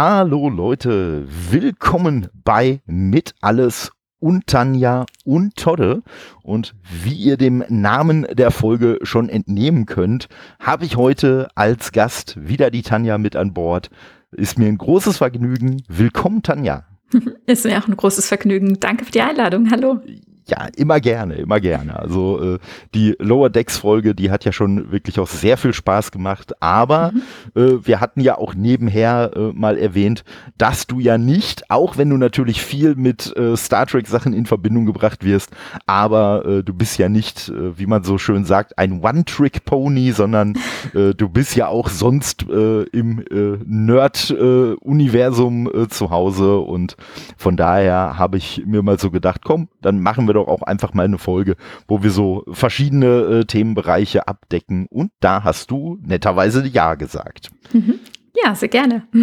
Hallo Leute, willkommen bei Mit alles und Tanja und Todde. Und wie ihr dem Namen der Folge schon entnehmen könnt, habe ich heute als Gast wieder die Tanja mit an Bord. Ist mir ein großes Vergnügen. Willkommen, Tanja. Ist mir auch ein großes Vergnügen. Danke für die Einladung. Hallo. Ja, immer gerne, immer gerne. Also äh, die Lower Decks Folge, die hat ja schon wirklich auch sehr viel Spaß gemacht. Aber mhm. äh, wir hatten ja auch nebenher äh, mal erwähnt, dass du ja nicht, auch wenn du natürlich viel mit äh, Star Trek Sachen in Verbindung gebracht wirst, aber äh, du bist ja nicht, äh, wie man so schön sagt, ein One-Trick-Pony, sondern äh, du bist ja auch sonst äh, im äh, Nerd-Universum äh, äh, zu Hause und von daher habe ich mir mal so gedacht, komm, dann machen wir doch auch einfach mal eine Folge, wo wir so verschiedene äh, Themenbereiche abdecken. Und da hast du netterweise Ja gesagt. Mhm. Ja, sehr gerne.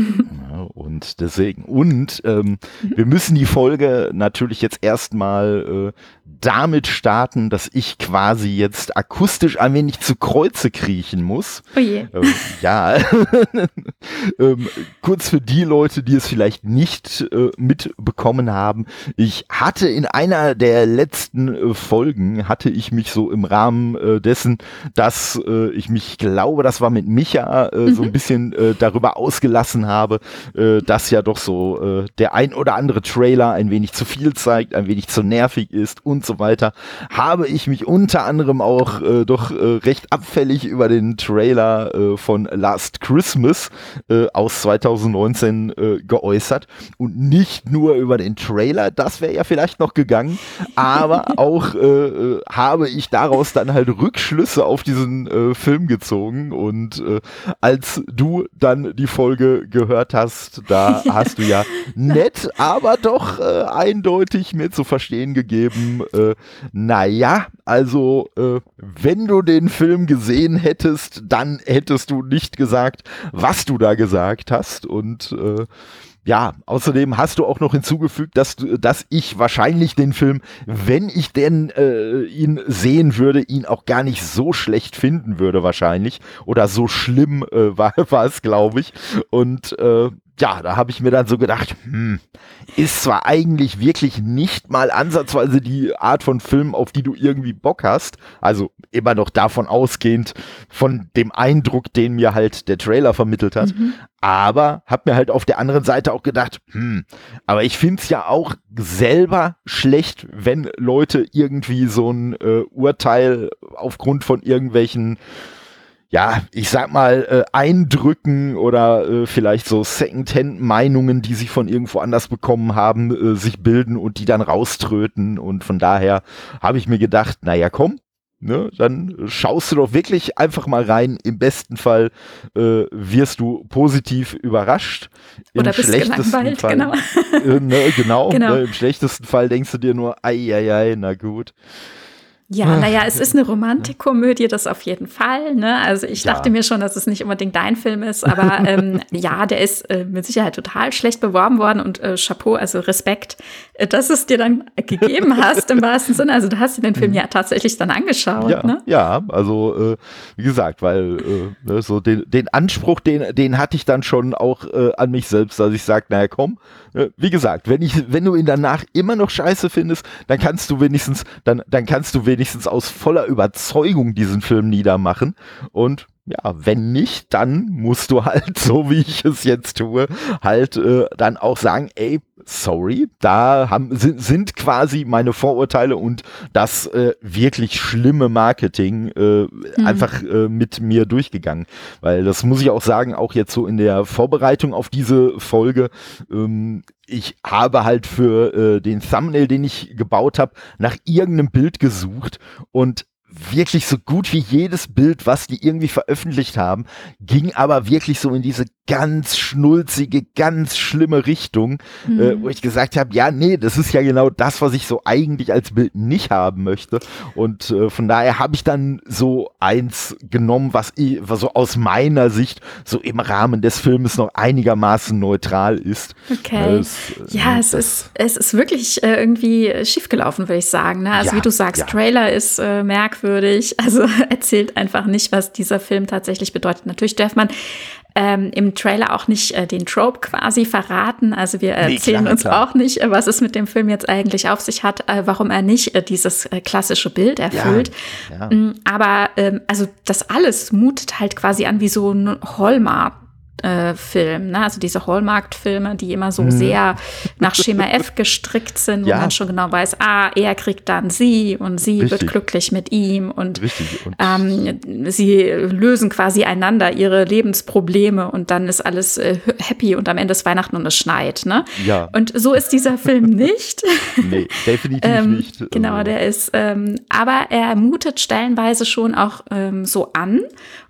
Ja, und deswegen, und ähm, mhm. wir müssen die Folge natürlich jetzt erstmal äh, damit starten, dass ich quasi jetzt akustisch ein wenig zu Kreuze kriechen muss. Oh je. Ähm, ja. ähm, kurz für die Leute, die es vielleicht nicht äh, mitbekommen haben. Ich hatte in einer der letzten äh, Folgen, hatte ich mich so im Rahmen äh, dessen, dass äh, ich mich, glaube, das war mit Micha, mhm. so ein bisschen äh, darüber ausgelassen habe, dass ja doch so der ein oder andere Trailer ein wenig zu viel zeigt, ein wenig zu nervig ist und so weiter, habe ich mich unter anderem auch äh, doch äh, recht abfällig über den Trailer äh, von Last Christmas äh, aus 2019 äh, geäußert. Und nicht nur über den Trailer, das wäre ja vielleicht noch gegangen, aber auch äh, habe ich daraus dann halt Rückschlüsse auf diesen Film gezogen. Und als du dann die Folge gehört hast, da hast du ja nett, aber doch eindeutig mir zu verstehen gegeben, äh, naja, also äh, wenn du den Film gesehen hättest, dann hättest du nicht gesagt, was du da gesagt hast. Und äh, ja, außerdem hast du auch noch hinzugefügt, dass, dass ich wahrscheinlich den Film, wenn ich denn äh, ihn sehen würde, ihn auch gar nicht so schlecht finden würde wahrscheinlich. Oder so schlimm äh, war, war es, glaube ich. Und äh, ja, da habe ich mir dann so gedacht, hm, ist zwar eigentlich wirklich nicht mal ansatzweise die Art von Film, auf die du irgendwie Bock hast, also immer noch davon ausgehend von dem Eindruck, den mir halt der Trailer vermittelt hat, mhm. aber habe mir halt auf der anderen Seite auch gedacht, hm, aber ich find's ja auch selber schlecht, wenn Leute irgendwie so ein äh, Urteil aufgrund von irgendwelchen ja, ich sag mal, äh, Eindrücken oder äh, vielleicht so Secondhand-Meinungen, die sie von irgendwo anders bekommen haben, äh, sich bilden und die dann rauströten. Und von daher habe ich mir gedacht, naja, komm, ne, dann schaust du doch wirklich einfach mal rein. Im besten Fall äh, wirst du positiv überrascht. Im Oder bist schlechtesten Fall, genau. Äh, ne, genau, genau. Ne, Im schlechtesten Fall denkst du dir nur, ei, ei, ei, na gut. Ja, naja, es ist eine Romantikkomödie, das auf jeden Fall. Ne? Also ich ja. dachte mir schon, dass es nicht unbedingt dein Film ist, aber ähm, ja, der ist äh, mit Sicherheit total schlecht beworben worden und äh, Chapeau, also Respekt, äh, dass es dir dann gegeben hast im wahrsten Sinne. Also du hast dir den Film mhm. ja tatsächlich dann angeschaut. Ja, ne? ja also äh, wie gesagt, weil äh, ne, so den, den Anspruch, den, den hatte ich dann schon auch äh, an mich selbst, dass ich sage, naja komm, wie gesagt, wenn ich, wenn du ihn danach immer noch scheiße findest, dann kannst du wenigstens, dann, dann kannst du wenigstens aus voller Überzeugung diesen Film niedermachen. Und ja, wenn nicht, dann musst du halt, so wie ich es jetzt tue, halt äh, dann auch sagen, ey, sorry, da haben, sind, sind quasi meine Vorurteile und das äh, wirklich schlimme Marketing äh, mhm. einfach äh, mit mir durchgegangen. Weil das muss ich auch sagen, auch jetzt so in der Vorbereitung auf diese Folge, ähm, ich habe halt für äh, den Thumbnail, den ich gebaut habe, nach irgendeinem Bild gesucht und wirklich so gut wie jedes Bild, was die irgendwie veröffentlicht haben, ging aber wirklich so in diese ganz schnulzige, ganz schlimme Richtung, mhm. äh, wo ich gesagt habe, ja, nee, das ist ja genau das, was ich so eigentlich als Bild nicht haben möchte. Und äh, von daher habe ich dann so eins genommen, was, ich, was so aus meiner Sicht so im Rahmen des Filmes noch einigermaßen neutral ist. Okay. Es, äh, ja, es ist, es ist wirklich äh, irgendwie schiefgelaufen, würde ich sagen. Ne? Also ja, wie du sagst, ja. Trailer ist äh, merkwürdig, also erzählt einfach nicht, was dieser Film tatsächlich bedeutet. Natürlich darf man ähm, im Trailer auch nicht äh, den Trope quasi verraten. Also wir erzählen nee, uns klar. auch nicht, äh, was es mit dem Film jetzt eigentlich auf sich hat, äh, warum er nicht äh, dieses äh, klassische Bild erfüllt. Ja, ja. Mm, aber ähm, also das alles mutet halt quasi an wie so ein Hallmark äh, Film, ne? also diese Hallmark-Filme, die immer so mhm. sehr nach Schema F gestrickt sind, wo ja. man schon genau weiß, ah, er kriegt dann sie und sie Richtig. wird glücklich mit ihm und, und ähm, sie lösen quasi einander ihre Lebensprobleme und dann ist alles äh, happy und am Ende ist Weihnachten und es schneit. Ne? Ja. Und so ist dieser Film nicht. nee, definitiv ähm, nicht. Genau, also der ist, ähm, aber er mutet stellenweise schon auch ähm, so an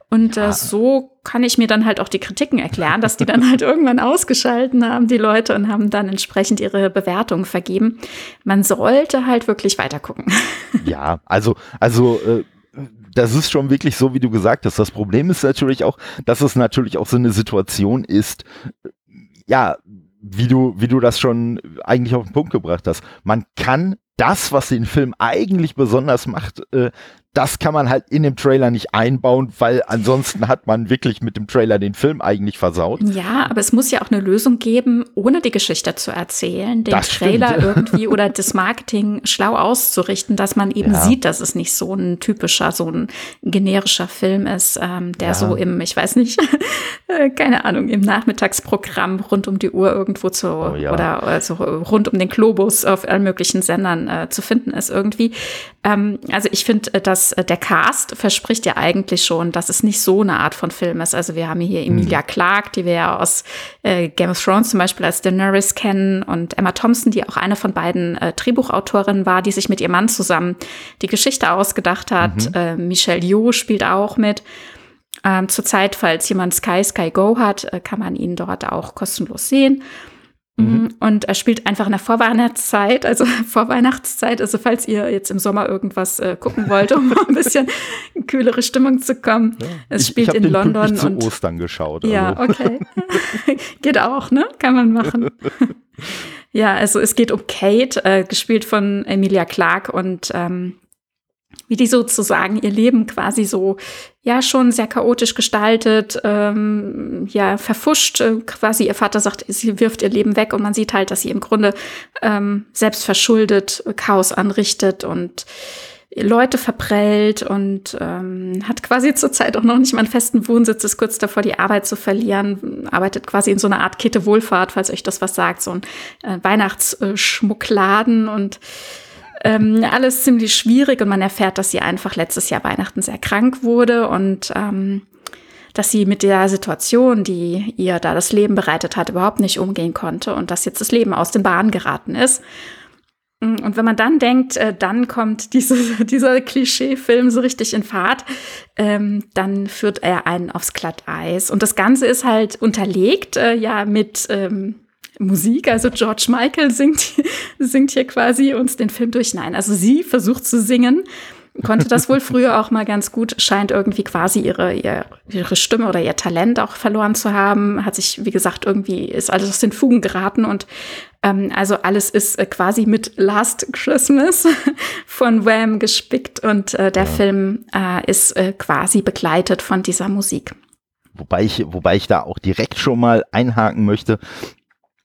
und ja. äh, so kann ich mir dann halt auch die Kritiken erklären, dass die dann halt irgendwann ausgeschalten haben, die Leute, und haben dann entsprechend ihre Bewertungen vergeben. Man sollte halt wirklich weitergucken. Ja, also, also äh, das ist schon wirklich so, wie du gesagt hast. Das Problem ist natürlich auch, dass es natürlich auch so eine Situation ist, ja, wie du, wie du das schon eigentlich auf den Punkt gebracht hast. Man kann das, was den Film eigentlich besonders macht, äh, das kann man halt in dem Trailer nicht einbauen, weil ansonsten hat man wirklich mit dem Trailer den Film eigentlich versaut. Ja, aber es muss ja auch eine Lösung geben, ohne die Geschichte zu erzählen, den das Trailer stimmt. irgendwie oder das Marketing schlau auszurichten, dass man eben ja. sieht, dass es nicht so ein typischer, so ein generischer Film ist, ähm, der ja. so im, ich weiß nicht, keine Ahnung, im Nachmittagsprogramm rund um die Uhr irgendwo zu oh, ja. oder also rund um den Globus auf allen möglichen Sendern äh, zu finden ist irgendwie. Ähm, also ich finde, äh, dass äh, der Cast verspricht ja eigentlich schon, dass es nicht so eine Art von Film ist. Also wir haben hier Emilia mhm. Clarke, die wir ja aus äh, Game of Thrones zum Beispiel als Daenerys kennen und Emma Thompson, die auch eine von beiden äh, Drehbuchautorinnen war, die sich mit ihrem Mann zusammen die Geschichte ausgedacht hat. Mhm. Äh, Michelle Yeoh spielt auch mit. Ähm, Zurzeit, falls jemand Sky Sky Go hat, äh, kann man ihn dort auch kostenlos sehen. Mhm. mhm. Und er spielt einfach in der Vorweihnachtszeit, also Vorweihnachtszeit. Also falls ihr jetzt im Sommer irgendwas äh, gucken wollt, um ein bisschen in kühlere Stimmung zu kommen. Ja. Es ich, spielt ich in den London zu und Ostern geschaut. Also. Ja, okay. geht auch, ne? Kann man machen. ja, also es geht um Kate, äh, gespielt von Emilia Clarke und ähm, wie die sozusagen ihr Leben quasi so ja schon sehr chaotisch gestaltet, ähm, ja verfuscht. Äh, quasi ihr Vater sagt, sie wirft ihr Leben weg und man sieht halt, dass sie im Grunde ähm, selbst verschuldet Chaos anrichtet und Leute verprellt und ähm, hat quasi zurzeit auch noch nicht mal einen festen Wohnsitz, ist kurz davor, die Arbeit zu verlieren, arbeitet quasi in so einer Art Kette Wohlfahrt, falls euch das was sagt, so ein äh, Weihnachtsschmuckladen und ähm, alles ziemlich schwierig und man erfährt, dass sie einfach letztes Jahr Weihnachten sehr krank wurde und ähm, dass sie mit der Situation, die ihr da das Leben bereitet hat, überhaupt nicht umgehen konnte und dass jetzt das Leben aus den Bahnen geraten ist. Und wenn man dann denkt, äh, dann kommt diese, dieser Klischee-Film so richtig in Fahrt, ähm, dann führt er einen aufs Glatteis. Und das Ganze ist halt unterlegt, äh, ja, mit ähm, Musik. Also George Michael singt, singt hier quasi uns den Film durch. Nein, also sie versucht zu singen, konnte das wohl früher auch mal ganz gut, scheint irgendwie quasi ihre, ihre, ihre Stimme oder ihr Talent auch verloren zu haben, hat sich, wie gesagt, irgendwie ist alles aus den Fugen geraten und ähm, also alles ist äh, quasi mit Last Christmas von Wham gespickt und äh, der ja. Film äh, ist äh, quasi begleitet von dieser Musik. Wobei ich, wobei ich da auch direkt schon mal einhaken möchte.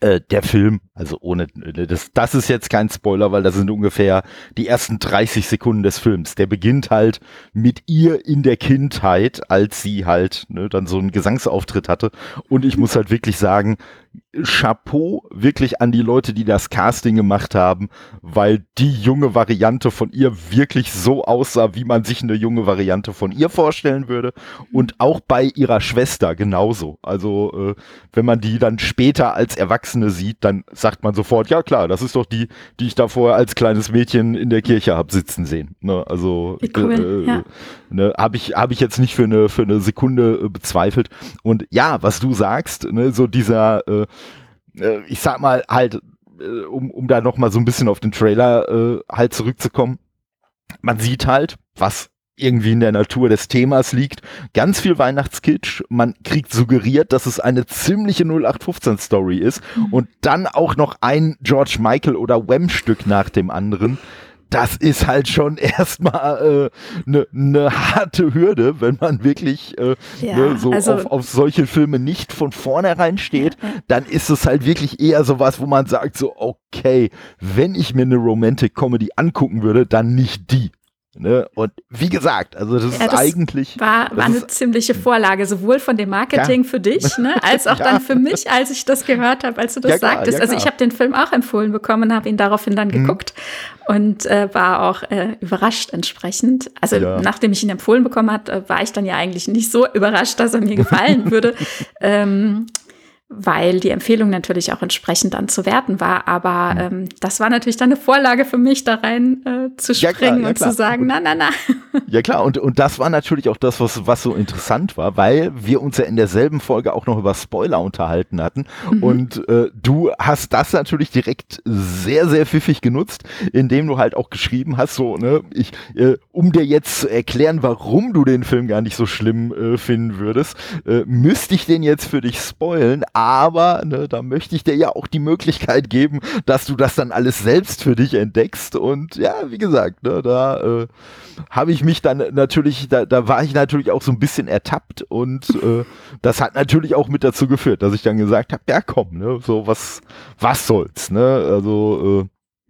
Äh, der Film, also ohne, das, das ist jetzt kein Spoiler, weil das sind ungefähr die ersten 30 Sekunden des Films. Der beginnt halt mit ihr in der Kindheit, als sie halt ne, dann so einen Gesangsauftritt hatte. Und ich muss halt wirklich sagen, Chapeau wirklich an die Leute, die das Casting gemacht haben, weil die junge Variante von ihr wirklich so aussah, wie man sich eine junge Variante von ihr vorstellen würde. Und auch bei ihrer Schwester genauso. Also äh, wenn man die dann später als Erwachsene sieht, dann sagt man sofort, ja klar, das ist doch die, die ich da vorher als kleines Mädchen in der Kirche hab sitzen sehen. Ne? Also cool, äh, ja. ne, habe ich, hab ich jetzt nicht für eine, für eine Sekunde äh, bezweifelt. Und ja, was du sagst, ne, so dieser äh, äh, ich sag mal halt, äh, um, um da nochmal so ein bisschen auf den Trailer äh, halt zurückzukommen, man sieht halt, was irgendwie in der Natur des Themas liegt. Ganz viel Weihnachtskitsch. Man kriegt suggeriert, dass es eine ziemliche 0815 Story ist mhm. und dann auch noch ein George Michael oder Wham Stück nach dem anderen. das ist halt schon erstmal eine äh, ne, ne harte Hürde, wenn man wirklich äh, ja, ne, so also, auf, auf solche Filme nicht von vornherein steht, ja, dann ist es halt wirklich eher sowas, wo man sagt so, okay, wenn ich mir eine Romantic Comedy angucken würde, dann nicht die. Ne? Und wie gesagt, also das ja, ist das eigentlich. War, war eine ziemliche Vorlage, sowohl von dem Marketing ja. für dich, ne, als auch ja. dann für mich, als ich das gehört habe, als du das klar, sagtest. also ich habe den Film auch empfohlen bekommen, habe ihn daraufhin dann mhm. geguckt und äh, war auch äh, überrascht entsprechend. Also nachdem ich ihn empfohlen bekommen hat, äh, war ich dann ja eigentlich nicht so überrascht, dass er mir gefallen würde. ähm, weil die Empfehlung natürlich auch entsprechend dann zu werten war. Aber mhm. ähm, das war natürlich dann eine Vorlage für mich, da rein äh, zu springen ja, klar, ja, und klar. zu sagen, na, na, na. Ja klar, und, und das war natürlich auch das, was, was so interessant war, weil wir uns ja in derselben Folge auch noch über Spoiler unterhalten hatten. Mhm. Und äh, du hast das natürlich direkt sehr, sehr pfiffig genutzt, indem du halt auch geschrieben hast, so, ne, ich, äh, um dir jetzt zu erklären, warum du den Film gar nicht so schlimm äh, finden würdest, äh, müsste ich den jetzt für dich spoilen, aber ne, da möchte ich dir ja auch die Möglichkeit geben, dass du das dann alles selbst für dich entdeckst. Und ja, wie gesagt, ne, da äh, habe ich mich dann natürlich, da, da war ich natürlich auch so ein bisschen ertappt und äh, das hat natürlich auch mit dazu geführt, dass ich dann gesagt habe, ja komm, ne, so was, was soll's, ne? Also äh,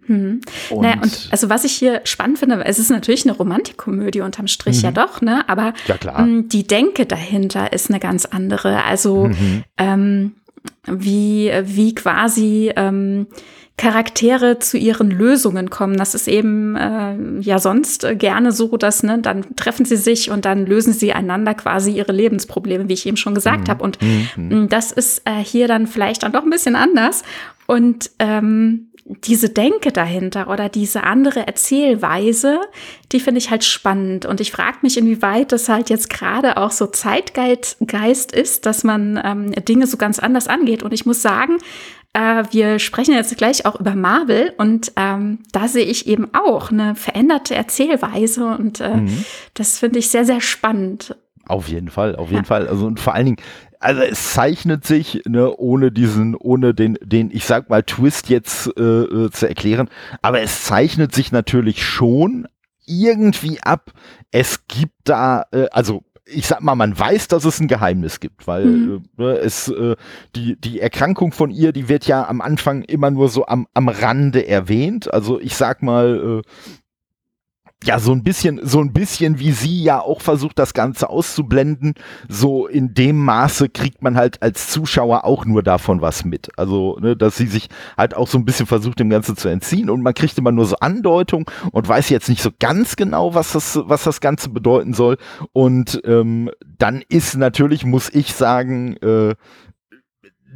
hm. Und, naja, und also was ich hier spannend finde, es ist natürlich eine Romantikkomödie unterm Strich mhm. ja doch, ne? Aber ja, hm, die Denke dahinter ist eine ganz andere. Also mhm. ähm, wie, wie quasi ähm, Charaktere zu ihren Lösungen kommen. Das ist eben äh, ja sonst gerne so, dass ne, dann treffen sie sich und dann lösen sie einander quasi ihre Lebensprobleme, wie ich eben schon gesagt mhm. habe. Und mhm. das ist äh, hier dann vielleicht dann doch ein bisschen anders. Und ähm, diese Denke dahinter oder diese andere Erzählweise, die finde ich halt spannend. Und ich frage mich, inwieweit das halt jetzt gerade auch so Zeitgeist ist, dass man ähm, Dinge so ganz anders angeht. Und ich muss sagen, äh, wir sprechen jetzt gleich auch über Marvel und ähm, da sehe ich eben auch eine veränderte Erzählweise und äh, mhm. das finde ich sehr, sehr spannend. Auf jeden Fall, auf jeden ja. Fall. Also und vor allen Dingen, also es zeichnet sich, ne, ohne diesen, ohne den, den, ich sag mal, Twist jetzt äh, äh, zu erklären, aber es zeichnet sich natürlich schon irgendwie ab. Es gibt da, äh, also ich sag mal, man weiß, dass es ein Geheimnis gibt, weil mhm. äh, ne, es äh, die die Erkrankung von ihr, die wird ja am Anfang immer nur so am am Rande erwähnt. Also ich sag mal, äh, ja, so ein bisschen, so ein bisschen wie sie ja auch versucht, das Ganze auszublenden. So in dem Maße kriegt man halt als Zuschauer auch nur davon was mit. Also, ne, dass sie sich halt auch so ein bisschen versucht, dem Ganzen zu entziehen und man kriegt immer nur so Andeutung und weiß jetzt nicht so ganz genau, was das, was das Ganze bedeuten soll. Und ähm, dann ist natürlich, muss ich sagen, äh,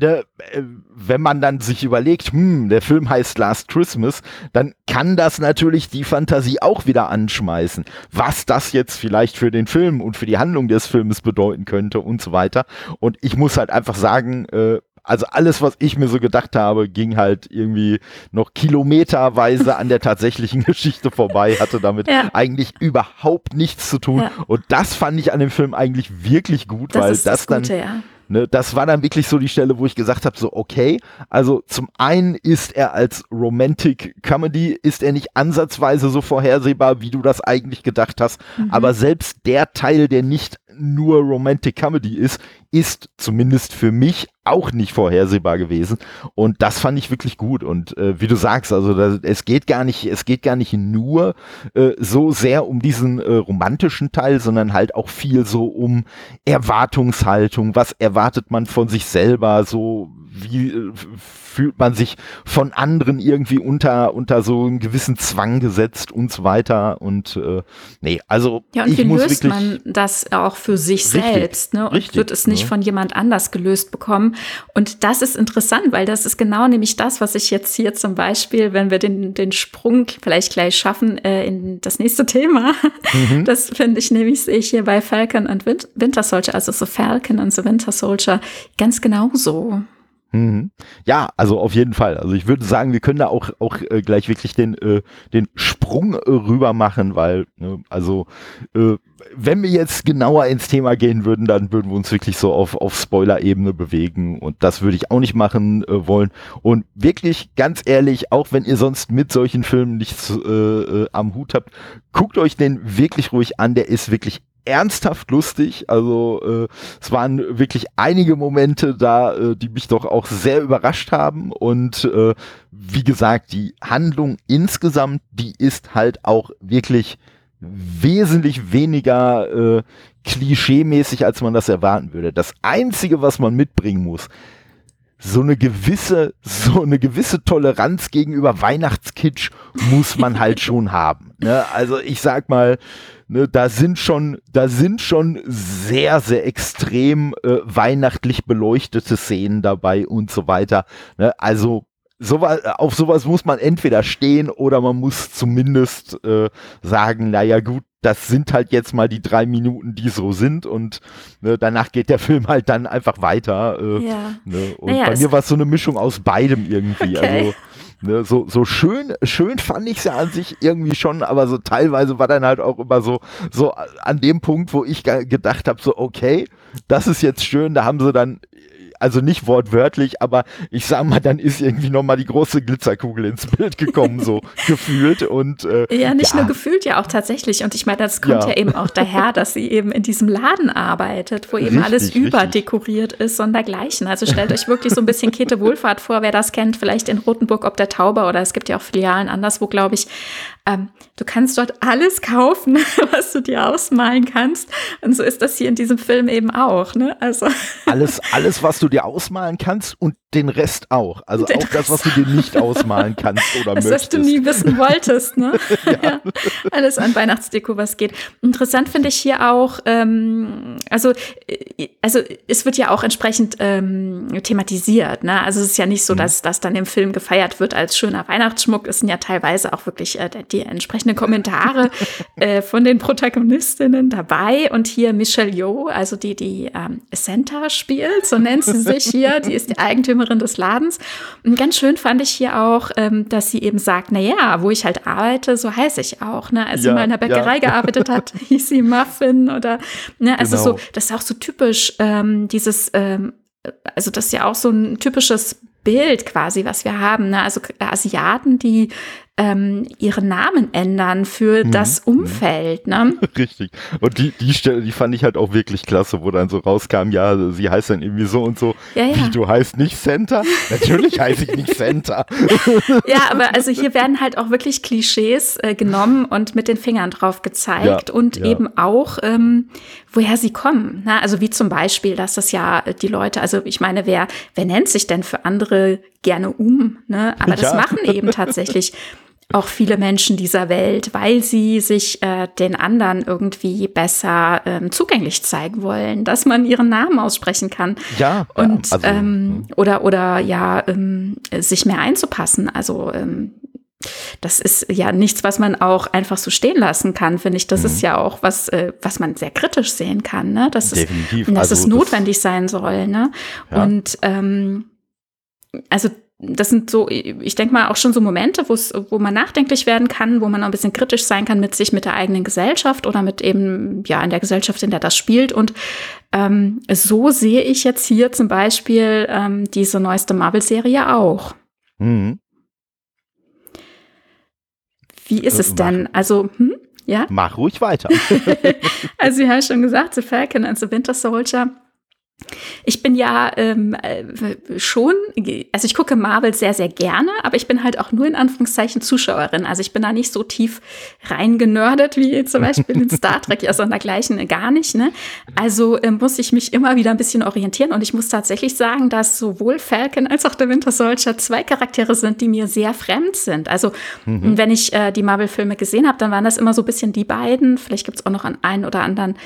ne, äh, wenn man dann sich überlegt, hm, der Film heißt Last Christmas, dann kann das natürlich die Fantasie auch wieder anschmeißen, was das jetzt vielleicht für den Film und für die Handlung des Films bedeuten könnte und so weiter. Und ich muss halt einfach sagen, äh, also alles, was ich mir so gedacht habe, ging halt irgendwie noch kilometerweise an der tatsächlichen Geschichte vorbei, hatte damit ja. eigentlich überhaupt nichts zu tun. Ja. Und das fand ich an dem Film eigentlich wirklich gut, das weil das, das Gute, dann, ja. Ne, das war dann wirklich so die Stelle, wo ich gesagt habe, so okay, also zum einen ist er als Romantic Comedy, ist er nicht ansatzweise so vorhersehbar, wie du das eigentlich gedacht hast, mhm. aber selbst der Teil, der nicht nur Romantic Comedy ist, ist zumindest für mich auch nicht vorhersehbar gewesen. Und das fand ich wirklich gut. Und äh, wie du sagst, also da, es geht gar nicht, es geht gar nicht nur äh, so sehr um diesen äh, romantischen Teil, sondern halt auch viel so um Erwartungshaltung, was erwartet man von sich selber, so wie äh, fühlt man sich von anderen irgendwie unter, unter so einen gewissen Zwang gesetzt und so weiter. Und äh, nee, also ja, und wie löst man das auch für sich richtig, selbst, ne? Und richtig, wird es nicht ne? von jemand anders gelöst bekommen. Und das ist interessant, weil das ist genau nämlich das, was ich jetzt hier zum Beispiel, wenn wir den, den Sprung vielleicht gleich schaffen äh, in das nächste Thema, mhm. das finde ich nämlich, sehe ich hier bei Falcon und Winter Soldier, also so Falcon und so Winter Soldier, ganz genauso. Mhm. Ja, also auf jeden Fall. Also ich würde sagen, wir können da auch, auch äh, gleich wirklich den, äh, den Sprung äh, rüber machen, weil, ne, also äh, wenn wir jetzt genauer ins Thema gehen würden, dann würden wir uns wirklich so auf, auf Spoiler-Ebene bewegen und das würde ich auch nicht machen äh, wollen. Und wirklich, ganz ehrlich, auch wenn ihr sonst mit solchen Filmen nichts äh, äh, am Hut habt, guckt euch den wirklich ruhig an, der ist wirklich ernsthaft lustig. Also äh, es waren wirklich einige Momente da, äh, die mich doch auch sehr überrascht haben. Und äh, wie gesagt, die Handlung insgesamt, die ist halt auch wirklich wesentlich weniger äh, klischeemäßig, als man das erwarten würde. Das Einzige, was man mitbringen muss, so eine gewisse, so eine gewisse Toleranz gegenüber Weihnachtskitsch muss man halt schon haben. Ne? Also ich sag mal, ne, da sind schon, da sind schon sehr, sehr extrem äh, weihnachtlich beleuchtete Szenen dabei und so weiter. Ne? Also sowas, auf sowas muss man entweder stehen oder man muss zumindest äh, sagen, naja gut, das sind halt jetzt mal die drei Minuten, die so sind und ne, danach geht der Film halt dann einfach weiter. Äh, ja. ne, und naja, bei mir war es so eine Mischung aus beidem irgendwie. Okay. Also Ne, so, so schön, schön fand ich es ja an sich irgendwie schon, aber so teilweise war dann halt auch immer so, so an dem Punkt, wo ich gedacht habe, so, okay, das ist jetzt schön, da haben sie dann also nicht wortwörtlich, aber ich sag mal, dann ist irgendwie nochmal die große Glitzerkugel ins Bild gekommen, so gefühlt. Und, äh, ja, nicht ja. nur gefühlt, ja auch tatsächlich. Und ich meine, das kommt ja. ja. eben auch daher, dass sie eben in diesem Laden arbeitet, wo eben richtig, alles überdekoriert ist und dergleichen. Also stellt euch wirklich so ein bisschen Käthe Wohlfahrt vor, wer das kennt, vielleicht in Rotenburg ob der Tauber oder es gibt ja auch Filialen anderswo, glaube ich. Ähm, du kannst dort alles kaufen, was du dir ausmalen kannst. Und so ist das hier in diesem Film eben auch. Ne? Also alles, alles, was du dir ausmalen kannst und den Rest auch. Also den auch das, was du dir nicht ausmalen kannst oder das, möchtest. was du nie wissen wolltest. Ne? ja. ja. Alles an Weihnachtsdeko, was geht. Interessant finde ich hier auch, ähm, also, äh, also es wird ja auch entsprechend ähm, thematisiert. Ne? Also es ist ja nicht so, mhm. dass das dann im Film gefeiert wird als schöner Weihnachtsschmuck. Es sind ja teilweise auch wirklich äh, die entsprechenden Kommentare äh, von den Protagonistinnen dabei. Und hier Michelle Yeoh, also die, die ähm, Santa spielt, so nennt sie sich hier, die ist die Eigentümerin des Ladens. Und ganz schön fand ich hier auch, ähm, dass sie eben sagt, na ja, wo ich halt arbeite, so heiße ich auch. Ne? Als ja, sie mal in der Bäckerei ja. gearbeitet hat, hieß sie Muffin oder, ne, also genau. so, das ist auch so typisch, ähm, dieses, ähm, also das ist ja auch so ein typisches Bild quasi, was wir haben. Ne? Also Asiaten, die ähm, ihre Namen ändern für mhm. das mhm. Umfeld. Ne? Richtig. Und die, die Stelle, die fand ich halt auch wirklich klasse, wo dann so rauskam, ja, sie heißt dann irgendwie so und so. Ja, ja. Wie, du heißt nicht Center? Natürlich heiße ich nicht Center. ja, aber also hier werden halt auch wirklich Klischees äh, genommen und mit den Fingern drauf gezeigt ja, und eben auch, ähm, woher sie kommen. Ne? Also wie zum Beispiel, dass das ja die Leute, also ich meine, wer, wer nennt sich denn für andere gerne um? Ne? Aber das machen eben tatsächlich auch viele Menschen dieser Welt, weil sie sich äh, den anderen irgendwie besser ähm, zugänglich zeigen wollen, dass man ihren Namen aussprechen kann. Ja. Und ja, also, ähm, oder oder ja ähm, sich mehr einzupassen. Also ähm, das ist ja nichts, was man auch einfach so stehen lassen kann, finde ich. Das mhm. ist ja auch was, äh, was man sehr kritisch sehen kann, ne? Dass Definitiv. es, dass also, es notwendig das sein soll, ne? Ja. Und ähm, also das sind so, ich denke mal, auch schon so Momente, wo man nachdenklich werden kann, wo man auch ein bisschen kritisch sein kann mit sich, mit der eigenen Gesellschaft oder mit eben, ja, in der Gesellschaft, in der das spielt. Und ähm, so sehe ich jetzt hier zum Beispiel ähm, diese neueste Marvel-Serie auch. Mhm. Wie ist es denn? Also, hm? Ja? Mach ruhig weiter. also, Sie haben schon gesagt, The Falcon and the Winter Soldier ich bin ja ähm, äh, schon, also ich gucke Marvel sehr, sehr gerne, aber ich bin halt auch nur in Anführungszeichen Zuschauerin. Also ich bin da nicht so tief reingenördet wie zum Beispiel in Star Trek, ja, sondern dergleichen gar nicht. Ne? Also äh, muss ich mich immer wieder ein bisschen orientieren und ich muss tatsächlich sagen, dass sowohl Falcon als auch der Winter Soldier zwei Charaktere sind, die mir sehr fremd sind. Also mhm. wenn ich äh, die Marvel-Filme gesehen habe, dann waren das immer so ein bisschen die beiden. Vielleicht gibt es auch noch einen oder anderen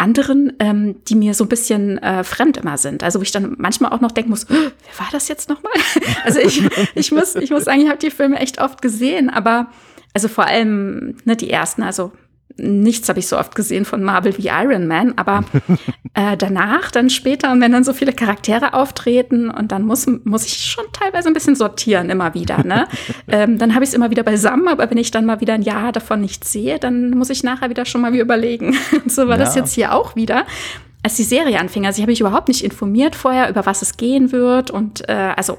anderen, ähm, die mir so ein bisschen äh, fremd immer sind. Also wo ich dann manchmal auch noch denken muss, wer war das jetzt nochmal? also ich, ich, muss, ich muss sagen, ich habe die Filme echt oft gesehen, aber also vor allem ne, die ersten, also nichts habe ich so oft gesehen von Marvel wie Iron Man, aber äh, danach, dann später, und wenn dann so viele Charaktere auftreten und dann muss, muss ich schon teilweise ein bisschen sortieren, immer wieder. Ne? ähm, dann habe ich es immer wieder beisammen, aber wenn ich dann mal wieder ein Jahr davon nichts sehe, dann muss ich nachher wieder schon mal wieder überlegen. so war ja. das jetzt hier auch wieder. Als die Serie anfing, also ich habe mich überhaupt nicht informiert vorher, über was es gehen wird und äh, also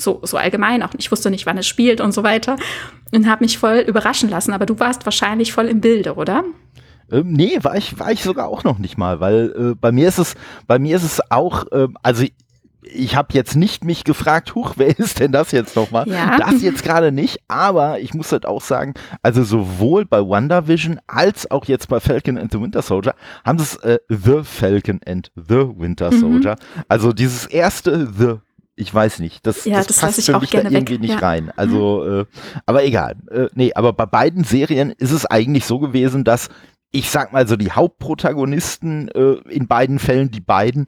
so, so allgemein auch. Ich wusste nicht, wann es spielt und so weiter. Und habe mich voll überraschen lassen. Aber du warst wahrscheinlich voll im Bilde, oder? Ähm, nee, war ich, war ich sogar auch noch nicht mal, weil äh, bei mir ist es, bei mir ist es auch, äh, also ich, habe jetzt nicht mich gefragt, huch, wer ist denn das jetzt nochmal? Ja. Das jetzt gerade nicht, aber ich muss halt auch sagen, also sowohl bei WandaVision als auch jetzt bei Falcon and the Winter Soldier haben sie es äh, The Falcon and the Winter mhm. Soldier. Mhm. Also dieses erste The ich weiß nicht. Das, ja, das, das passt für mich da irgendwie weg. nicht ja. rein. Also, mhm. äh, aber egal. Äh, nee, aber bei beiden Serien ist es eigentlich so gewesen, dass ich sag mal so die Hauptprotagonisten äh, in beiden Fällen, die beiden,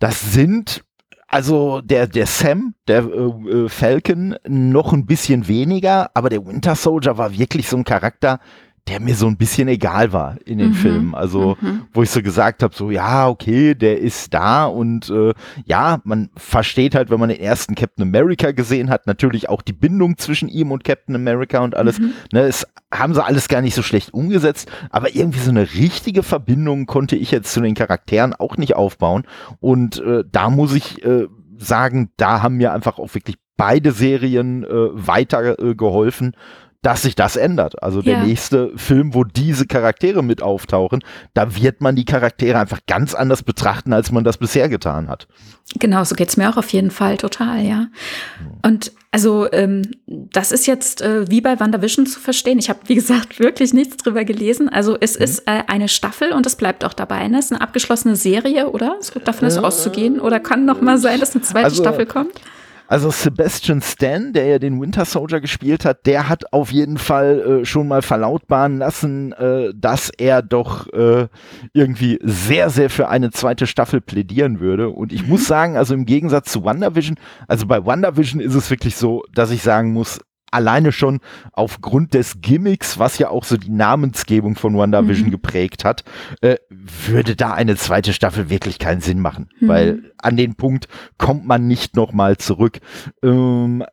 das sind also der, der Sam, der äh, äh Falcon, noch ein bisschen weniger, aber der Winter Soldier war wirklich so ein Charakter, der mir so ein bisschen egal war in den mhm. Filmen. Also, mhm. wo ich so gesagt habe, so, ja, okay, der ist da und äh, ja, man versteht halt, wenn man den ersten Captain America gesehen hat, natürlich auch die Bindung zwischen ihm und Captain America und alles. Mhm. Ne, es haben sie alles gar nicht so schlecht umgesetzt, aber irgendwie so eine richtige Verbindung konnte ich jetzt zu den Charakteren auch nicht aufbauen. Und äh, da muss ich äh, sagen, da haben mir einfach auch wirklich beide Serien äh, weiter äh, geholfen dass sich das ändert. Also der ja. nächste Film, wo diese Charaktere mit auftauchen, da wird man die Charaktere einfach ganz anders betrachten, als man das bisher getan hat. Genau, so geht's mir auch auf jeden Fall total, ja. Und also ähm, das ist jetzt äh, wie bei WandaVision zu verstehen. Ich habe, wie gesagt, wirklich nichts drüber gelesen. Also es mhm. ist äh, eine Staffel und es bleibt auch dabei. Ne? Es ist eine abgeschlossene Serie, oder? Es wird davon ist äh, auszugehen. Oder kann noch mal sein, dass eine zweite also, Staffel kommt? Also Sebastian Stan, der ja den Winter Soldier gespielt hat, der hat auf jeden Fall äh, schon mal verlautbaren lassen, äh, dass er doch äh, irgendwie sehr, sehr für eine zweite Staffel plädieren würde. Und ich muss mhm. sagen, also im Gegensatz zu WandaVision, also bei WandaVision ist es wirklich so, dass ich sagen muss, alleine schon aufgrund des Gimmicks, was ja auch so die Namensgebung von WandaVision mhm. geprägt hat, äh, würde da eine zweite Staffel wirklich keinen Sinn machen, mhm. weil an den Punkt kommt man nicht nochmal zurück. Ähm,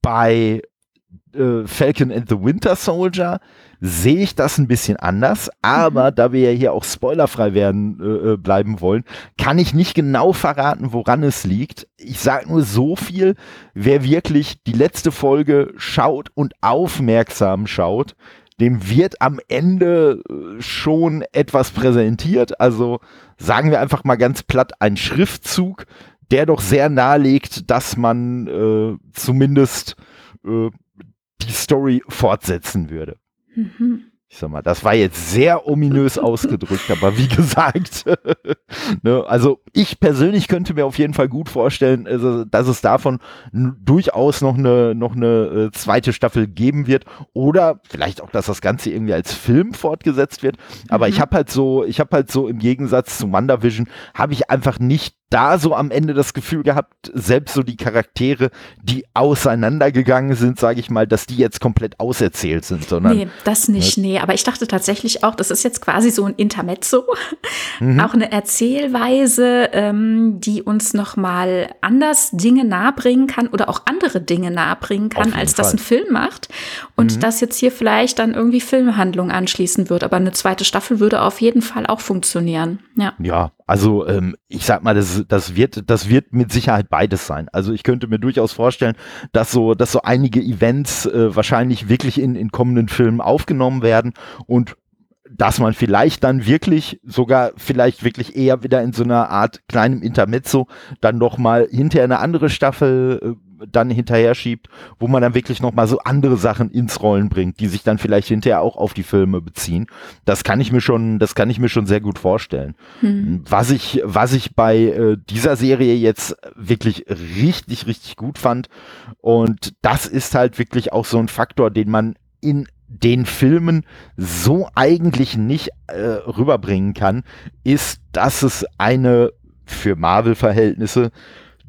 bei äh, Falcon and the Winter Soldier sehe ich das ein bisschen anders, aber mhm. da wir ja hier auch spoilerfrei werden äh, äh, bleiben wollen, kann ich nicht genau verraten, woran es liegt. Ich sage nur so viel, wer wirklich die letzte Folge schaut und aufmerksam schaut, dem wird am Ende äh, schon etwas präsentiert. Also sagen wir einfach mal ganz platt, ein Schriftzug, der doch sehr nahelegt, dass man äh, zumindest äh, die Story fortsetzen würde. Mhm. Ich sag mal, das war jetzt sehr ominös ausgedrückt, aber wie gesagt, ne, also ich persönlich könnte mir auf jeden Fall gut vorstellen, also, dass es davon durchaus noch eine, noch eine äh, zweite Staffel geben wird oder vielleicht auch, dass das Ganze irgendwie als Film fortgesetzt wird. Aber mhm. ich habe halt so, ich habe halt so im Gegensatz zu WandaVision, habe ich einfach nicht da so am Ende das Gefühl gehabt, selbst so die Charaktere, die auseinandergegangen sind, sage ich mal, dass die jetzt komplett auserzählt sind, sondern. Nee, das nicht, ne? nee. Aber ich dachte tatsächlich auch, das ist jetzt quasi so ein Intermezzo, mhm. auch eine Erzählweise, ähm, die uns nochmal anders Dinge nahebringen kann oder auch andere Dinge nahebringen kann, als Fall. das ein Film macht. Und mhm. das jetzt hier vielleicht dann irgendwie Filmhandlung anschließen wird. Aber eine zweite Staffel würde auf jeden Fall auch funktionieren. Ja. Ja, also ähm, ich sag mal, das, das wird, das wird mit Sicherheit beides sein. Also ich könnte mir durchaus vorstellen, dass so, dass so einige Events äh, wahrscheinlich wirklich in, in kommenden Filmen aufgenommen werden und dass man vielleicht dann wirklich sogar vielleicht wirklich eher wieder in so einer Art kleinem Intermezzo dann noch mal hinterher eine andere Staffel äh, dann hinterher schiebt, wo man dann wirklich nochmal so andere Sachen ins Rollen bringt, die sich dann vielleicht hinterher auch auf die Filme beziehen. Das kann ich mir schon, das kann ich mir schon sehr gut vorstellen. Hm. Was ich, was ich bei äh, dieser Serie jetzt wirklich richtig, richtig gut fand und das ist halt wirklich auch so ein Faktor, den man in den Filmen so eigentlich nicht äh, rüberbringen kann, ist, dass es eine für Marvel-Verhältnisse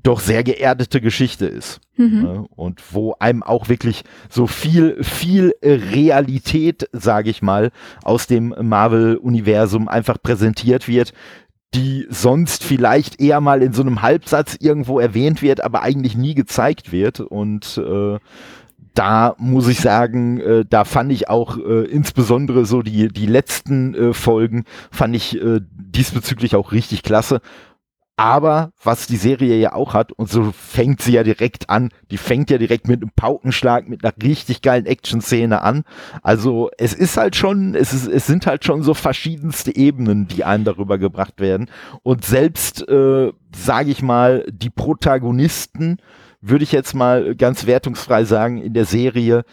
doch sehr geerdete Geschichte ist. Mhm. Ne? Und wo einem auch wirklich so viel, viel Realität, sage ich mal, aus dem Marvel-Universum einfach präsentiert wird, die sonst vielleicht eher mal in so einem Halbsatz irgendwo erwähnt wird, aber eigentlich nie gezeigt wird. Und äh, da muss ich sagen, äh, da fand ich auch äh, insbesondere so die, die letzten äh, Folgen, fand ich äh, diesbezüglich auch richtig klasse. Aber was die Serie ja auch hat, und so fängt sie ja direkt an, die fängt ja direkt mit einem Paukenschlag, mit einer richtig geilen Action-Szene an. Also es ist halt schon, es, ist, es sind halt schon so verschiedenste Ebenen, die einem darüber gebracht werden. Und selbst, äh, sage ich mal, die Protagonisten, würde ich jetzt mal ganz wertungsfrei sagen, in der Serie,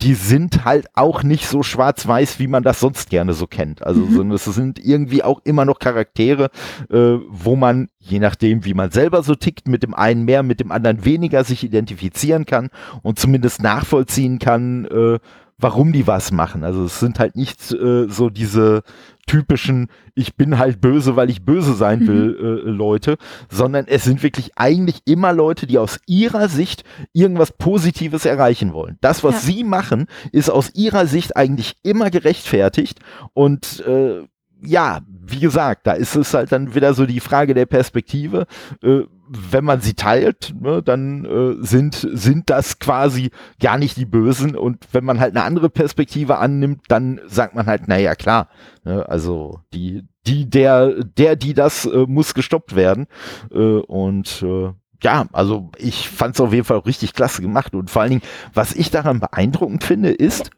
die sind halt auch nicht so schwarz-weiß, wie man das sonst gerne so kennt. Also mhm. es sind irgendwie auch immer noch Charaktere, äh, wo man, je nachdem, wie man selber so tickt, mit dem einen mehr, mit dem anderen weniger sich identifizieren kann und zumindest nachvollziehen kann, äh, warum die was machen. Also es sind halt nicht äh, so diese typischen, ich bin halt böse, weil ich böse sein will, mhm. äh, Leute, sondern es sind wirklich eigentlich immer Leute, die aus ihrer Sicht irgendwas Positives erreichen wollen. Das, was ja. sie machen, ist aus ihrer Sicht eigentlich immer gerechtfertigt und äh, ja, wie gesagt, da ist es halt dann wieder so die Frage der Perspektive. Äh, wenn man sie teilt, ne, dann äh, sind, sind das quasi gar nicht die Bösen. Und wenn man halt eine andere Perspektive annimmt, dann sagt man halt, naja, klar, ne, also die, die, der, der, die das äh, muss gestoppt werden. Äh, und äh, ja, also ich fand es auf jeden Fall richtig klasse gemacht. Und vor allen Dingen, was ich daran beeindruckend finde, ist,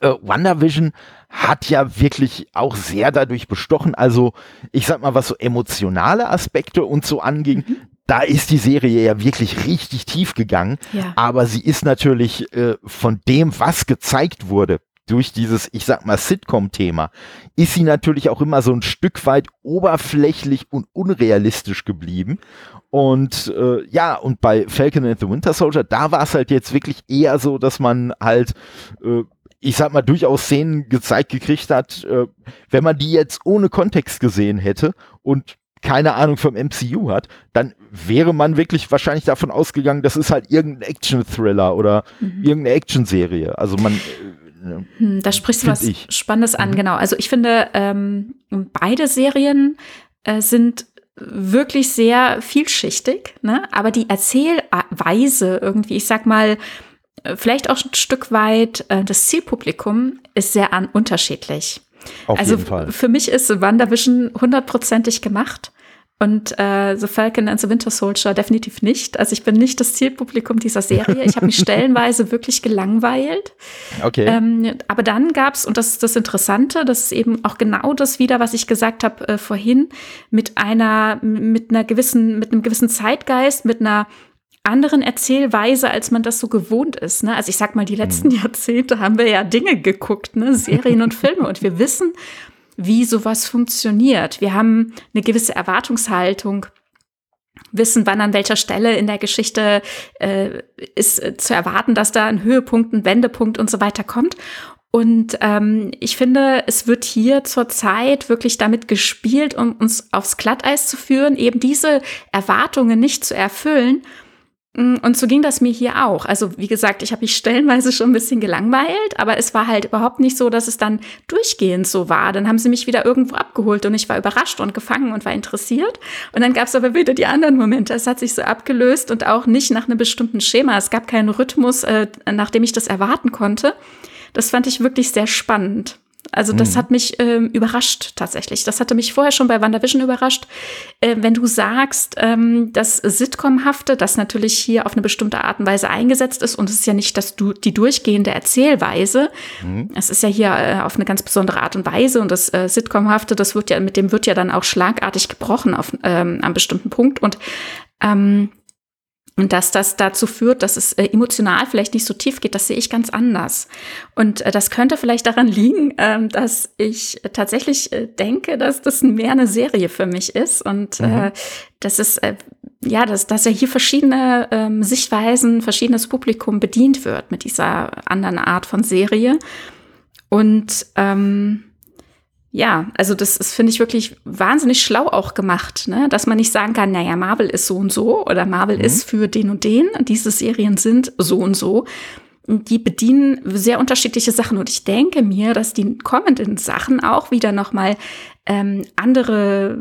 äh, WandaVision hat ja wirklich auch sehr dadurch bestochen. Also, ich sag mal, was so emotionale Aspekte und so anging, mhm. da ist die Serie ja wirklich richtig tief gegangen. Ja. Aber sie ist natürlich äh, von dem, was gezeigt wurde, durch dieses, ich sag mal, Sitcom-Thema, ist sie natürlich auch immer so ein Stück weit oberflächlich und unrealistisch geblieben. Und äh, ja, und bei Falcon and the Winter Soldier, da war es halt jetzt wirklich eher so, dass man halt äh, ich sag mal, durchaus Szenen gezeigt gekriegt hat, äh, wenn man die jetzt ohne Kontext gesehen hätte und keine Ahnung vom MCU hat, dann wäre man wirklich wahrscheinlich davon ausgegangen, das ist halt irgendein Action-Thriller oder mhm. irgendeine Action-Serie. Also man. Äh, hm, da sprichst du was ich. Spannendes an, mhm. genau. Also ich finde, ähm, beide Serien äh, sind wirklich sehr vielschichtig, ne? aber die Erzählweise irgendwie, ich sag mal, vielleicht auch ein Stück weit äh, das Zielpublikum ist sehr an, unterschiedlich. Auf also jeden Fall. für mich ist WandaVision hundertprozentig gemacht. Und äh, The Falcon and the Winter Soldier definitiv nicht. Also ich bin nicht das Zielpublikum dieser Serie. Ich habe mich stellenweise wirklich gelangweilt. Okay. Ähm, aber dann gab's und das ist das Interessante, das ist eben auch genau das wieder, was ich gesagt habe äh, vorhin, mit einer, mit einer gewissen, mit einem gewissen Zeitgeist, mit einer anderen Erzählweise, als man das so gewohnt ist. Ne? Also ich sag mal, die letzten mhm. Jahrzehnte haben wir ja Dinge geguckt, ne? Serien und Filme, und wir wissen, wie sowas funktioniert. Wir haben eine gewisse Erwartungshaltung wissen, wann an welcher Stelle in der Geschichte äh, ist äh, zu erwarten, dass da ein Höhepunkt, ein Wendepunkt und so weiter kommt. Und ähm, ich finde, es wird hier zurzeit wirklich damit gespielt, um uns aufs Glatteis zu führen, eben diese Erwartungen nicht zu erfüllen und so ging das mir hier auch. Also wie gesagt, ich habe mich stellenweise schon ein bisschen gelangweilt, aber es war halt überhaupt nicht so, dass es dann durchgehend so war. Dann haben sie mich wieder irgendwo abgeholt und ich war überrascht und gefangen und war interessiert. Und dann gab es aber wieder die anderen Momente. Es hat sich so abgelöst und auch nicht nach einem bestimmten Schema. Es gab keinen Rhythmus, äh, nach dem ich das erwarten konnte. Das fand ich wirklich sehr spannend. Also das mhm. hat mich ähm, überrascht tatsächlich. Das hatte mich vorher schon bei WandaVision überrascht. Äh, wenn du sagst, ähm, das Sitcom-hafte, das natürlich hier auf eine bestimmte Art und Weise eingesetzt ist und es ist ja nicht das, du, die durchgehende Erzählweise. Mhm. Es ist ja hier äh, auf eine ganz besondere Art und Weise und das äh, Sitcom-hafte, das wird ja, mit dem wird ja dann auch schlagartig gebrochen auf ähm, einem bestimmten Punkt und ähm, und dass das dazu führt, dass es äh, emotional vielleicht nicht so tief geht, das sehe ich ganz anders. Und äh, das könnte vielleicht daran liegen, ähm, dass ich tatsächlich äh, denke, dass das mehr eine Serie für mich ist und mhm. dass es ja, dass, dass ja hier verschiedene ähm, Sichtweisen, verschiedenes Publikum bedient wird mit dieser anderen Art von Serie. Und ähm, ja, also das ist, finde ich, wirklich wahnsinnig schlau auch gemacht, ne? dass man nicht sagen kann, naja, Marvel ist so und so oder Marvel mhm. ist für den und den, diese Serien sind so und so. Die bedienen sehr unterschiedliche Sachen und ich denke mir, dass die kommenden Sachen auch wieder nochmal ähm, andere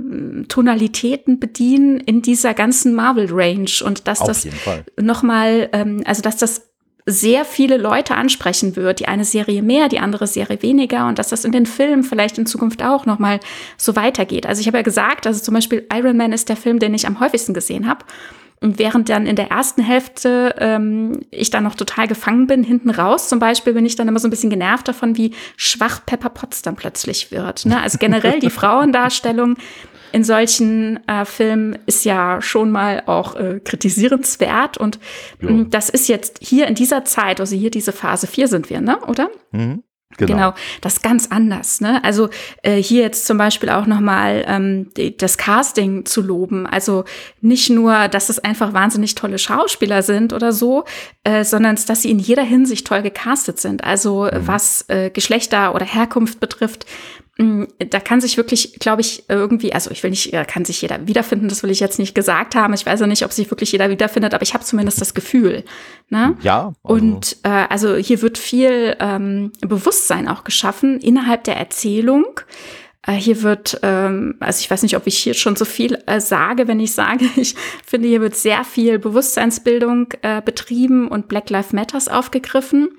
Tonalitäten bedienen in dieser ganzen Marvel-Range und dass Auf das nochmal, ähm, also dass das sehr viele Leute ansprechen wird. Die eine Serie mehr, die andere Serie weniger und dass das in den Filmen vielleicht in Zukunft auch noch mal so weitergeht. Also ich habe ja gesagt, also zum Beispiel Iron Man ist der Film, den ich am häufigsten gesehen habe. Und während dann in der ersten Hälfte ähm, ich dann noch total gefangen bin, hinten raus zum Beispiel, bin ich dann immer so ein bisschen genervt davon, wie schwach Pepper Potts dann plötzlich wird. Ne? Also generell die Frauendarstellung in solchen äh, Filmen ist ja schon mal auch äh, kritisierenswert. Und ja. Das ist jetzt hier in dieser Zeit, also hier diese Phase 4 sind wir, ne? Oder? Mhm. Genau. genau. das ist ganz anders. Ne? Also äh, hier jetzt zum Beispiel auch nochmal ähm, das Casting zu loben. Also nicht nur, dass es einfach wahnsinnig tolle Schauspieler sind oder so, äh, sondern dass sie in jeder Hinsicht toll gecastet sind. Also mhm. was äh, Geschlechter oder Herkunft betrifft, Mm, da kann sich wirklich, glaube ich, irgendwie, also ich will nicht, kann sich jeder wiederfinden, das will ich jetzt nicht gesagt haben. Ich weiß ja nicht, ob sich wirklich jeder wiederfindet, aber ich habe zumindest das Gefühl. Ne? Ja. Also. Und äh, also hier wird viel ähm, Bewusstsein auch geschaffen innerhalb der Erzählung. Äh, hier wird, ähm, also ich weiß nicht, ob ich hier schon so viel äh, sage, wenn ich sage, ich finde, hier wird sehr viel Bewusstseinsbildung äh, betrieben und Black Lives Matters aufgegriffen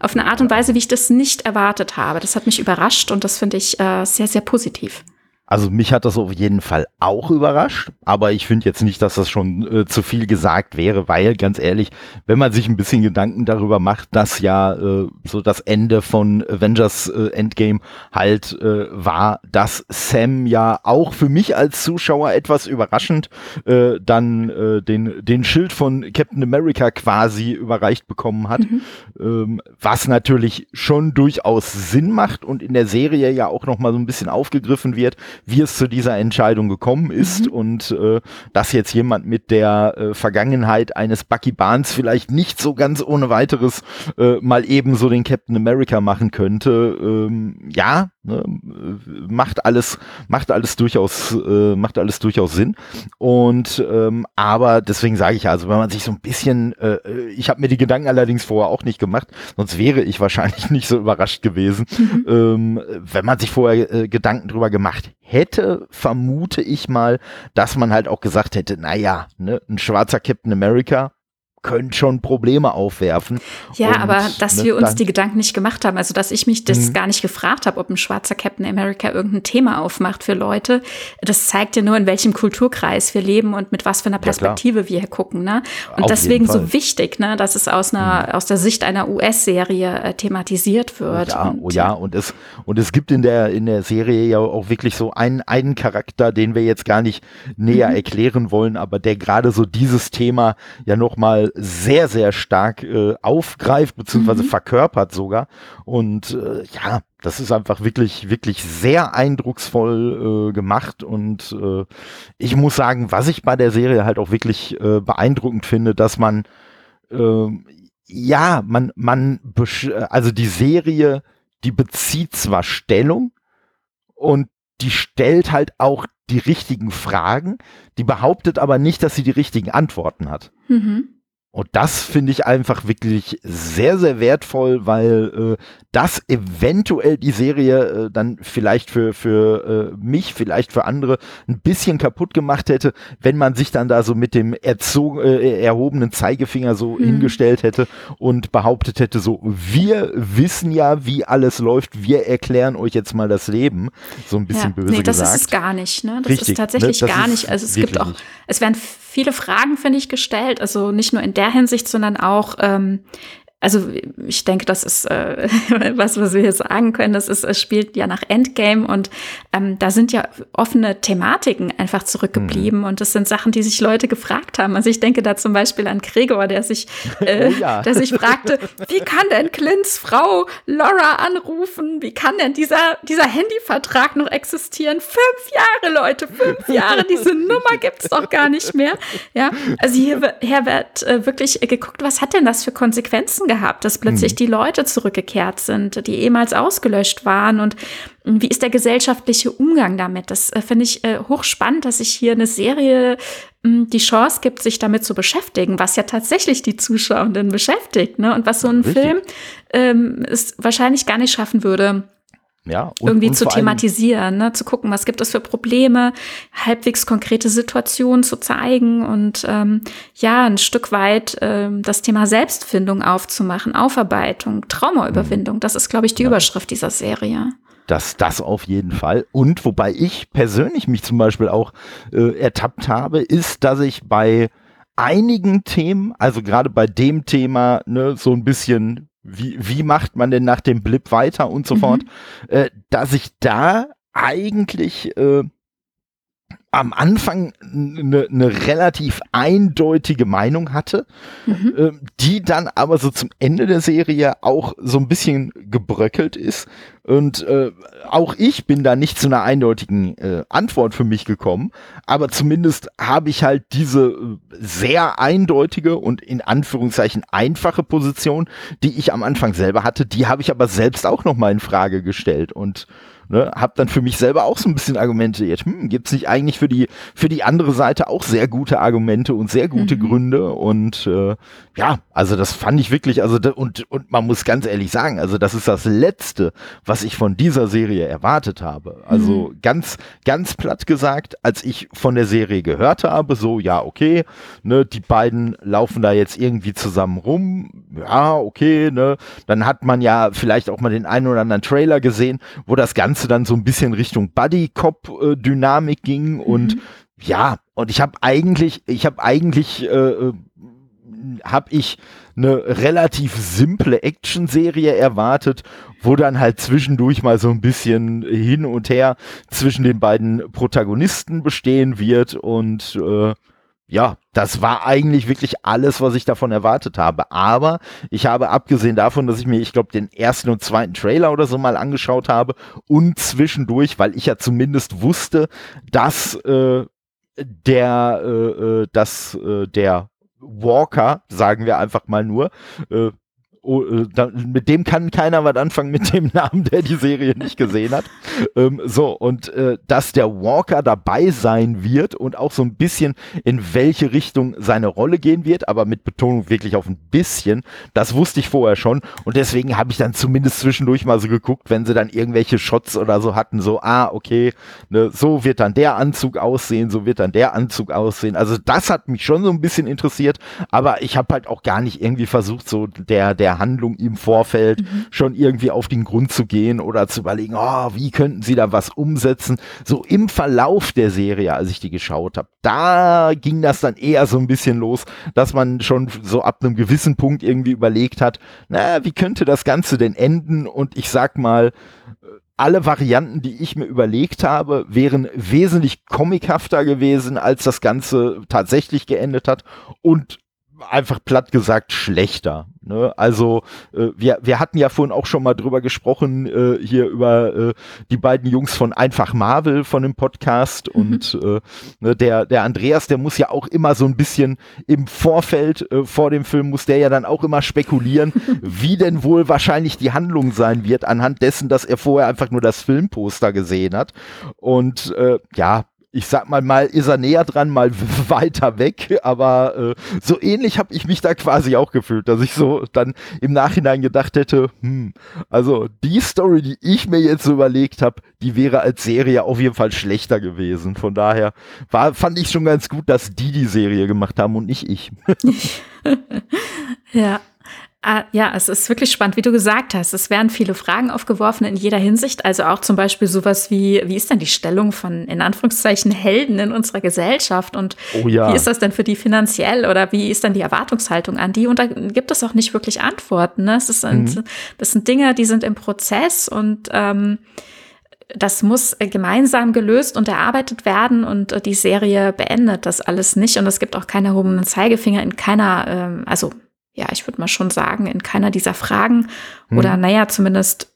auf eine Art und Weise, wie ich das nicht erwartet habe. Das hat mich überrascht und das finde ich äh, sehr, sehr positiv. Also mich hat das auf jeden Fall auch überrascht, aber ich finde jetzt nicht, dass das schon äh, zu viel gesagt wäre, weil ganz ehrlich, wenn man sich ein bisschen Gedanken darüber macht, dass ja äh, so das Ende von Avengers äh, Endgame halt äh, war, dass Sam ja auch für mich als Zuschauer etwas überraschend äh, dann äh, den, den Schild von Captain America quasi überreicht bekommen hat, mhm. ähm, was natürlich schon durchaus Sinn macht und in der Serie ja auch nochmal so ein bisschen aufgegriffen wird, wie es zu dieser Entscheidung gekommen ist mhm. und äh, dass jetzt jemand mit der äh, Vergangenheit eines Bucky Barnes vielleicht nicht so ganz ohne weiteres äh, mal eben so den Captain America machen könnte. Ähm, ja, ne, macht alles, macht alles durchaus, äh, macht alles durchaus Sinn. Und ähm, aber deswegen sage ich also, wenn man sich so ein bisschen, äh, ich habe mir die Gedanken allerdings vorher auch nicht gemacht, sonst wäre ich wahrscheinlich nicht so überrascht gewesen. Mhm. Ähm, wenn man sich vorher äh, Gedanken drüber gemacht hätte, vermute ich mal, dass man halt auch gesagt hätte, naja, ne, ein schwarzer Captain America, könnte schon Probleme aufwerfen. Ja, und, aber dass ne, wir uns die Gedanken nicht gemacht haben, also dass ich mich das mhm. gar nicht gefragt habe, ob ein schwarzer Captain America irgendein Thema aufmacht für Leute, das zeigt ja nur, in welchem Kulturkreis wir leben und mit was für einer Perspektive ja, wir hier gucken. Ne? Und Auf deswegen so wichtig, ne, dass es aus einer, mhm. aus der Sicht einer US-Serie äh, thematisiert wird. Ja, und, oh ja, und es, und es gibt in der, in der Serie ja auch wirklich so einen, einen Charakter, den wir jetzt gar nicht näher mhm. erklären wollen, aber der gerade so dieses Thema ja nochmal sehr, sehr stark äh, aufgreift, beziehungsweise mhm. verkörpert sogar. Und äh, ja, das ist einfach wirklich, wirklich sehr eindrucksvoll äh, gemacht. Und äh, ich muss sagen, was ich bei der Serie halt auch wirklich äh, beeindruckend finde, dass man äh, ja, man, man, also die Serie, die bezieht zwar Stellung und die stellt halt auch die richtigen Fragen, die behauptet aber nicht, dass sie die richtigen Antworten hat. Mhm. Und das finde ich einfach wirklich sehr, sehr wertvoll, weil äh, das eventuell die Serie äh, dann vielleicht für, für äh, mich, vielleicht für andere ein bisschen kaputt gemacht hätte, wenn man sich dann da so mit dem erzogen, äh, erhobenen Zeigefinger so hm. hingestellt hätte und behauptet hätte, so, wir wissen ja, wie alles läuft, wir erklären euch jetzt mal das Leben. So ein bisschen ja, böse nee, das gesagt. ist es gar nicht. Ne? Das Richtig, ist tatsächlich ne? das gar nicht. Also es gibt auch, es werden viele Fragen, finde ich, gestellt. Also nicht nur in der Hinsicht, sondern auch ähm, also ich denke, das ist äh, was, was wir hier sagen können. Das ist, es spielt ja nach Endgame und ähm, da sind ja offene Thematiken einfach zurückgeblieben mhm. und das sind Sachen, die sich Leute gefragt haben. Also ich denke da zum Beispiel an Gregor, der sich, äh, oh ja. der sich fragte, wie kann denn Clints Frau Laura anrufen? Wie kann denn dieser dieser Handyvertrag noch existieren? Fünf Jahre, Leute, fünf Jahre. Diese Nummer gibt's doch gar nicht mehr. Ja, also hier, hier wird äh, wirklich geguckt, was hat denn das für Konsequenzen gehabt? Gehabt, dass plötzlich mhm. die Leute zurückgekehrt sind, die ehemals ausgelöscht waren und wie ist der gesellschaftliche Umgang damit? Das äh, finde ich äh, hochspannend, dass sich hier eine Serie mh, die Chance gibt, sich damit zu beschäftigen, was ja tatsächlich die Zuschauenden beschäftigt, ne? Und was so ein Richtig. Film ähm, es wahrscheinlich gar nicht schaffen würde, ja, und, irgendwie und zu thematisieren, ne? zu gucken, was gibt es für Probleme, halbwegs konkrete Situationen zu zeigen und ähm, ja, ein Stück weit ähm, das Thema Selbstfindung aufzumachen, Aufarbeitung, Traumaüberwindung. Das ist, glaube ich, die ja. Überschrift dieser Serie. Das, das auf jeden Fall. Und wobei ich persönlich mich zum Beispiel auch äh, ertappt habe, ist, dass ich bei einigen Themen, also gerade bei dem Thema, ne, so ein bisschen wie, wie macht man denn nach dem Blip weiter und so mhm. fort, äh, dass ich da eigentlich äh, am Anfang eine ne relativ eindeutige Meinung hatte, mhm. äh, die dann aber so zum Ende der Serie auch so ein bisschen gebröckelt ist. Und äh, auch ich bin da nicht zu einer eindeutigen äh, Antwort für mich gekommen, aber zumindest habe ich halt diese äh, sehr eindeutige und in Anführungszeichen einfache Position, die ich am Anfang selber hatte, die habe ich aber selbst auch noch mal in Frage gestellt und Ne, hab dann für mich selber auch so ein bisschen argumentiert. Hm, gibt's nicht eigentlich für die für die andere Seite auch sehr gute Argumente und sehr gute mhm. Gründe und äh, ja, also das fand ich wirklich, also da, und und man muss ganz ehrlich sagen, also das ist das letzte, was ich von dieser Serie erwartet habe. Also mhm. ganz ganz platt gesagt, als ich von der Serie gehört habe, so ja okay, ne, die beiden laufen da jetzt irgendwie zusammen rum, ja okay, ne, dann hat man ja vielleicht auch mal den einen oder anderen Trailer gesehen, wo das Ganze Ganze dann so ein bisschen Richtung Buddy-Cop-Dynamik ging mhm. und ja, und ich habe eigentlich, ich habe eigentlich, äh, äh habe ich eine relativ simple Action-Serie erwartet, wo dann halt zwischendurch mal so ein bisschen hin und her zwischen den beiden Protagonisten bestehen wird und äh, ja, das war eigentlich wirklich alles, was ich davon erwartet habe. Aber ich habe abgesehen davon, dass ich mir, ich glaube, den ersten und zweiten Trailer oder so mal angeschaut habe und zwischendurch, weil ich ja zumindest wusste, dass äh, der, äh, äh dass äh, der Walker, sagen wir einfach mal nur, äh, oh, äh, da, mit dem kann keiner was anfangen mit dem Namen, der die Serie nicht gesehen hat. ähm, so, und äh, dass der Walker dabei sein wird und auch so ein bisschen in welche Richtung seine Rolle gehen wird, aber mit Betonung wirklich auf ein bisschen, das wusste ich vorher schon. Und deswegen habe ich dann zumindest zwischendurch mal so geguckt, wenn sie dann irgendwelche Shots oder so hatten, so, ah, okay, ne, so wird dann der Anzug aussehen, so wird dann der Anzug aussehen. Also das hat mich schon so ein bisschen interessiert, aber ich habe halt auch gar nicht irgendwie versucht, so der, der Handlung im Vorfeld mhm. schon irgendwie auf den Grund zu gehen oder zu überlegen, oh, wie könnten sie da was umsetzen. So im Verlauf der Serie, als ich die geschaut habe, da ging das dann eher so ein bisschen los, dass man schon so ab einem gewissen Punkt irgendwie überlegt hat, na, wie könnte das Ganze denn enden? Und ich sag mal, alle Varianten, die ich mir überlegt habe, wären wesentlich comichafter gewesen, als das Ganze tatsächlich geendet hat und einfach platt gesagt schlechter. Ne? Also äh, wir, wir hatten ja vorhin auch schon mal drüber gesprochen, äh, hier über äh, die beiden Jungs von Einfach Marvel von dem Podcast mhm. und äh, ne, der, der Andreas, der muss ja auch immer so ein bisschen im Vorfeld äh, vor dem Film, muss der ja dann auch immer spekulieren, wie denn wohl wahrscheinlich die Handlung sein wird, anhand dessen, dass er vorher einfach nur das Filmposter gesehen hat. Und äh, ja, ich sag mal, mal ist er näher dran, mal weiter weg, aber äh, so ähnlich habe ich mich da quasi auch gefühlt, dass ich so dann im Nachhinein gedacht hätte, hm, also die Story, die ich mir jetzt so überlegt habe, die wäre als Serie auf jeden Fall schlechter gewesen. Von daher war, fand ich schon ganz gut, dass die die Serie gemacht haben und nicht ich. ja, Ah, ja, es ist wirklich spannend, wie du gesagt hast. Es werden viele Fragen aufgeworfen in jeder Hinsicht. Also auch zum Beispiel sowas wie, wie ist denn die Stellung von, in Anführungszeichen, Helden in unserer Gesellschaft? Und oh ja. wie ist das denn für die finanziell? Oder wie ist dann die Erwartungshaltung an die? Und da gibt es auch nicht wirklich Antworten. Ne? Es sind, mhm. Das sind Dinge, die sind im Prozess und ähm, das muss gemeinsam gelöst und erarbeitet werden und die Serie beendet das alles nicht und es gibt auch keine erhobenen Zeigefinger in keiner, ähm, also ja, ich würde mal schon sagen, in keiner dieser Fragen hm. oder naja, zumindest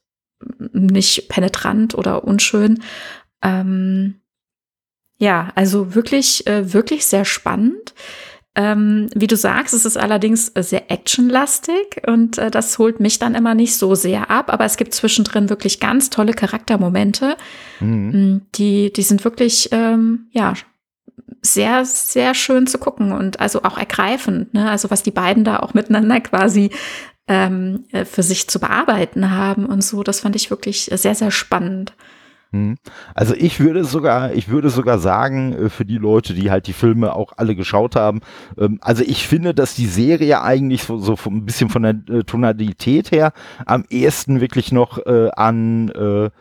nicht penetrant oder unschön. Ähm, ja, also wirklich, äh, wirklich sehr spannend. Ähm, wie du sagst, es ist allerdings sehr actionlastig und äh, das holt mich dann immer nicht so sehr ab. Aber es gibt zwischendrin wirklich ganz tolle Charaktermomente, mhm. Die, die sind wirklich, ähm, ja, sehr, sehr schön zu gucken und also auch ergreifend. Ne? Also was die beiden da auch miteinander quasi ähm, äh, für sich zu bearbeiten haben und so, das fand ich wirklich sehr, sehr spannend. Hm. Also ich würde sogar, ich würde sogar sagen, äh, für die Leute, die halt die Filme auch alle geschaut haben, ähm, also ich finde, dass die Serie eigentlich so, so ein bisschen von der äh, Tonalität her am ehesten wirklich noch an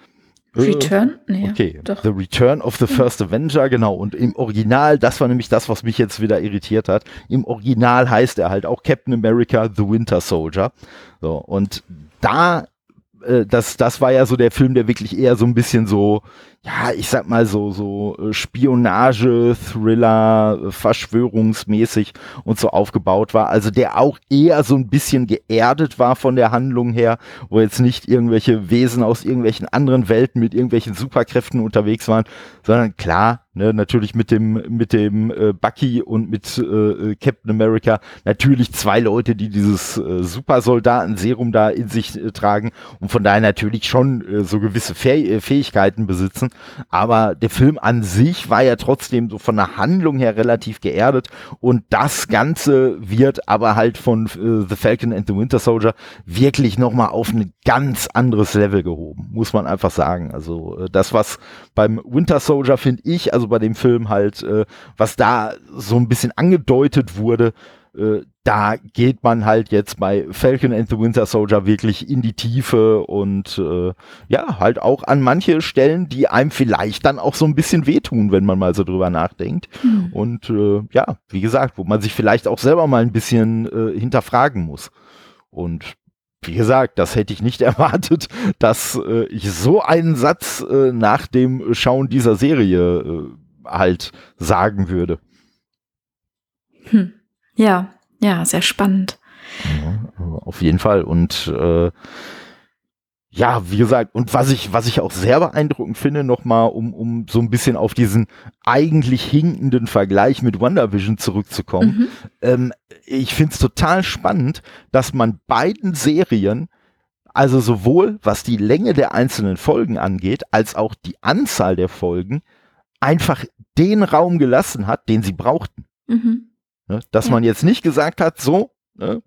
Return? Nee, okay, doch. The Return of the First Avenger, genau. Und im Original, das war nämlich das, was mich jetzt wieder irritiert hat. Im Original heißt er halt auch Captain America The Winter Soldier. So, und da äh, das, das war ja so der Film, der wirklich eher so ein bisschen so, ja, ich sag mal so, so äh, Spionage, Thriller, äh, Verschwörungsmäßig und so aufgebaut war. Also der auch eher so ein bisschen geerdet war von der Handlung her, wo jetzt nicht irgendwelche Wesen aus irgendwelchen anderen Welten mit irgendwelchen Superkräften unterwegs waren, sondern klar, Ne, natürlich mit dem mit dem äh, Bucky und mit äh, Captain America natürlich zwei Leute, die dieses äh, Supersoldaten-Serum da in sich äh, tragen und von daher natürlich schon äh, so gewisse Fäh äh, Fähigkeiten besitzen. Aber der Film an sich war ja trotzdem so von der Handlung her relativ geerdet und das Ganze wird aber halt von äh, The Falcon and the Winter Soldier wirklich nochmal auf ein ganz anderes Level gehoben, muss man einfach sagen. Also äh, das, was beim Winter Soldier finde ich, also bei dem Film halt, äh, was da so ein bisschen angedeutet wurde, äh, da geht man halt jetzt bei Falcon and the Winter Soldier wirklich in die Tiefe und äh, ja, halt auch an manche Stellen, die einem vielleicht dann auch so ein bisschen wehtun, wenn man mal so drüber nachdenkt. Mhm. Und äh, ja, wie gesagt, wo man sich vielleicht auch selber mal ein bisschen äh, hinterfragen muss. Und wie gesagt, das hätte ich nicht erwartet, dass äh, ich so einen Satz äh, nach dem Schauen dieser Serie äh, halt sagen würde. Hm. Ja, ja, sehr spannend. Ja, auf jeden Fall. Und äh, ja, wie gesagt, und was ich, was ich auch sehr beeindruckend finde, nochmal, um, um so ein bisschen auf diesen eigentlich hinkenden Vergleich mit WandaVision zurückzukommen. Mhm. Ähm, ich finde es total spannend, dass man beiden Serien, also sowohl was die Länge der einzelnen Folgen angeht, als auch die Anzahl der Folgen, einfach den Raum gelassen hat, den sie brauchten. Mhm. Ne? Dass ja. man jetzt nicht gesagt hat, so, ne?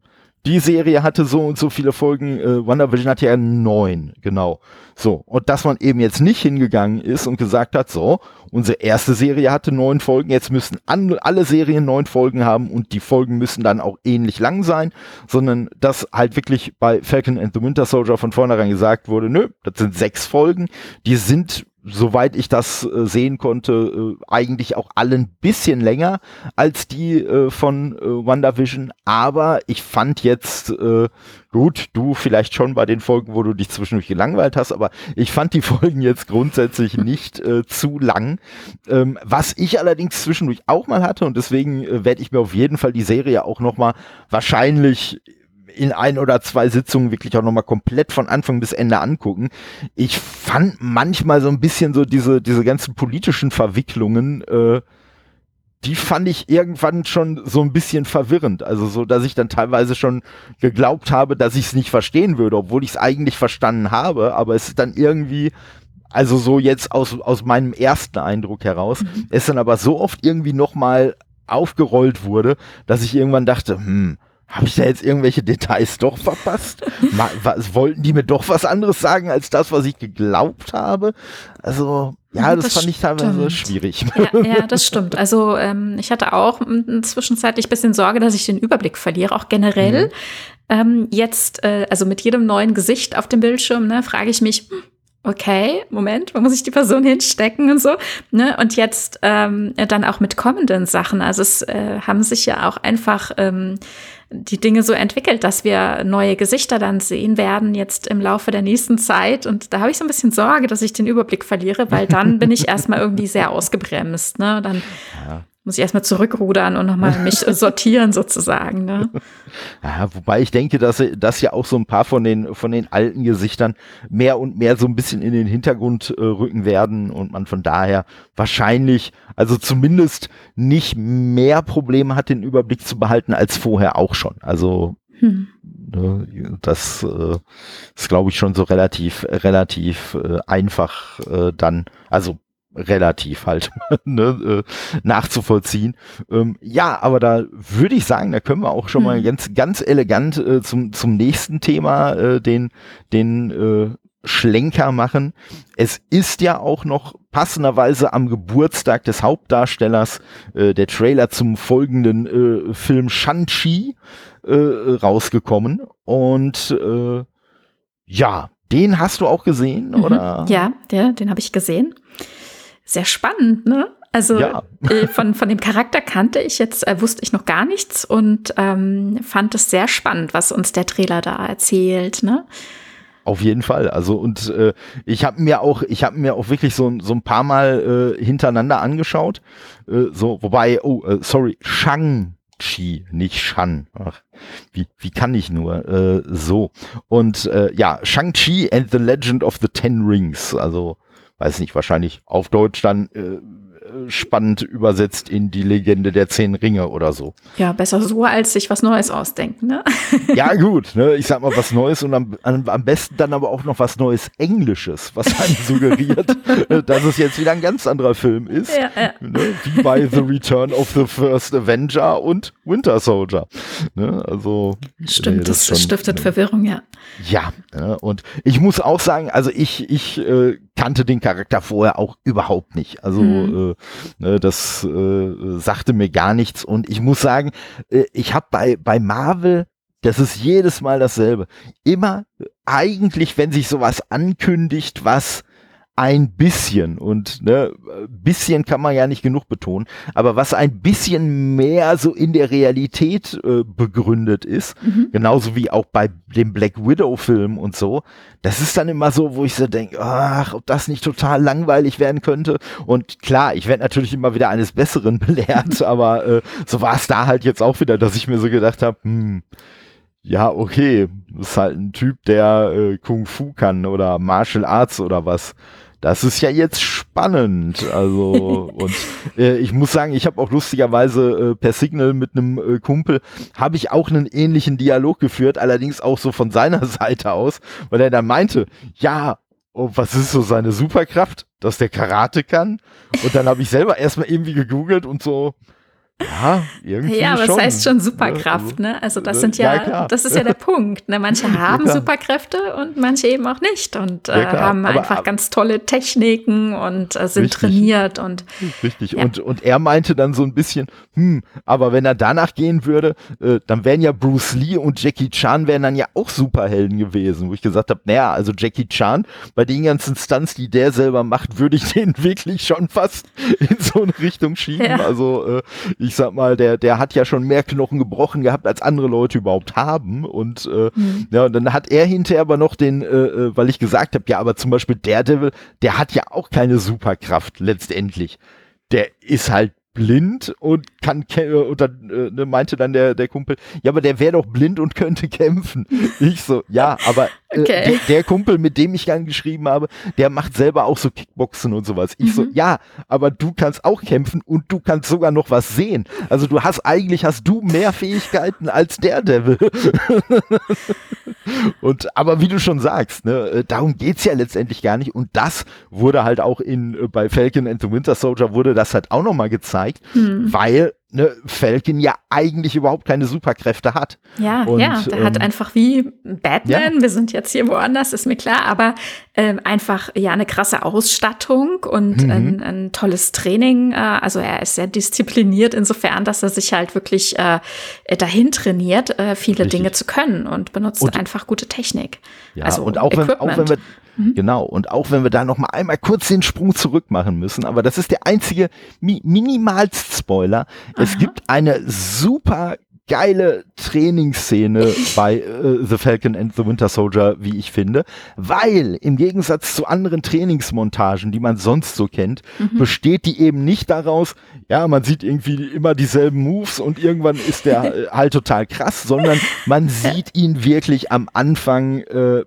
Die Serie hatte so und so viele Folgen, äh, WandaVision hatte ja neun, genau. So, und dass man eben jetzt nicht hingegangen ist und gesagt hat, so, unsere erste Serie hatte neun Folgen, jetzt müssen an, alle Serien neun Folgen haben und die Folgen müssen dann auch ähnlich lang sein, sondern dass halt wirklich bei Falcon and the Winter Soldier von vornherein gesagt wurde, nö, das sind sechs Folgen, die sind soweit ich das äh, sehen konnte, äh, eigentlich auch alle ein bisschen länger als die äh, von äh, WandaVision. Aber ich fand jetzt, äh, gut, du vielleicht schon bei den Folgen, wo du dich zwischendurch gelangweilt hast, aber ich fand die Folgen jetzt grundsätzlich nicht äh, zu lang. Ähm, was ich allerdings zwischendurch auch mal hatte und deswegen äh, werde ich mir auf jeden Fall die Serie auch noch mal wahrscheinlich in ein oder zwei Sitzungen wirklich auch nochmal komplett von Anfang bis Ende angucken. Ich fand manchmal so ein bisschen so diese, diese ganzen politischen Verwicklungen, äh, die fand ich irgendwann schon so ein bisschen verwirrend. Also so, dass ich dann teilweise schon geglaubt habe, dass ich es nicht verstehen würde, obwohl ich es eigentlich verstanden habe, aber es ist dann irgendwie, also so jetzt aus, aus meinem ersten Eindruck heraus, mhm. es dann aber so oft irgendwie nochmal aufgerollt wurde, dass ich irgendwann dachte, hm, habe ich da jetzt irgendwelche Details doch verpasst? Was, wollten die mir doch was anderes sagen als das, was ich geglaubt habe? Also, ja, das, das fand ich teilweise schwierig. Ja, ja, das stimmt. Also, ähm, ich hatte auch zwischenzeitlich ein bisschen Sorge, dass ich den Überblick verliere, auch generell. Mhm. Ähm, jetzt, äh, also mit jedem neuen Gesicht auf dem Bildschirm, ne, frage ich mich, hm, okay, Moment, wo muss ich die Person hinstecken und so. Ne? Und jetzt ähm, dann auch mit kommenden Sachen. Also es äh, haben sich ja auch einfach ähm, die Dinge so entwickelt, dass wir neue Gesichter dann sehen werden jetzt im Laufe der nächsten Zeit. Und da habe ich so ein bisschen Sorge, dass ich den Überblick verliere, weil dann bin ich erstmal irgendwie sehr ausgebremst. Ne? Dann, muss ich erstmal zurückrudern und nochmal mich sortieren sozusagen. Ne? Ja, wobei ich denke, dass, dass ja auch so ein paar von den, von den alten Gesichtern mehr und mehr so ein bisschen in den Hintergrund äh, rücken werden und man von daher wahrscheinlich, also zumindest nicht mehr Probleme hat, den Überblick zu behalten als vorher auch schon. Also hm. ne, das äh, ist, glaube ich, schon so relativ, relativ äh, einfach äh, dann, also relativ halt ne, äh, nachzuvollziehen. Ähm, ja, aber da würde ich sagen, da können wir auch schon mal hm. ganz ganz elegant äh, zum zum nächsten Thema äh, den den äh, Schlenker machen. Es ist ja auch noch passenderweise am Geburtstag des Hauptdarstellers äh, der Trailer zum folgenden äh, Film Shang-Chi äh, rausgekommen und äh, ja, den hast du auch gesehen, mhm. oder? Ja, der, den habe ich gesehen sehr spannend, ne? Also ja. äh, von, von dem Charakter kannte ich jetzt, äh, wusste ich noch gar nichts und ähm, fand es sehr spannend, was uns der Trailer da erzählt, ne? Auf jeden Fall. Also und äh, ich habe mir auch, ich habe mir auch wirklich so, so ein paar Mal äh, hintereinander angeschaut. Äh, so, wobei, oh, äh, sorry, Shang-Chi, nicht Shan. Ach, wie, wie kann ich nur? Äh, so. Und äh, ja, Shang-Chi and the Legend of the Ten Rings. Also weiß nicht, wahrscheinlich auf Deutsch dann äh, spannend übersetzt in die Legende der Zehn Ringe oder so. Ja, besser so, als sich was Neues ausdenken, ne? ja, gut, ne? ich sag mal was Neues und am, am besten dann aber auch noch was Neues Englisches, was einem suggeriert, dass es jetzt wieder ein ganz anderer Film ist. Ja, ja. Ne? Wie bei The Return of the First Avenger und Winter Soldier. Ne? Also, Stimmt, nee, das, das schon, stiftet ne? Verwirrung, ja. Ja, ne? und ich muss auch sagen, also ich, ich äh, kannte den Charakter vorher auch überhaupt nicht. Also mhm. äh, das äh, sagte mir gar nichts. Und ich muss sagen, äh, ich habe bei, bei Marvel, das ist jedes Mal dasselbe. Immer eigentlich, wenn sich sowas ankündigt, was ein bisschen und ne, bisschen kann man ja nicht genug betonen, aber was ein bisschen mehr so in der Realität äh, begründet ist, mhm. genauso wie auch bei dem Black Widow Film und so, das ist dann immer so, wo ich so denke, ach, ob das nicht total langweilig werden könnte und klar, ich werde natürlich immer wieder eines Besseren belehrt, aber äh, so war es da halt jetzt auch wieder, dass ich mir so gedacht habe, hm, ja, okay, das ist halt ein Typ, der äh, Kung Fu kann oder Martial Arts oder was das ist ja jetzt spannend. Also und äh, ich muss sagen, ich habe auch lustigerweise äh, per Signal mit einem äh, Kumpel habe ich auch einen ähnlichen Dialog geführt, allerdings auch so von seiner Seite aus, weil er dann meinte, ja, oh, was ist so seine Superkraft, dass der Karate kann? Und dann habe ich selber erstmal irgendwie gegoogelt und so ja, irgendwie. Ja, aber schon. das heißt schon Superkraft, ne? Also das sind ja, ja das ist ja der Punkt. Ne? Manche haben ja, Superkräfte und manche eben auch nicht und äh, haben aber, einfach aber, ganz tolle Techniken und äh, sind richtig, trainiert und richtig. Und und er meinte dann so ein bisschen, hm, aber wenn er danach gehen würde, äh, dann wären ja Bruce Lee und Jackie Chan wären dann ja auch Superhelden gewesen, wo ich gesagt habe, naja, also Jackie Chan bei den ganzen Stunts, die der selber macht, würde ich den wirklich schon fast in so eine Richtung schieben. Also äh, ich ich sag mal, der, der hat ja schon mehr Knochen gebrochen gehabt, als andere Leute überhaupt haben. Und äh, mhm. ja, und dann hat er hinterher aber noch den, äh, äh weil ich gesagt habe, ja, aber zum Beispiel Daredevil, der hat ja auch keine Superkraft letztendlich. Der ist halt blind und kann und dann äh, ne, meinte dann der der Kumpel, ja, aber der wäre doch blind und könnte kämpfen. Ich so, ja, aber äh, okay. der, der, Kumpel, mit dem ich dann geschrieben habe, der macht selber auch so Kickboxen und sowas. Ich mhm. so, ja, aber du kannst auch kämpfen und du kannst sogar noch was sehen. Also du hast eigentlich hast du mehr Fähigkeiten als der Devil. und aber wie du schon sagst, ne, äh, darum geht's ja letztendlich gar nicht und das wurde halt auch in äh, bei Falcon and the Winter Soldier wurde das halt auch noch mal gezeigt, mhm. weil ne, Falcon ja eigentlich überhaupt keine Superkräfte hat. Ja, und, ja, der ähm, hat einfach wie Batman, ja. wir sind jetzt hier woanders, ist mir klar, aber ähm, einfach ja eine krasse Ausstattung und mhm. ein, ein, tolles Training. Äh, also er ist sehr diszipliniert insofern, dass er sich halt wirklich äh, dahin trainiert, äh, viele Richtig. Dinge zu können und benutzt und, einfach gute Technik. Ja, also und auch wenn, auch wenn wir Mhm. Genau. Und auch wenn wir da noch mal einmal kurz den Sprung zurück machen müssen, aber das ist der einzige Mi Minimalst-Spoiler. Es gibt eine super geile Trainingsszene bei äh, The Falcon and the Winter Soldier, wie ich finde, weil im Gegensatz zu anderen Trainingsmontagen, die man sonst so kennt, mhm. besteht die eben nicht daraus, ja, man sieht irgendwie immer dieselben Moves und irgendwann ist der halt total krass, sondern man sieht ihn wirklich am Anfang äh,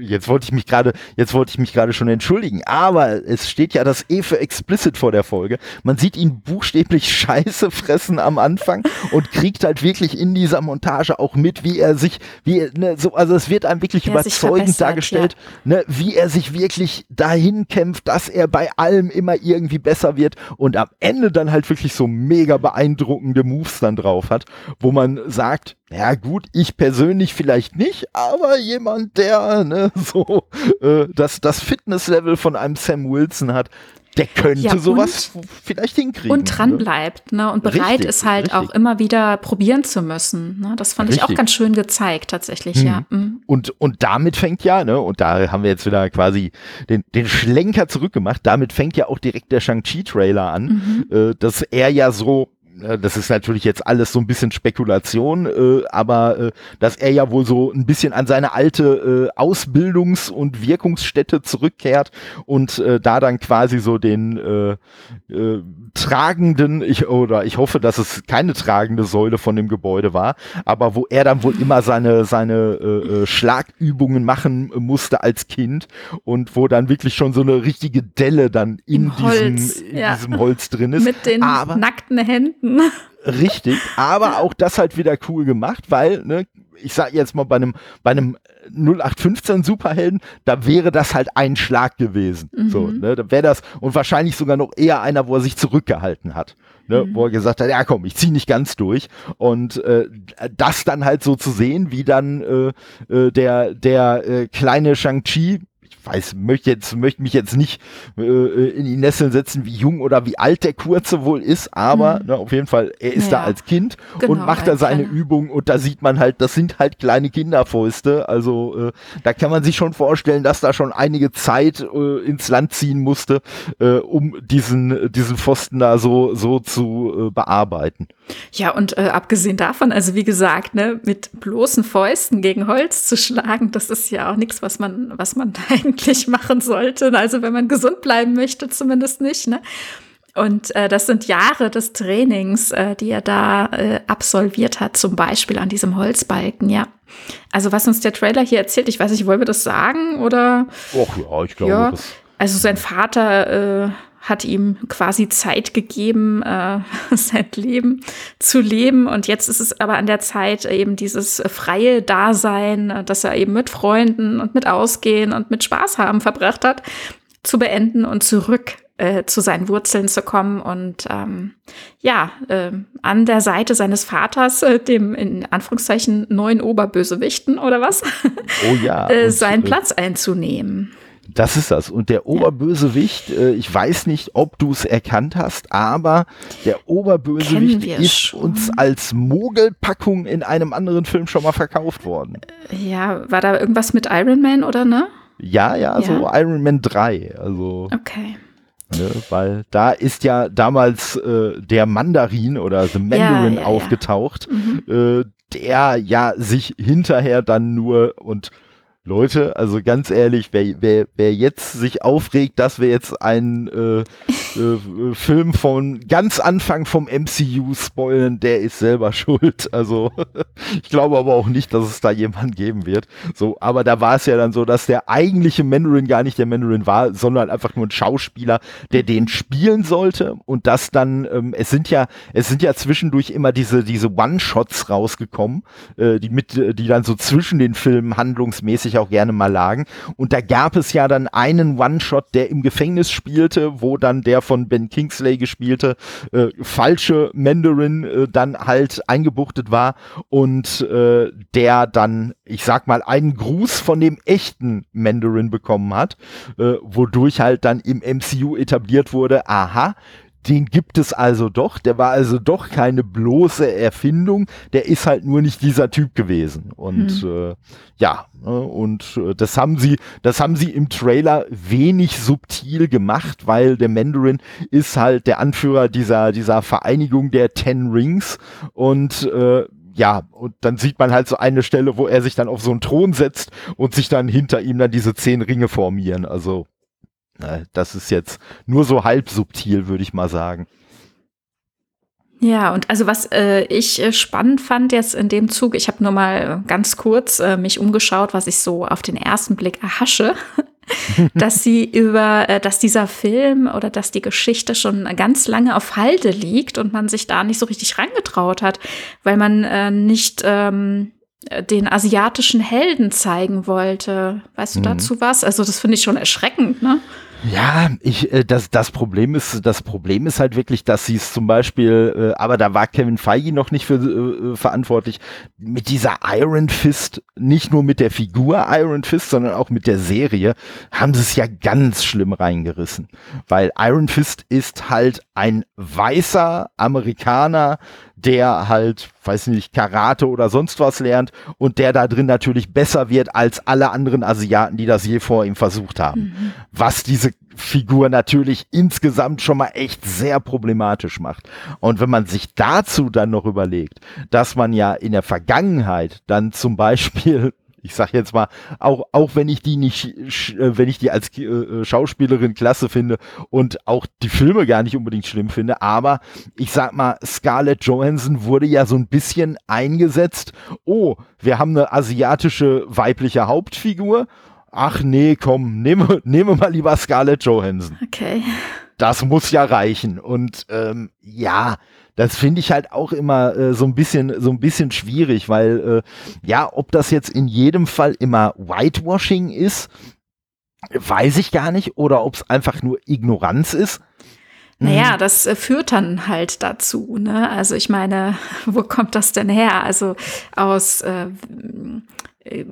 jetzt wollte ich mich gerade, jetzt wollte ich mich gerade schon entschuldigen, aber es steht ja das E für explicit vor der Folge. Man sieht ihn buchstäblich Scheiße fressen am Anfang und kriegt halt wirklich in dieser Montage auch mit, wie er sich, wie ne, so, also es wird einem wirklich überzeugend dargestellt, ja. ne, wie er sich wirklich dahin kämpft, dass er bei allem immer irgendwie besser wird und am Ende dann halt wirklich so mega beeindruckende Moves dann drauf hat, wo man sagt, ja gut, ich persönlich vielleicht nicht, aber jemand, der ne, so äh, das, das Fitnesslevel von einem Sam Wilson hat, der könnte ja, sowas vielleicht hinkriegen. Und dran ne? bleibt, ne? Und bereit richtig, ist halt richtig. auch immer wieder probieren zu müssen. Ne? Das fand richtig. ich auch ganz schön gezeigt, tatsächlich, hm. ja. Mhm. Und, und damit fängt ja, ne, und da haben wir jetzt wieder quasi den, den Schlenker zurückgemacht, damit fängt ja auch direkt der Shang-Chi-Trailer an, mhm. äh, dass er ja so das ist natürlich jetzt alles so ein bisschen Spekulation, äh, aber äh, dass er ja wohl so ein bisschen an seine alte äh, Ausbildungs- und Wirkungsstätte zurückkehrt und äh, da dann quasi so den äh, äh, tragenden, ich, oder ich hoffe, dass es keine tragende Säule von dem Gebäude war, aber wo er dann wohl immer seine, seine äh, äh Schlagübungen machen musste als Kind und wo dann wirklich schon so eine richtige Delle dann in, diesem, in ja. diesem Holz drin ist. Mit den aber, nackten Händen. Richtig, aber auch das halt wieder cool gemacht, weil, ne, ich sag jetzt mal bei einem, bei einem 0815 Superhelden, da wäre das halt ein Schlag gewesen. Mhm. So, ne, da wäre das und wahrscheinlich sogar noch eher einer, wo er sich zurückgehalten hat. Ne, mhm. wo er gesagt hat, ja komm, ich zieh nicht ganz durch. Und äh, das dann halt so zu sehen, wie dann äh, äh der, der äh, kleine Shang-Chi weiß, möchte jetzt, möchte mich jetzt nicht äh, in die Nesseln setzen, wie jung oder wie alt der Kurze wohl ist, aber mhm. ne, auf jeden Fall, er ist ja. da als Kind genau, und macht da seine Übungen und da sieht man halt, das sind halt kleine Kinderfäuste. Also äh, da kann man sich schon vorstellen, dass da schon einige Zeit äh, ins Land ziehen musste, äh, um diesen, diesen Pfosten da so, so zu äh, bearbeiten. Ja, und äh, abgesehen davon, also wie gesagt, ne, mit bloßen Fäusten gegen Holz zu schlagen, das ist ja auch nichts, was man, was man eigentlich machen sollte. Also wenn man gesund bleiben möchte, zumindest nicht. Ne? Und äh, das sind Jahre des Trainings, äh, die er da äh, absolviert hat, zum Beispiel an diesem Holzbalken, ja. Also was uns der Trailer hier erzählt, ich weiß nicht, wollen wir das sagen oder? Och ja, ich glaube. Ja. Also sein Vater äh, hat ihm quasi Zeit gegeben, äh, sein Leben zu leben. Und jetzt ist es aber an der Zeit, eben dieses freie Dasein, das er eben mit Freunden und mit Ausgehen und mit Spaß haben verbracht hat, zu beenden und zurück äh, zu seinen Wurzeln zu kommen und ähm, ja, äh, an der Seite seines Vaters, äh, dem in Anführungszeichen neuen Oberbösewichten oder was, oh ja, äh, seinen Platz einzunehmen. Das ist das. Und der Oberbösewicht, äh, ich weiß nicht, ob du es erkannt hast, aber der Oberbösewicht ist schon. uns als Mogelpackung in einem anderen Film schon mal verkauft worden. Ja, war da irgendwas mit Iron Man oder ne? Ja, ja, ja. so Iron Man 3. Also. Okay. Ne, weil da ist ja damals äh, der Mandarin oder The Mandarin ja, ja, aufgetaucht, mhm. äh, der ja sich hinterher dann nur und Leute, also ganz ehrlich, wer, wer, wer jetzt sich aufregt, dass wir jetzt einen äh, äh, Film von ganz Anfang vom MCU spoilen, der ist selber schuld. Also ich glaube aber auch nicht, dass es da jemanden geben wird. So, aber da war es ja dann so, dass der eigentliche Mandarin gar nicht der Mandarin war, sondern einfach nur ein Schauspieler, der den spielen sollte und das dann, ähm, es sind ja, es sind ja zwischendurch immer diese, diese One-Shots rausgekommen, äh, die mit, die dann so zwischen den Filmen handlungsmäßig sich auch gerne mal lagen. Und da gab es ja dann einen One-Shot, der im Gefängnis spielte, wo dann der von Ben Kingsley gespielte äh, falsche Mandarin äh, dann halt eingebuchtet war und äh, der dann, ich sag mal, einen Gruß von dem echten Mandarin bekommen hat, äh, wodurch halt dann im MCU etabliert wurde, aha, den gibt es also doch, der war also doch keine bloße Erfindung, der ist halt nur nicht dieser Typ gewesen. Und mhm. äh, ja, ne, und äh, das haben sie, das haben sie im Trailer wenig subtil gemacht, weil der Mandarin ist halt der Anführer dieser, dieser Vereinigung der Ten Rings und äh, ja, und dann sieht man halt so eine Stelle, wo er sich dann auf so einen Thron setzt und sich dann hinter ihm dann diese zehn Ringe formieren. Also das ist jetzt nur so halb subtil, würde ich mal sagen. Ja, und also was äh, ich äh, spannend fand jetzt in dem Zug, ich habe nur mal ganz kurz äh, mich umgeschaut, was ich so auf den ersten Blick erhasche, dass sie über, äh, dass dieser Film oder dass die Geschichte schon ganz lange auf Halde liegt und man sich da nicht so richtig rangetraut hat, weil man äh, nicht ähm, den asiatischen Helden zeigen wollte. Weißt du mhm. dazu was? Also das finde ich schon erschreckend, ne? Ja, ich, äh, das, das Problem ist, das Problem ist halt wirklich, dass sie es zum Beispiel, äh, aber da war Kevin Feige noch nicht für äh, verantwortlich, mit dieser Iron Fist, nicht nur mit der Figur Iron Fist, sondern auch mit der Serie, haben sie es ja ganz schlimm reingerissen. Weil Iron Fist ist halt ein weißer Amerikaner, der halt, weiß nicht, Karate oder sonst was lernt und der da drin natürlich besser wird als alle anderen Asiaten, die das je vor ihm versucht haben. Mhm. Was diese Figur natürlich insgesamt schon mal echt sehr problematisch macht. Und wenn man sich dazu dann noch überlegt, dass man ja in der Vergangenheit dann zum Beispiel ich sag jetzt mal, auch, auch wenn ich die nicht, äh, wenn ich die als äh, äh, Schauspielerin klasse finde und auch die Filme gar nicht unbedingt schlimm finde, aber ich sag mal, Scarlett Johansson wurde ja so ein bisschen eingesetzt. Oh, wir haben eine asiatische weibliche Hauptfigur. Ach nee, komm, nehme, nehme mal lieber Scarlett Johansson. Okay. Das muss ja reichen. Und ähm, ja, das finde ich halt auch immer äh, so ein bisschen so ein bisschen schwierig, weil äh, ja, ob das jetzt in jedem Fall immer Whitewashing ist, weiß ich gar nicht, oder ob es einfach nur Ignoranz ist. Naja, mhm. das äh, führt dann halt dazu. Ne? Also ich meine, wo kommt das denn her? Also aus äh,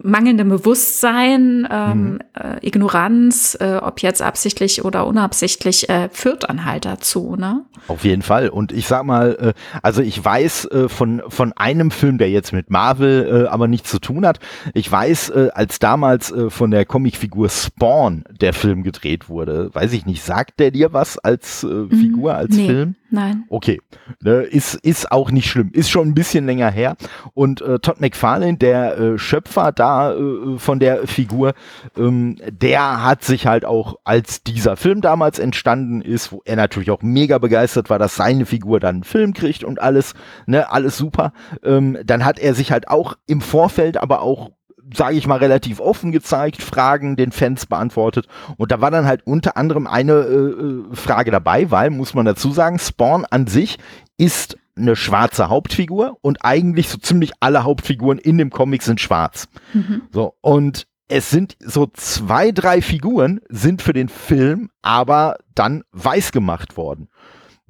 mangelndem Bewusstsein, ähm, mhm. äh, Ignoranz, äh, ob jetzt absichtlich oder unabsichtlich, äh, führt dann halt dazu, ne? Auf jeden Fall. Und ich sag mal, äh, also ich weiß äh, von, von einem Film, der jetzt mit Marvel äh, aber nichts zu tun hat. Ich weiß, äh, als damals äh, von der Comicfigur Spawn der Film gedreht wurde, weiß ich nicht, sagt der dir was als äh, mhm. Figur, als nee. Film? Nein. Okay. Ne, ist, ist auch nicht schlimm. Ist schon ein bisschen länger her. Und äh, Todd McFarlane, der äh, Schöpfer da äh, von der Figur, ähm, der hat sich halt auch, als dieser Film damals entstanden ist, wo er natürlich auch mega begeistert war, dass seine Figur dann einen Film kriegt und alles, ne, alles super, ähm, dann hat er sich halt auch im Vorfeld, aber auch sage ich mal, relativ offen gezeigt, Fragen den Fans beantwortet. Und da war dann halt unter anderem eine äh, äh, Frage dabei, weil, muss man dazu sagen, Spawn an sich ist eine schwarze Hauptfigur und eigentlich so ziemlich alle Hauptfiguren in dem Comic sind schwarz. Mhm. So, und es sind so zwei, drei Figuren sind für den Film aber dann weiß gemacht worden.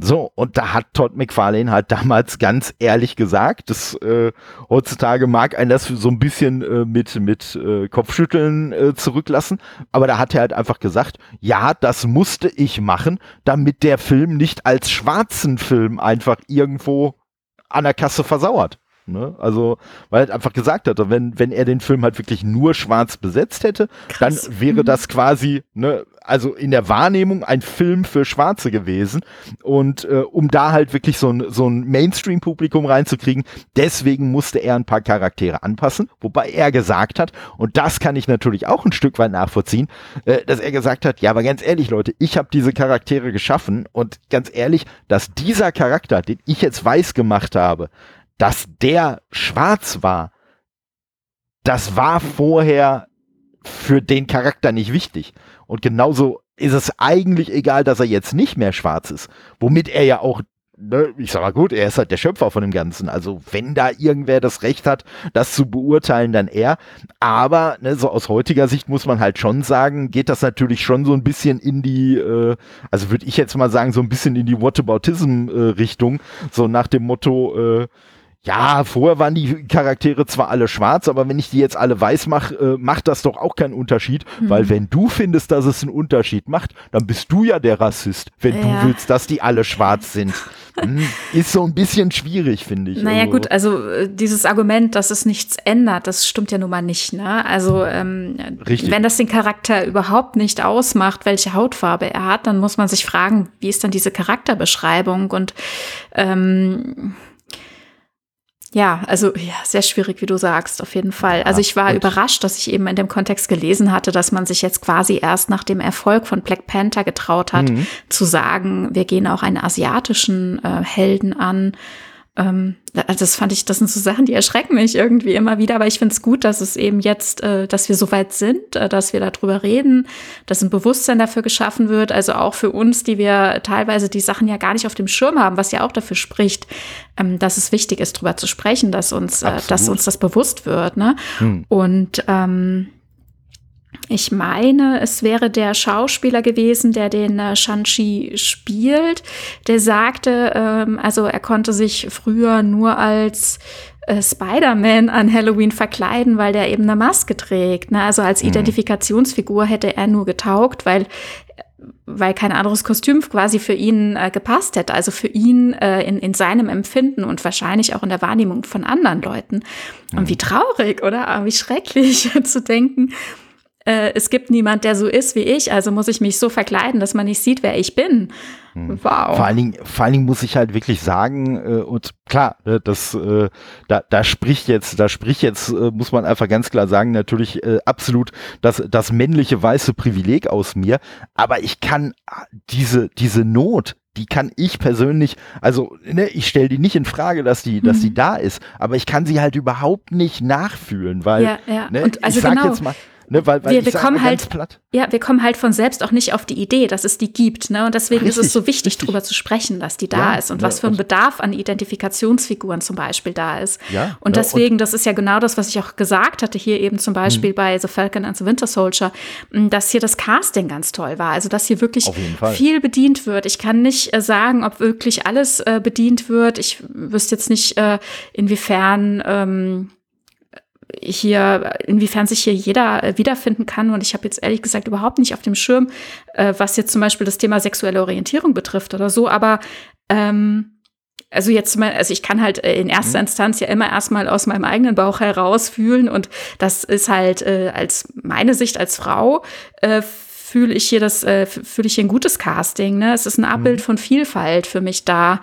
So, und da hat Todd McFarlane halt damals ganz ehrlich gesagt, dass äh, heutzutage mag ein das so ein bisschen äh, mit, mit äh, Kopfschütteln äh, zurücklassen, aber da hat er halt einfach gesagt, ja, das musste ich machen, damit der Film nicht als schwarzen Film einfach irgendwo an der Kasse versauert. Ne? Also, weil er einfach gesagt hat, wenn, wenn er den Film halt wirklich nur schwarz besetzt hätte, Krass. dann wäre mhm. das quasi, ne, also in der Wahrnehmung ein Film für Schwarze gewesen. Und äh, um da halt wirklich so ein, so ein Mainstream-Publikum reinzukriegen, deswegen musste er ein paar Charaktere anpassen, wobei er gesagt hat, und das kann ich natürlich auch ein Stück weit nachvollziehen, äh, dass er gesagt hat, ja, aber ganz ehrlich, Leute, ich habe diese Charaktere geschaffen und ganz ehrlich, dass dieser Charakter, den ich jetzt weiß gemacht habe, dass der schwarz war, das war vorher für den Charakter nicht wichtig. Und genauso ist es eigentlich egal, dass er jetzt nicht mehr schwarz ist. Womit er ja auch, ne, ich sag mal gut, er ist halt der Schöpfer von dem Ganzen. Also wenn da irgendwer das Recht hat, das zu beurteilen, dann er. Aber ne, so aus heutiger Sicht muss man halt schon sagen, geht das natürlich schon so ein bisschen in die, äh, also würde ich jetzt mal sagen, so ein bisschen in die Whataboutism-Richtung. Äh, so nach dem Motto, äh, ja, vorher waren die Charaktere zwar alle schwarz, aber wenn ich die jetzt alle weiß mache, äh, macht das doch auch keinen Unterschied, mhm. weil wenn du findest, dass es einen Unterschied macht, dann bist du ja der Rassist, wenn ja. du willst, dass die alle schwarz sind. Hm, ist so ein bisschen schwierig, finde ich. Naja, also. gut, also äh, dieses Argument, dass es nichts ändert, das stimmt ja nun mal nicht. Ne? Also, ähm, wenn das den Charakter überhaupt nicht ausmacht, welche Hautfarbe er hat, dann muss man sich fragen, wie ist dann diese Charakterbeschreibung und ähm, ja, also ja, sehr schwierig, wie du sagst, auf jeden Fall. Also ich war überrascht, dass ich eben in dem Kontext gelesen hatte, dass man sich jetzt quasi erst nach dem Erfolg von Black Panther getraut hat, mhm. zu sagen, wir gehen auch einen asiatischen äh, Helden an ähm, das fand ich, das sind so Sachen, die erschrecken mich irgendwie immer wieder, aber ich finde es gut, dass es eben jetzt, äh, dass wir so weit sind, äh, dass wir darüber reden, dass ein Bewusstsein dafür geschaffen wird, also auch für uns, die wir teilweise die Sachen ja gar nicht auf dem Schirm haben, was ja auch dafür spricht, ähm, dass es wichtig ist, darüber zu sprechen, dass uns, äh, dass uns das bewusst wird. Ne? Hm. Und ähm, ich meine, es wäre der Schauspieler gewesen, der den äh, Shang-Chi spielt, der sagte, ähm, also er konnte sich früher nur als äh, Spider-Man an Halloween verkleiden, weil der eben eine Maske trägt. Ne? Also als mhm. Identifikationsfigur hätte er nur getaugt, weil weil kein anderes Kostüm quasi für ihn äh, gepasst hätte, also für ihn äh, in, in seinem Empfinden und wahrscheinlich auch in der Wahrnehmung von anderen Leuten. Und mhm. wie traurig, oder? Aber wie schrecklich zu denken, äh, es gibt niemand, der so ist wie ich, also muss ich mich so verkleiden, dass man nicht sieht, wer ich bin. Hm. Wow. Vor allen Dingen, vor allen Dingen muss ich halt wirklich sagen, äh, und klar, äh, das, äh, da, da spricht jetzt, da spricht jetzt, äh, muss man einfach ganz klar sagen, natürlich äh, absolut das, das männliche weiße Privileg aus mir, aber ich kann diese, diese Not, die kann ich persönlich, also ne, ich stelle die nicht in Frage, dass die, mhm. dass die da ist, aber ich kann sie halt überhaupt nicht nachfühlen, weil ja, ja. Ne, und also ich sag genau. jetzt mal, Ne, weil, weil wir, wir kommen halt, ja, wir kommen halt von selbst auch nicht auf die Idee, dass es die gibt, ne? Und deswegen richtig, ist es so wichtig, richtig. darüber zu sprechen, dass die da ja, ist und ja, was für ein Bedarf an Identifikationsfiguren zum Beispiel da ist. Ja, und deswegen, und das ist ja genau das, was ich auch gesagt hatte hier eben zum Beispiel hm. bei The Falcon and the Winter Soldier, dass hier das Casting ganz toll war. Also, dass hier wirklich viel bedient wird. Ich kann nicht äh, sagen, ob wirklich alles äh, bedient wird. Ich wüsste jetzt nicht, äh, inwiefern ähm, hier, inwiefern sich hier jeder äh, wiederfinden kann. Und ich habe jetzt ehrlich gesagt überhaupt nicht auf dem Schirm, äh, was jetzt zum Beispiel das Thema sexuelle Orientierung betrifft oder so. Aber ähm, also jetzt mal, also ich kann halt äh, in erster mhm. Instanz ja immer erstmal aus meinem eigenen Bauch heraus fühlen und das ist halt äh, als meine Sicht als Frau äh, fühle ich hier das äh, fühle ich hier ein gutes Casting. Ne, es ist ein Abbild mhm. von Vielfalt für mich da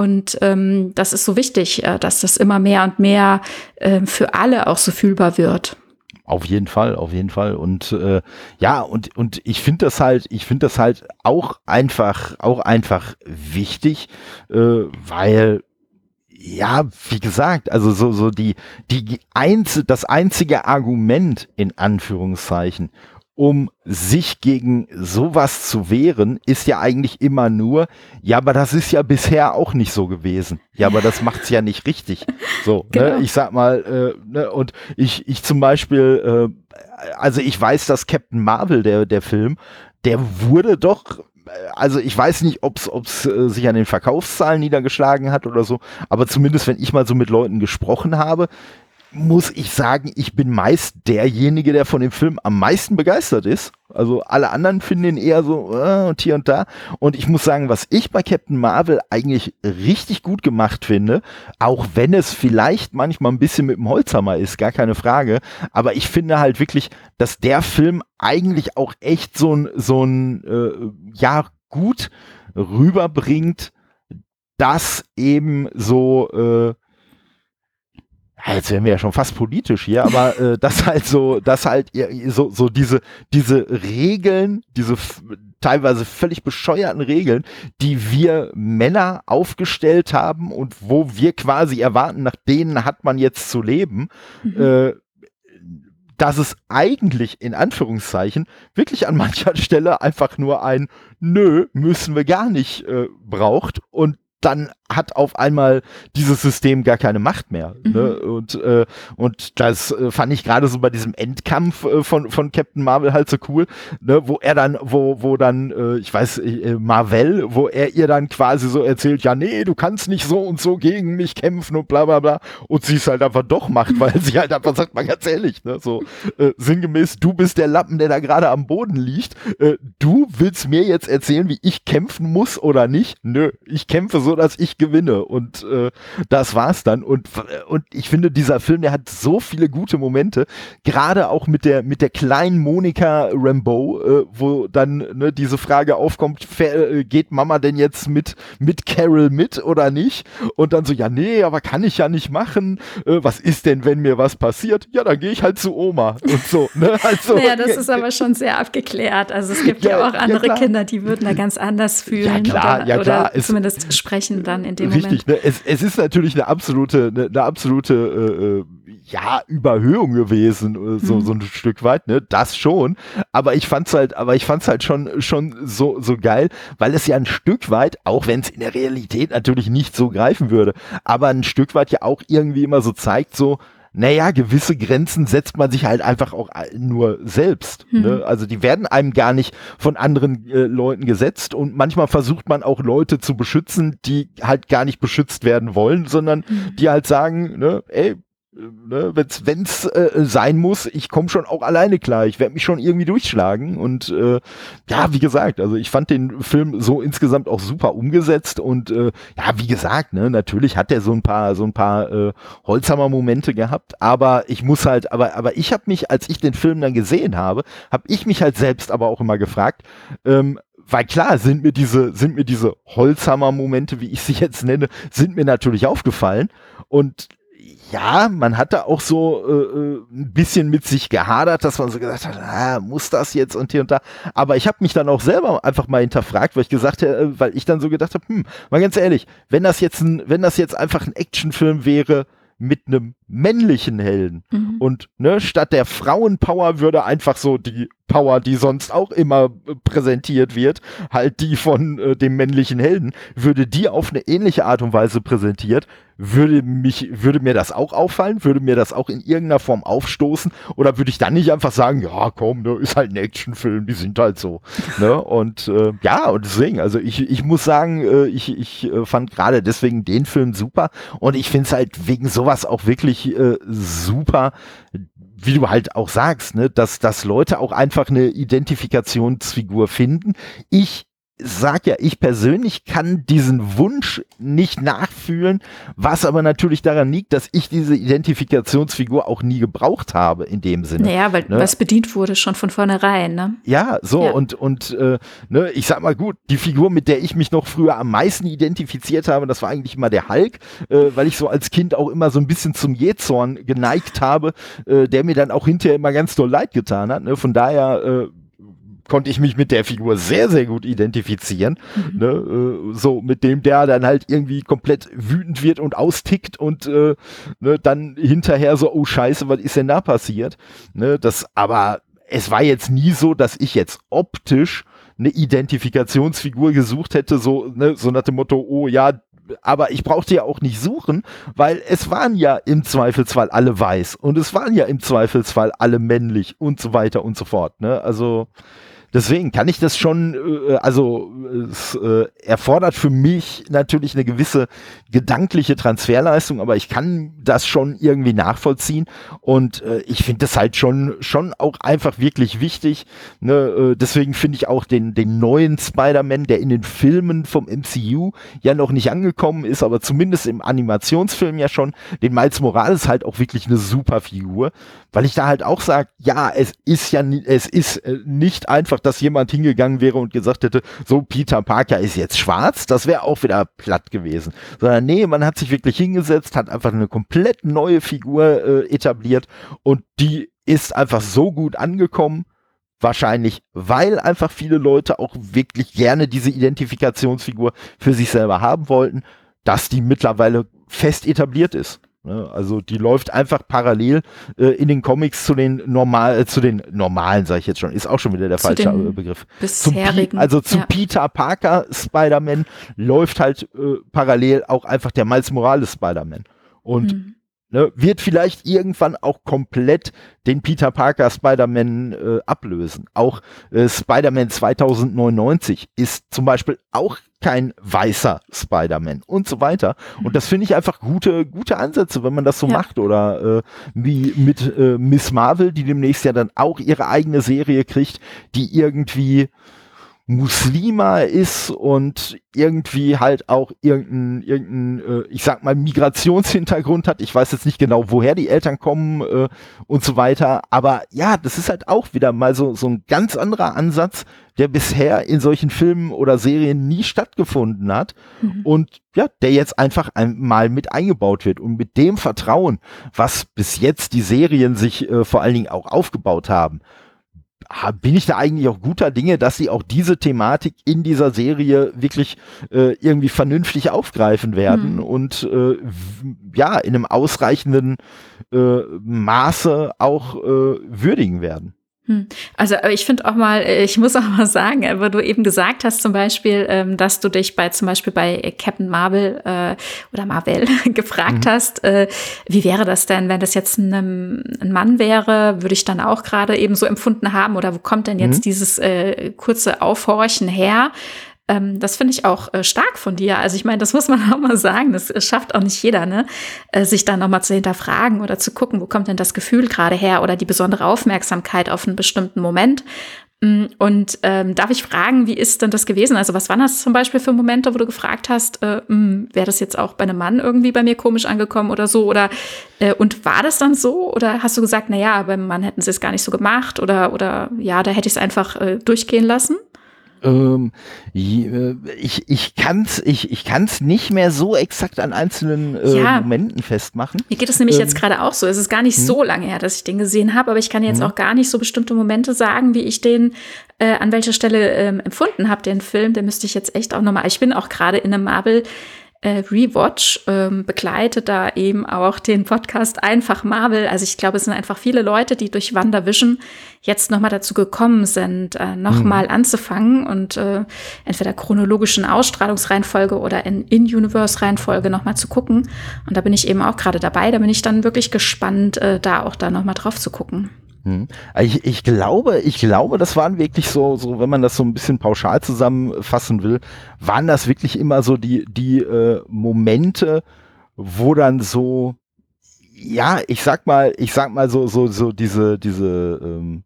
und ähm, das ist so wichtig, äh, dass das immer mehr und mehr äh, für alle auch so fühlbar wird. Auf jeden Fall, auf jeden Fall. Und äh, ja, und, und ich finde das halt, ich finde das halt auch einfach, auch einfach wichtig, äh, weil ja, wie gesagt, also so, so die, die einz das einzige Argument in Anführungszeichen, um sich gegen sowas zu wehren, ist ja eigentlich immer nur, ja, aber das ist ja bisher auch nicht so gewesen. Ja, aber das macht's ja nicht richtig. So, ne? genau. ne? ich sag mal, äh, ne? und ich, ich zum Beispiel, äh, also ich weiß, dass Captain Marvel, der, der Film, der wurde doch also ich weiß nicht, ob es äh, sich an den Verkaufszahlen niedergeschlagen hat oder so, aber zumindest wenn ich mal so mit Leuten gesprochen habe, muss ich sagen, ich bin meist derjenige, der von dem Film am meisten begeistert ist. Also alle anderen finden ihn eher so äh, und hier und da. Und ich muss sagen, was ich bei Captain Marvel eigentlich richtig gut gemacht finde, auch wenn es vielleicht manchmal ein bisschen mit dem Holzhammer ist, gar keine Frage. Aber ich finde halt wirklich, dass der Film eigentlich auch echt so ein, so ein, äh, ja, gut rüberbringt, dass eben so, äh, jetzt wären wir ja schon fast politisch hier, aber äh, das halt so, das halt so, so diese, diese Regeln, diese teilweise völlig bescheuerten Regeln, die wir Männer aufgestellt haben und wo wir quasi erwarten, nach denen hat man jetzt zu leben, mhm. äh, dass es eigentlich in Anführungszeichen wirklich an mancher Stelle einfach nur ein Nö, müssen wir gar nicht äh, braucht und dann hat auf einmal dieses System gar keine Macht mehr. Mhm. Ne? Und, äh, und das äh, fand ich gerade so bei diesem Endkampf äh, von, von Captain Marvel halt so cool, ne? wo er dann, wo, wo dann, äh, ich weiß, äh, Marvel, wo er ihr dann quasi so erzählt, ja, nee, du kannst nicht so und so gegen mich kämpfen und bla bla bla. Und sie es halt einfach doch macht, weil sie halt einfach sagt, mal ganz ehrlich, ne? so äh, sinngemäß, du bist der Lappen, der da gerade am Boden liegt. Äh, du willst mir jetzt erzählen, wie ich kämpfen muss oder nicht? Nö, ich kämpfe so, dass ich gewinne. Und äh, das war's dann. Und, und ich finde, dieser Film, der hat so viele gute Momente, gerade auch mit der, mit der kleinen Monika Rambeau, äh, wo dann ne, diese Frage aufkommt, äh, geht Mama denn jetzt mit, mit Carol mit oder nicht? Und dann so, ja, nee, aber kann ich ja nicht machen. Äh, was ist denn, wenn mir was passiert? Ja, dann gehe ich halt zu Oma und so. Ne? Also, naja, das ist aber schon sehr abgeklärt. Also es gibt ja, ja auch andere ja, Kinder, die würden da ganz anders fühlen. Ja, klar, oder, ja, klar. Oder zumindest es, sprechen dann in dem richtig, Moment. Ne? Es, es ist natürlich eine absolute, eine, eine absolute äh, äh, ja, Überhöhung gewesen, äh, so, mhm. so ein Stück weit, ne? Das schon. Aber ich fand's halt, aber ich fand's halt schon, schon so, so geil, weil es ja ein Stück weit, auch wenn es in der Realität natürlich nicht so greifen würde, aber ein Stück weit ja auch irgendwie immer so zeigt, so, naja, gewisse Grenzen setzt man sich halt einfach auch nur selbst. Mhm. Ne? Also die werden einem gar nicht von anderen äh, Leuten gesetzt und manchmal versucht man auch Leute zu beschützen, die halt gar nicht beschützt werden wollen, sondern mhm. die halt sagen, ne, ey, ne, wenn es äh, sein muss, ich komme schon auch alleine klar. Ich werde mich schon irgendwie durchschlagen. Und äh, ja, wie gesagt, also ich fand den Film so insgesamt auch super umgesetzt. Und äh, ja, wie gesagt, ne, natürlich hat er so ein paar, so ein paar äh, Holzhammer-Momente gehabt. Aber ich muss halt, aber, aber ich habe mich, als ich den Film dann gesehen habe, habe ich mich halt selbst aber auch immer gefragt, ähm, weil klar sind mir diese, sind mir diese Holzhammer-Momente, wie ich sie jetzt nenne, sind mir natürlich aufgefallen. Und ja, man hatte auch so äh, äh, ein bisschen mit sich gehadert, dass man so gesagt hat, ah, muss das jetzt und hier und da. Aber ich habe mich dann auch selber einfach mal hinterfragt, weil ich gesagt habe, äh, weil ich dann so gedacht habe, hm, mal ganz ehrlich, wenn das jetzt ein, wenn das jetzt einfach ein Actionfilm wäre mit einem männlichen Helden mhm. und ne, statt der Frauenpower würde einfach so die Power, die sonst auch immer äh, präsentiert wird, halt die von äh, dem männlichen Helden, würde die auf eine ähnliche Art und Weise präsentiert, würde mich, würde mir das auch auffallen? Würde mir das auch in irgendeiner Form aufstoßen? Oder würde ich dann nicht einfach sagen, ja, komm, ne, ist halt ein Actionfilm, die sind halt so. ne? Und äh, ja, und deswegen, also ich, ich muss sagen, äh, ich, ich äh, fand gerade deswegen den Film super und ich finde es halt wegen sowas auch wirklich äh, super, wie du halt auch sagst, ne, dass, dass Leute auch einfach eine Identifikationsfigur finden. Ich sag ja, ich persönlich kann diesen Wunsch nicht nachfühlen, was aber natürlich daran liegt, dass ich diese Identifikationsfigur auch nie gebraucht habe in dem Sinne. Naja, weil ne? was bedient wurde schon von vornherein, ne? Ja, so ja. und und äh, ne, ich sag mal gut, die Figur, mit der ich mich noch früher am meisten identifiziert habe, das war eigentlich immer der Hulk, äh, weil ich so als Kind auch immer so ein bisschen zum Jezorn geneigt habe, äh, der mir dann auch hinterher immer ganz doll leid getan hat. Ne? Von daher äh, konnte ich mich mit der Figur sehr, sehr gut identifizieren. Mhm. Ne? Äh, so, mit dem der dann halt irgendwie komplett wütend wird und austickt und äh, ne, dann hinterher so, oh Scheiße, was ist denn da passiert? Ne? Das, aber es war jetzt nie so, dass ich jetzt optisch eine Identifikationsfigur gesucht hätte, so, ne, so nach dem Motto, oh ja, aber ich brauchte ja auch nicht suchen, weil es waren ja im Zweifelsfall alle weiß und es waren ja im Zweifelsfall alle männlich und so weiter und so fort. Ne? Also deswegen kann ich das schon, äh, also es äh, erfordert für mich natürlich eine gewisse gedankliche Transferleistung, aber ich kann das schon irgendwie nachvollziehen und äh, ich finde das halt schon schon auch einfach wirklich wichtig. Ne? Äh, deswegen finde ich auch den den neuen Spider-Man, der in den Filmen vom MCU ja noch nicht angekommen ist, aber zumindest im Animationsfilm ja schon, den Miles Morales halt auch wirklich eine super Figur, weil ich da halt auch sage, ja, es ist ja es ist äh, nicht einfach einfach, dass jemand hingegangen wäre und gesagt hätte, so Peter Parker ist jetzt schwarz, das wäre auch wieder platt gewesen. Sondern nee, man hat sich wirklich hingesetzt, hat einfach eine komplett neue Figur äh, etabliert und die ist einfach so gut angekommen, wahrscheinlich, weil einfach viele Leute auch wirklich gerne diese Identifikationsfigur für sich selber haben wollten, dass die mittlerweile fest etabliert ist. Ne? Also die läuft einfach parallel äh, in den Comics zu den normal, äh, zu den normalen, sage ich jetzt schon, ist auch schon wieder der zu falsche Begriff. Bisherigen. also zu ja. Peter Parker Spider-Man läuft halt äh, parallel auch einfach der Miles Morales Spider-Man. Und mhm ne, wird vielleicht irgendwann auch komplett den Peter Parker Spider-Man äh, ablösen. Auch äh, Spider-Man 2099 ist zum Beispiel auch kein weißer Spider-Man und so weiter. Und das finde ich einfach gute, gute Ansätze, wenn man das so ja. macht. Oder äh, wie mit äh, Miss Marvel, die demnächst ja dann auch ihre eigene Serie kriegt, die irgendwie Muslima ist und irgendwie halt auch irgendeinen, irgendein, äh, ich sag mal, Migrationshintergrund hat. Ich weiß jetzt nicht genau, woher die Eltern kommen äh, und so weiter. Aber ja, das ist halt auch wieder mal so, so ein ganz anderer Ansatz, der bisher in solchen Filmen oder Serien nie stattgefunden hat. Mhm. Und ja, der jetzt einfach einmal mit eingebaut wird. Und mit dem Vertrauen, was bis jetzt die Serien sich äh, vor allen Dingen auch aufgebaut haben, bin ich da eigentlich auch guter Dinge, dass sie auch diese Thematik in dieser Serie wirklich äh, irgendwie vernünftig aufgreifen werden mhm. und äh, ja, in einem ausreichenden äh, Maße auch äh, würdigen werden. Hm. Also ich finde auch mal, äh, ich muss auch mal sagen, äh, weil du eben gesagt hast zum Beispiel, ähm, dass du dich bei zum Beispiel bei Captain Marvel äh, oder Marvel gefragt mhm. hast, wie wäre das denn, wenn das jetzt ein, ein Mann wäre, würde ich dann auch gerade eben so empfunden haben oder wo kommt denn jetzt mhm. dieses kurze Aufhorchen her? Ähm, das finde ich auch äh, stark von dir. Also ich meine, das muss man auch mal sagen. Das schafft auch nicht jeder, ne? Äh, sich dann nochmal zu hinterfragen oder zu gucken, wo kommt denn das Gefühl gerade her oder die besondere Aufmerksamkeit auf einen bestimmten Moment. Mm, und ähm, darf ich fragen, wie ist denn das gewesen? Also was waren das zum Beispiel für Momente, wo du gefragt hast, äh, hm, wäre das jetzt auch bei einem Mann irgendwie bei mir komisch angekommen oder so? Oder äh, und war das dann so? Oder hast du gesagt, na ja, beim Mann hätten sie es gar nicht so gemacht? Oder oder ja, da hätte ich es einfach äh, durchgehen lassen? Ähm, äh, ich ich kann es ich, ich kann's nicht mehr so exakt an einzelnen äh, ja. Momenten festmachen. Mir geht es nämlich ähm, jetzt gerade auch so. Es ist gar nicht hm. so lange her, dass ich den gesehen habe, aber ich kann jetzt hm. auch gar nicht so bestimmte Momente sagen, wie ich den äh, an welcher Stelle ähm, empfunden habe, den Film. Den müsste ich jetzt echt auch nochmal. Ich bin auch gerade in einem Marvel äh, Rewatch ähm, begleitet da eben auch den Podcast Einfach Marvel. Also ich glaube, es sind einfach viele Leute, die durch WandaVision jetzt nochmal dazu gekommen sind, äh, nochmal mhm. anzufangen und äh, entweder chronologischen Ausstrahlungsreihenfolge oder in In-Universe-Reihenfolge nochmal zu gucken. Und da bin ich eben auch gerade dabei. Da bin ich dann wirklich gespannt, äh, da auch da nochmal drauf zu gucken. Hm. Ich, ich glaube, ich glaube, das waren wirklich so, so, wenn man das so ein bisschen pauschal zusammenfassen will, waren das wirklich immer so die, die äh, Momente, wo dann so, ja, ich sag mal, ich sag mal so, so, so diese, diese, ähm,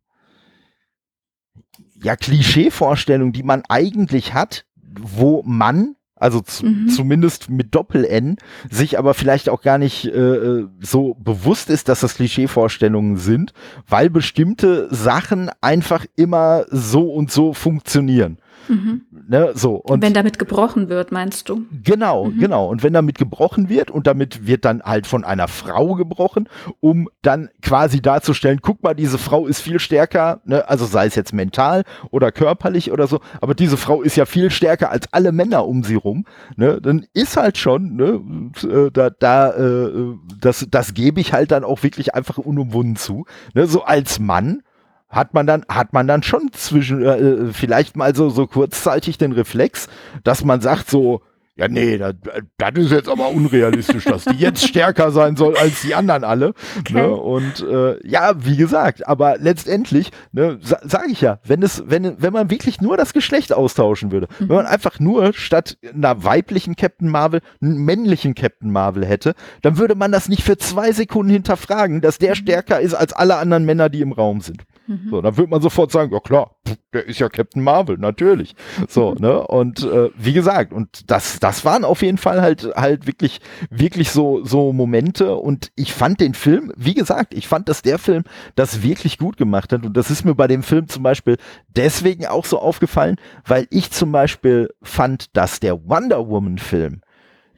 ja, Klischeevorstellung, die man eigentlich hat, wo man also mhm. zumindest mit Doppel-N, sich aber vielleicht auch gar nicht äh, äh, so bewusst ist, dass das Klischeevorstellungen sind, weil bestimmte Sachen einfach immer so und so funktionieren. Mhm. Ne, so. Und wenn damit gebrochen wird, meinst du? Genau, mhm. genau. Und wenn damit gebrochen wird und damit wird dann halt von einer Frau gebrochen, um dann quasi darzustellen, guck mal, diese Frau ist viel stärker, ne, also sei es jetzt mental oder körperlich oder so, aber diese Frau ist ja viel stärker als alle Männer um sie rum, ne, dann ist halt schon, ne, äh, da, da, äh, das, das gebe ich halt dann auch wirklich einfach unumwunden zu, ne, so als Mann hat man dann, hat man dann schon zwischen, äh, äh, vielleicht mal so, so kurzzeitig den Reflex, dass man sagt so, ja, nee, das, das ist jetzt aber unrealistisch, dass die jetzt stärker sein soll als die anderen alle. Okay. Ne? Und äh, ja, wie gesagt, aber letztendlich, ne, sa sage ich ja, wenn es, wenn, wenn man wirklich nur das Geschlecht austauschen würde, mhm. wenn man einfach nur statt einer weiblichen Captain Marvel einen männlichen Captain Marvel hätte, dann würde man das nicht für zwei Sekunden hinterfragen, dass der mhm. stärker ist als alle anderen Männer, die im Raum sind. Mhm. So, dann würde man sofort sagen, ja klar, der ist ja Captain Marvel, natürlich. So, ne? Und äh, wie gesagt, und das, das waren auf jeden Fall halt halt wirklich, wirklich so, so Momente. Und ich fand den Film, wie gesagt, ich fand, dass der Film das wirklich gut gemacht hat. Und das ist mir bei dem Film zum Beispiel deswegen auch so aufgefallen, weil ich zum Beispiel fand, dass der Wonder Woman-Film.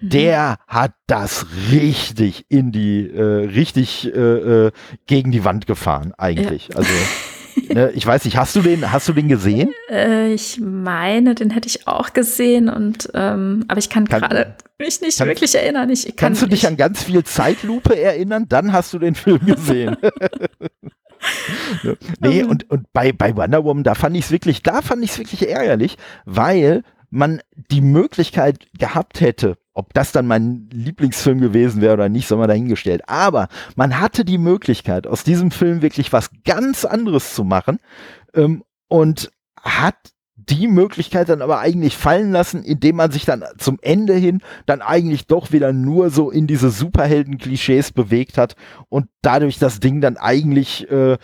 Der hat das richtig in die, äh, richtig äh, äh, gegen die Wand gefahren, eigentlich. Ja. Also ne, ich weiß nicht, hast du den, hast du den gesehen? Äh, ich meine, den hätte ich auch gesehen und ähm, aber ich kann, kann gerade mich nicht kann, wirklich erinnern. Ich, kann, kannst du dich an ganz viel Zeitlupe erinnern? Dann hast du den Film gesehen. nee, und, und bei, bei Wonder Woman, da fand ich es wirklich, da fand ich es wirklich ärgerlich, weil man die Möglichkeit gehabt hätte, ob das dann mein Lieblingsfilm gewesen wäre oder nicht, soll man dahingestellt. Aber man hatte die Möglichkeit, aus diesem Film wirklich was ganz anderes zu machen ähm, und hat die Möglichkeit dann aber eigentlich fallen lassen, indem man sich dann zum Ende hin dann eigentlich doch wieder nur so in diese Superhelden-Klischees bewegt hat und dadurch das Ding dann eigentlich äh,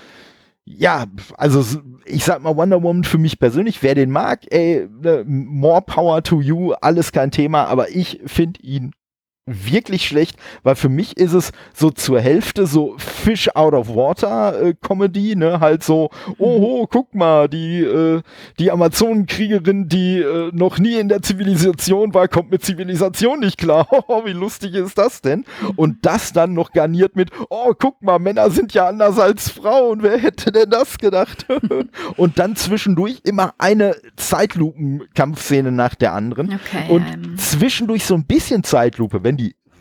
ja, also ich sag mal Wonder Woman für mich persönlich, wer den mag, ey, ne, more power to you, alles kein Thema, aber ich finde ihn wirklich schlecht, weil für mich ist es so zur Hälfte so Fish out of Water äh, Comedy, ne, halt so, oh, guck mal, die äh, die Amazonenkriegerin, die äh, noch nie in der Zivilisation war, kommt mit Zivilisation nicht klar. Oh, wie lustig ist das denn? Und das dann noch garniert mit, oh, guck mal, Männer sind ja anders als Frauen. Wer hätte denn das gedacht? Und dann zwischendurch immer eine Zeitlupen-Kampfszene nach der anderen. Okay, und um. zwischendurch so ein bisschen Zeitlupe, wenn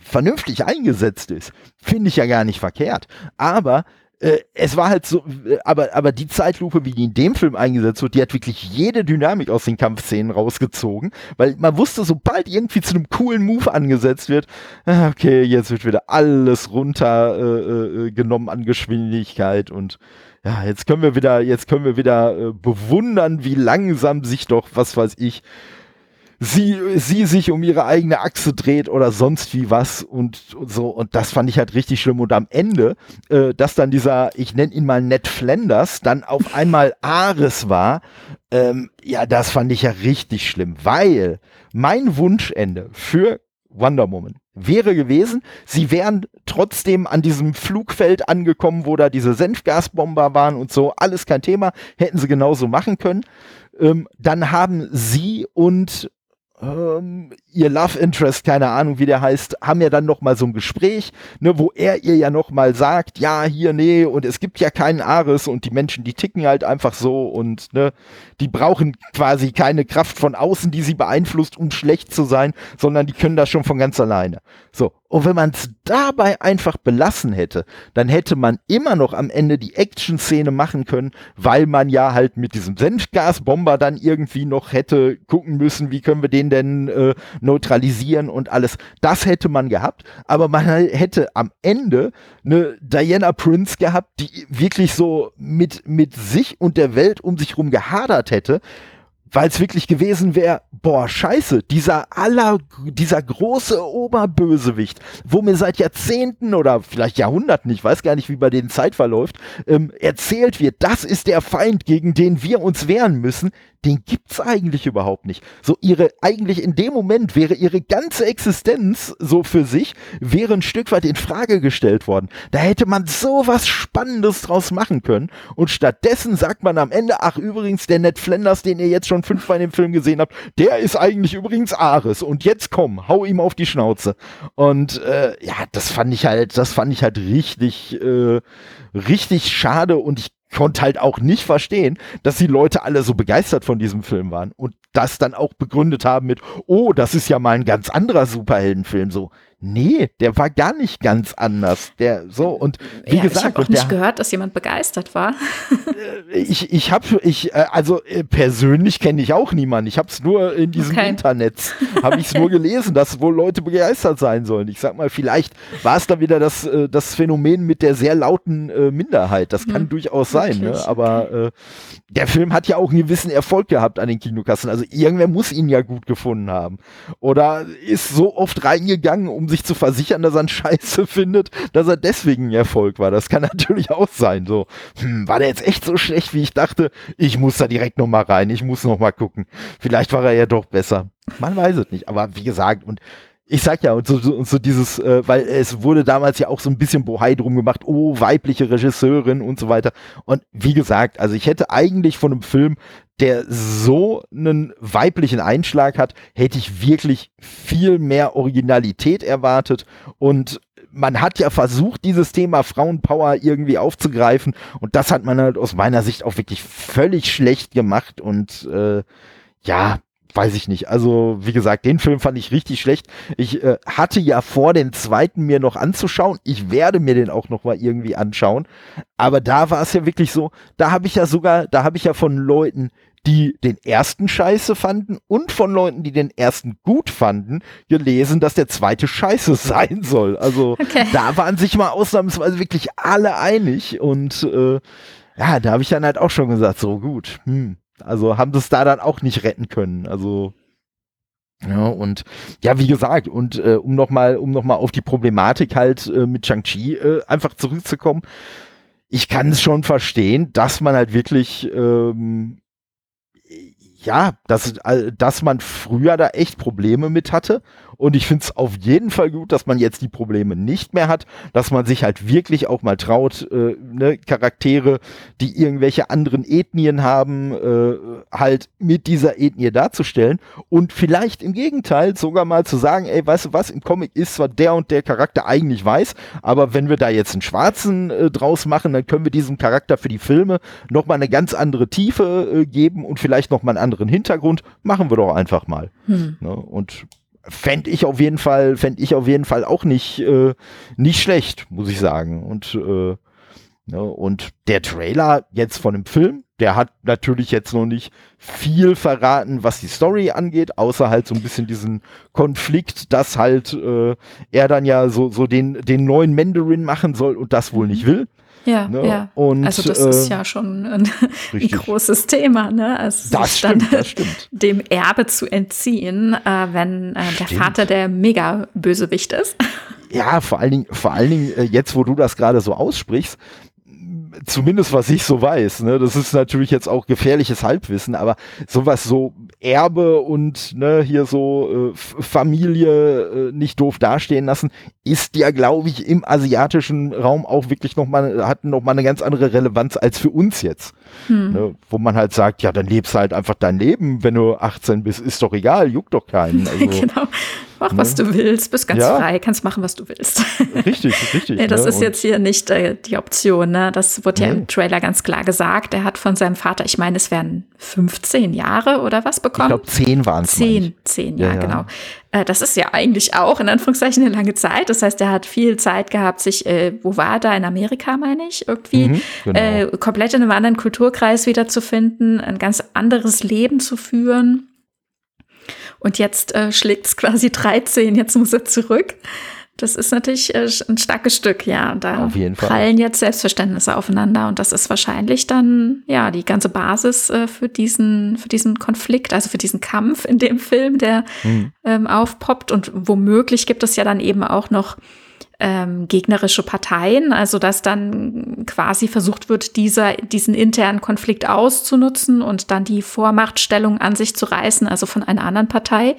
vernünftig eingesetzt ist, finde ich ja gar nicht verkehrt. Aber äh, es war halt so, äh, aber, aber die Zeitlupe, wie die in dem Film eingesetzt wird, die hat wirklich jede Dynamik aus den Kampfszenen rausgezogen, weil man wusste, sobald irgendwie zu einem coolen Move angesetzt wird, ah, okay, jetzt wird wieder alles runtergenommen äh, äh, genommen an Geschwindigkeit und ja, jetzt können wir wieder, jetzt können wir wieder äh, bewundern, wie langsam sich doch, was weiß ich, sie, sie sich um ihre eigene Achse dreht oder sonst wie was und, und so. Und das fand ich halt richtig schlimm. Und am Ende, äh, dass dann dieser, ich nenne ihn mal Ned Flanders, dann auf einmal Ares war, ähm, ja, das fand ich ja richtig schlimm, weil mein Wunschende für Wonder Woman wäre gewesen, sie wären trotzdem an diesem Flugfeld angekommen, wo da diese Senfgasbomber waren und so, alles kein Thema, hätten sie genauso machen können. Ähm, dann haben sie und ähm, ihr Love Interest, keine Ahnung, wie der heißt, haben ja dann noch mal so ein Gespräch, ne, wo er ihr ja noch mal sagt, ja, hier, nee, und es gibt ja keinen Ares und die Menschen, die ticken halt einfach so und ne, die brauchen quasi keine Kraft von außen, die sie beeinflusst, um schlecht zu sein, sondern die können das schon von ganz alleine. So, und wenn man es dabei einfach belassen hätte, dann hätte man immer noch am Ende die Action-Szene machen können, weil man ja halt mit diesem Senfgasbomber dann irgendwie noch hätte gucken müssen, wie können wir den denn äh, neutralisieren und alles. Das hätte man gehabt, aber man hätte am Ende eine Diana Prince gehabt, die wirklich so mit, mit sich und der Welt um sich rum gehadert hätte, weil es wirklich gewesen wäre, boah, scheiße, dieser aller, dieser große Oberbösewicht, wo mir seit Jahrzehnten oder vielleicht Jahrhunderten, ich weiß gar nicht, wie bei denen Zeit verläuft, ähm, erzählt wird, das ist der Feind, gegen den wir uns wehren müssen, den gibt's eigentlich überhaupt nicht. So ihre, eigentlich in dem Moment wäre ihre ganze Existenz so für sich, wäre ein Stück weit in Frage gestellt worden. Da hätte man so was Spannendes draus machen können. Und stattdessen sagt man am Ende, ach übrigens, der Ned Flanders, den ihr jetzt schon fünfmal in dem Film gesehen habt, der ist eigentlich übrigens Ares. Und jetzt komm, hau ihm auf die Schnauze. Und äh, ja, das fand ich halt, das fand ich halt richtig, äh, richtig schade und ich konnte halt auch nicht verstehen, dass die Leute alle so begeistert von diesem Film waren und das dann auch begründet haben mit, oh, das ist ja mal ein ganz anderer Superheldenfilm. So, Nee, der war gar nicht ganz anders. Der so und wie ja, gesagt, ich habe auch nicht gehört, dass jemand begeistert war. Äh, ich ich habe ich äh, also äh, persönlich kenne ich auch niemanden. Ich habe es nur in diesem okay. Internet habe ich es nur gelesen, dass wohl Leute begeistert sein sollen. Ich sag mal, vielleicht war es da wieder das das Phänomen mit der sehr lauten Minderheit. Das kann hm, durchaus sein, ne? aber okay. der Film hat ja auch einen gewissen Erfolg gehabt an den Kinokassen. Also irgendwer muss ihn ja gut gefunden haben oder ist so oft reingegangen, um sich zu versichern, dass er einen Scheiße findet, dass er deswegen ein Erfolg war. Das kann natürlich auch sein. So, hm, war der jetzt echt so schlecht, wie ich dachte? Ich muss da direkt noch mal rein. Ich muss noch mal gucken. Vielleicht war er ja doch besser. Man weiß es nicht. Aber wie gesagt, und ich sag ja, und so, und so dieses, äh, weil es wurde damals ja auch so ein bisschen Bohai drum gemacht, oh, weibliche Regisseurin und so weiter. Und wie gesagt, also ich hätte eigentlich von einem Film, der so einen weiblichen Einschlag hat, hätte ich wirklich viel mehr Originalität erwartet. Und man hat ja versucht, dieses Thema Frauenpower irgendwie aufzugreifen. Und das hat man halt aus meiner Sicht auch wirklich völlig schlecht gemacht. Und äh, ja, weiß ich nicht. Also, wie gesagt, den Film fand ich richtig schlecht. Ich äh, hatte ja vor, den zweiten mir noch anzuschauen. Ich werde mir den auch noch mal irgendwie anschauen. Aber da war es ja wirklich so, da habe ich ja sogar, da habe ich ja von Leuten, die den ersten scheiße fanden und von Leuten, die den ersten gut fanden, gelesen, dass der zweite scheiße sein soll. Also okay. da waren sich mal ausnahmsweise wirklich alle einig und äh, ja, da habe ich dann halt auch schon gesagt, so gut, hm, also haben sie es da dann auch nicht retten können. Also ja, und ja, wie gesagt, und äh, um nochmal um noch mal auf die Problematik halt äh, mit Shang-Chi äh, einfach zurückzukommen, ich kann es schon verstehen, dass man halt wirklich ähm, ja, dass, äh, dass man früher da echt Probleme mit hatte und ich finde es auf jeden Fall gut, dass man jetzt die Probleme nicht mehr hat, dass man sich halt wirklich auch mal traut, äh, ne, Charaktere, die irgendwelche anderen Ethnien haben, äh, halt mit dieser Ethnie darzustellen und vielleicht im Gegenteil sogar mal zu sagen, ey, weißt du was, im Comic ist zwar der und der Charakter eigentlich weiß, aber wenn wir da jetzt einen Schwarzen äh, draus machen, dann können wir diesem Charakter für die Filme nochmal eine ganz andere Tiefe äh, geben und vielleicht nochmal einen anderen Hintergrund. Machen wir doch einfach mal. Hm. Ne? Und fände ich auf jeden Fall, fände ich auf jeden Fall auch nicht, äh, nicht schlecht, muss ich sagen. Und, äh, ne, und der Trailer jetzt von dem Film, der hat natürlich jetzt noch nicht viel verraten, was die Story angeht, außer halt so ein bisschen diesen Konflikt, dass halt äh, er dann ja so, so den, den neuen Mandarin machen soll und das wohl nicht will. Ja, ne? ja. Und, also das äh, ist ja schon ein, ein großes Thema, ne? Also das stimmt, das stimmt. dem Erbe zu entziehen, äh, wenn äh, der Vater der mega Bösewicht ist. Ja, vor allen Dingen, vor allen Dingen äh, jetzt, wo du das gerade so aussprichst, zumindest was ich so weiß, ne, das ist natürlich jetzt auch gefährliches Halbwissen, aber sowas so Erbe und ne, hier so äh, Familie äh, nicht doof dastehen lassen, ist ja, glaube ich, im asiatischen Raum auch wirklich nochmal, hat nochmal eine ganz andere Relevanz als für uns jetzt. Hm. Ne, wo man halt sagt, ja, dann lebst halt einfach dein Leben, wenn du 18 bist, ist doch egal, juckt doch keinen. Also, genau. Mach, was ne? du willst, bist ganz ja. frei, kannst machen, was du willst. Richtig, richtig. nee, das ne? ist jetzt hier nicht äh, die Option. Ne? Das wurde ja im Trailer ganz klar gesagt. Er hat von seinem Vater, ich meine, es wären 15 Jahre oder was bekommen? Ich glaube, 10 waren es. 10, 10, ja, ja, genau. Äh, das ist ja eigentlich auch in Anführungszeichen eine lange Zeit. Das heißt, er hat viel Zeit gehabt, sich, äh, wo war er da? In Amerika, meine ich, irgendwie mhm, genau. äh, komplett in einem anderen Kulturkreis wiederzufinden, ein ganz anderes Leben zu führen. Und jetzt äh, schlägt es quasi 13, jetzt muss er zurück. Das ist natürlich äh, ein starkes Stück, ja. Da Auf jeden Fall. prallen jetzt Selbstverständnisse aufeinander und das ist wahrscheinlich dann ja die ganze Basis äh, für diesen für diesen Konflikt, also für diesen Kampf in dem Film, der hm. ähm, aufpoppt und womöglich gibt es ja dann eben auch noch ähm, gegnerische Parteien, also dass dann quasi versucht wird, dieser, diesen internen Konflikt auszunutzen und dann die Vormachtstellung an sich zu reißen, also von einer anderen Partei.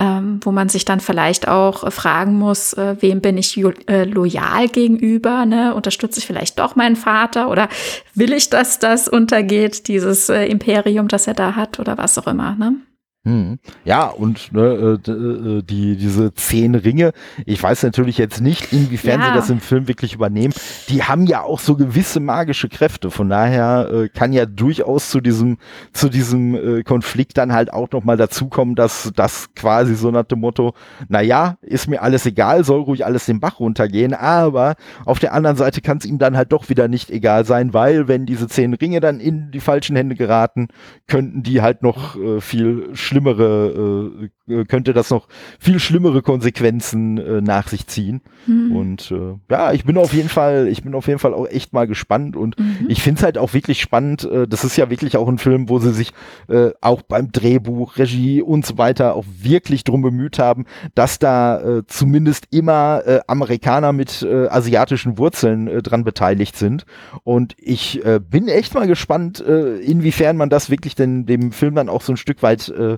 Ähm, wo man sich dann vielleicht auch fragen muss, äh, wem bin ich äh, loyal gegenüber? Ne? Unterstütze ich vielleicht doch meinen Vater oder will ich, dass das untergeht, dieses äh, Imperium, das er da hat oder was auch immer? Ne? Hm. Ja, und ne, äh, äh, die, diese zehn Ringe, ich weiß natürlich jetzt nicht, inwiefern ja. sie das im Film wirklich übernehmen. Die haben ja auch so gewisse magische Kräfte. Von daher äh, kann ja durchaus zu diesem, zu diesem äh, Konflikt dann halt auch nochmal dazukommen, dass das quasi so nach dem Motto, naja, ist mir alles egal, soll ruhig alles den Bach runtergehen, aber auf der anderen Seite kann es ihm dann halt doch wieder nicht egal sein, weil wenn diese zehn Ringe dann in die falschen Hände geraten, könnten die halt noch äh, viel schlimmere, äh, äh, könnte das noch viel schlimmere Konsequenzen äh, nach sich ziehen. Mhm. Und äh, ja, ich bin auf jeden Fall, ich bin auf jeden Fall auch echt mal gespannt und mhm. ich finde es halt auch wirklich spannend. Äh, das ist ja wirklich auch ein Film, wo sie sich äh, auch beim Drehbuch, Regie und so weiter auch wirklich drum bemüht haben, dass da äh, zumindest immer äh, Amerikaner mit äh, asiatischen Wurzeln äh, dran beteiligt sind. Und ich äh, bin echt mal gespannt, äh, inwiefern man das wirklich denn dem Film dann auch so ein Stück weit äh,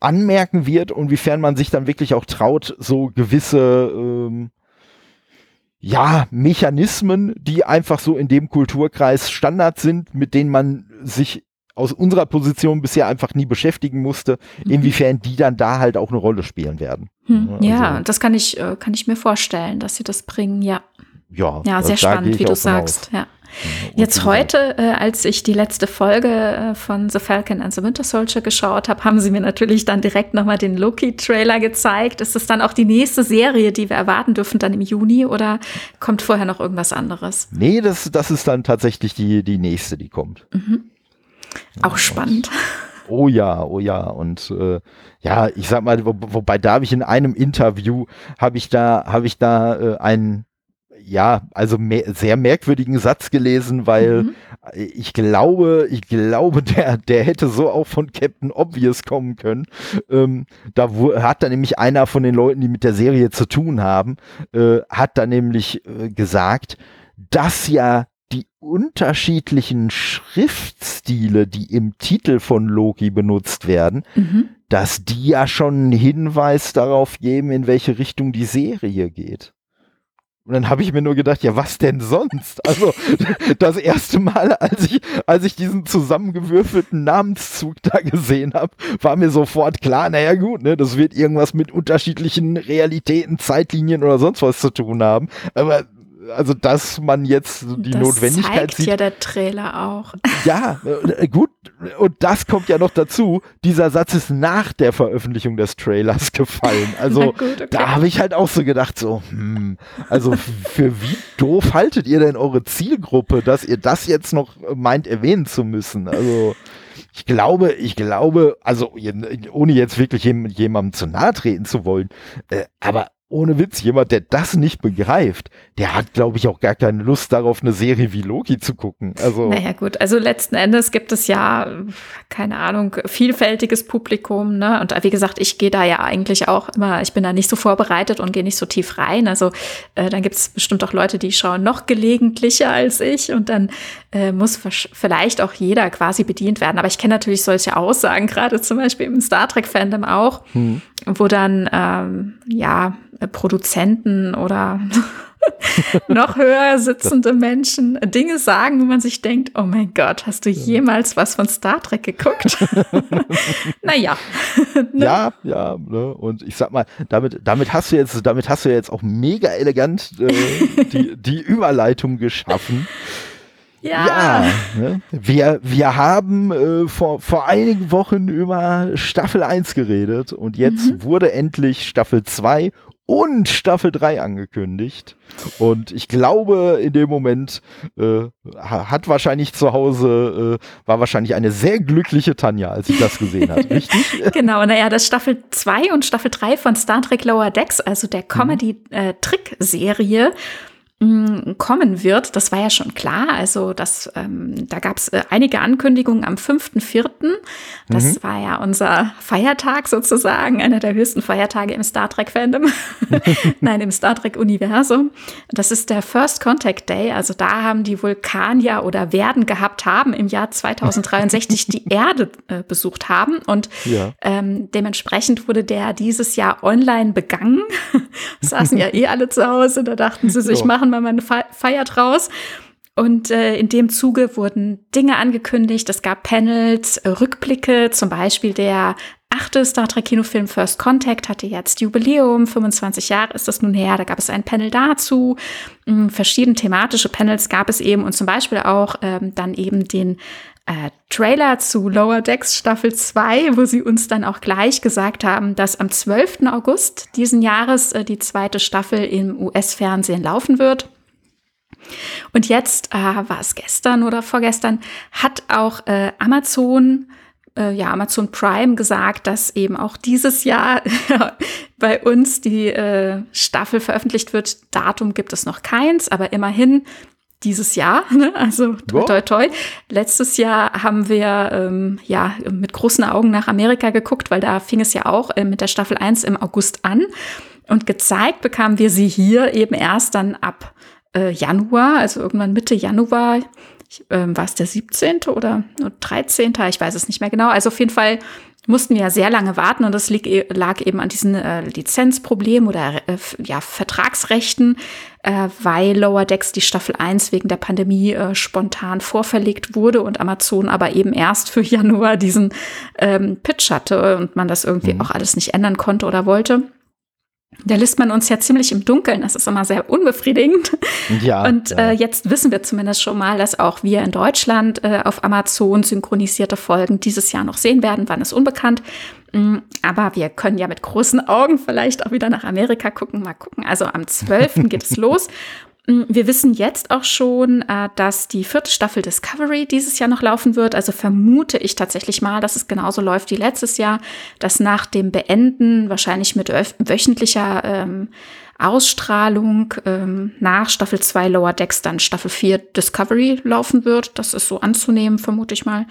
anmerken wird und wiefern man sich dann wirklich auch traut, so gewisse ähm, ja, Mechanismen, die einfach so in dem Kulturkreis Standard sind, mit denen man sich aus unserer Position bisher einfach nie beschäftigen musste, mhm. inwiefern die dann da halt auch eine Rolle spielen werden. Hm. Also, ja, das kann ich, äh, kann ich mir vorstellen, dass sie das bringen, ja. Ja, ja sehr spannend, wie du sagst, ja. Mhm. Jetzt heute, äh, als ich die letzte Folge äh, von The Falcon and the Winter Soldier geschaut habe, haben sie mir natürlich dann direkt nochmal den Loki-Trailer gezeigt. Ist das dann auch die nächste Serie, die wir erwarten dürfen dann im Juni oder kommt vorher noch irgendwas anderes? Nee, das, das ist dann tatsächlich die, die nächste, die kommt. Mhm. Auch ja, spannend. Oh ja, oh ja. Und äh, ja, ich sag mal, wo, wobei da habe ich in einem Interview, habe ich da, habe ich da äh, einen ja, also mehr, sehr merkwürdigen Satz gelesen, weil mhm. ich glaube, ich glaube, der, der hätte so auch von Captain Obvious kommen können. Ähm, da hat da nämlich einer von den Leuten, die mit der Serie zu tun haben, äh, hat da nämlich äh, gesagt, dass ja die unterschiedlichen Schriftstile, die im Titel von Loki benutzt werden, mhm. dass die ja schon einen Hinweis darauf geben, in welche Richtung die Serie geht. Und dann habe ich mir nur gedacht, ja, was denn sonst? Also das erste Mal, als ich, als ich diesen zusammengewürfelten Namenszug da gesehen habe, war mir sofort klar, naja gut, ne, das wird irgendwas mit unterschiedlichen Realitäten, Zeitlinien oder sonst was zu tun haben. Aber also dass man jetzt die das Notwendigkeit zeigt sieht. ja der Trailer auch. Ja, äh, gut. Und das kommt ja noch dazu. Dieser Satz ist nach der Veröffentlichung des Trailers gefallen. Also gut, okay. da habe ich halt auch so gedacht, so, hm, also für wie doof haltet ihr denn eure Zielgruppe, dass ihr das jetzt noch meint erwähnen zu müssen? Also ich glaube, ich glaube, also ohne jetzt wirklich jemandem zu nahe treten zu wollen, äh, aber ohne Witz, jemand, der das nicht begreift, der hat, glaube ich, auch gar keine Lust darauf, eine Serie wie Loki zu gucken. Also naja, gut, also letzten Endes gibt es ja, keine Ahnung, vielfältiges Publikum, ne? Und wie gesagt, ich gehe da ja eigentlich auch immer, ich bin da nicht so vorbereitet und gehe nicht so tief rein. Also äh, dann gibt es bestimmt auch Leute, die schauen noch gelegentlicher als ich und dann äh, muss vielleicht auch jeder quasi bedient werden. Aber ich kenne natürlich solche Aussagen, gerade zum Beispiel im Star Trek-Fandom auch, hm. wo dann ähm, ja Produzenten oder noch höher sitzende Menschen Dinge sagen, wo man sich denkt, oh mein Gott, hast du jemals was von Star Trek geguckt? naja. ne? Ja, ja, ne? und ich sag mal, damit, damit hast du jetzt, damit hast du jetzt auch mega elegant äh, die, die Überleitung geschaffen. Ja. ja ne? wir, wir haben äh, vor, vor einigen Wochen über Staffel 1 geredet und jetzt mhm. wurde endlich Staffel 2 und Staffel 3 angekündigt. Und ich glaube, in dem Moment äh, hat wahrscheinlich zu Hause, äh, war wahrscheinlich eine sehr glückliche Tanja, als ich das gesehen habe, richtig? genau, naja, das Staffel 2 und Staffel 3 von Star Trek Lower Decks, also der mhm. Comedy-Trick-Serie, äh, kommen wird. Das war ja schon klar. Also das, ähm, da gab es äh, einige Ankündigungen am 5.4. Das mhm. war ja unser Feiertag sozusagen, einer der höchsten Feiertage im Star Trek-Fandom. Nein, im Star Trek-Universum. Das ist der First Contact Day. Also da haben die Vulkanier oder werden gehabt haben im Jahr 2063 die Erde äh, besucht haben. Und ja. ähm, dementsprechend wurde der dieses Jahr online begangen. Saßen ja eh alle zu Hause. Da dachten sie sich, so. machen mal eine Feier draus. Und äh, in dem Zuge wurden Dinge angekündigt. Es gab Panels, äh, Rückblicke, zum Beispiel der achte Star Trek Kinofilm First Contact hatte jetzt Jubiläum, 25 Jahre ist das nun her. Da gab es ein Panel dazu. Hm, verschiedene thematische Panels gab es eben und zum Beispiel auch ähm, dann eben den äh, Trailer zu Lower Decks Staffel 2, wo sie uns dann auch gleich gesagt haben, dass am 12. August diesen Jahres äh, die zweite Staffel im US-Fernsehen laufen wird. Und jetzt, äh, war es gestern oder vorgestern, hat auch äh, Amazon, äh, ja, Amazon Prime gesagt, dass eben auch dieses Jahr bei uns die äh, Staffel veröffentlicht wird. Datum gibt es noch keins, aber immerhin dieses Jahr, ne? also toi, toi, toi. Letztes Jahr haben wir ähm, ja mit großen Augen nach Amerika geguckt, weil da fing es ja auch äh, mit der Staffel 1 im August an. Und gezeigt bekamen wir sie hier eben erst dann ab äh, Januar, also irgendwann Mitte Januar, ähm, war es der 17. oder 13. Ich weiß es nicht mehr genau. Also auf jeden Fall mussten wir ja sehr lange warten und das lag eben an diesen äh, Lizenzproblemen oder äh, ja, Vertragsrechten, äh, weil Lower Decks die Staffel 1 wegen der Pandemie äh, spontan vorverlegt wurde und Amazon aber eben erst für Januar diesen ähm, Pitch hatte und man das irgendwie mhm. auch alles nicht ändern konnte oder wollte. Da lässt man uns ja ziemlich im Dunkeln. Das ist immer sehr unbefriedigend. Ja, und ja. Äh, jetzt wissen wir zumindest schon mal, dass auch wir in Deutschland äh, auf Amazon synchronisierte Folgen dieses Jahr noch sehen werden. Wann ist unbekannt. Mm, aber wir können ja mit großen Augen vielleicht auch wieder nach Amerika gucken. Mal gucken. Also am 12. geht es los. Mm, wir wissen jetzt auch schon, äh, dass die vierte Staffel Discovery dieses Jahr noch laufen wird. Also vermute ich tatsächlich mal, dass es genauso läuft wie letztes Jahr, dass nach dem Beenden, wahrscheinlich mit wöchentlicher ähm, Ausstrahlung ähm, nach Staffel 2 Lower Decks dann Staffel 4 Discovery laufen wird. Das ist so anzunehmen, vermute ich mal.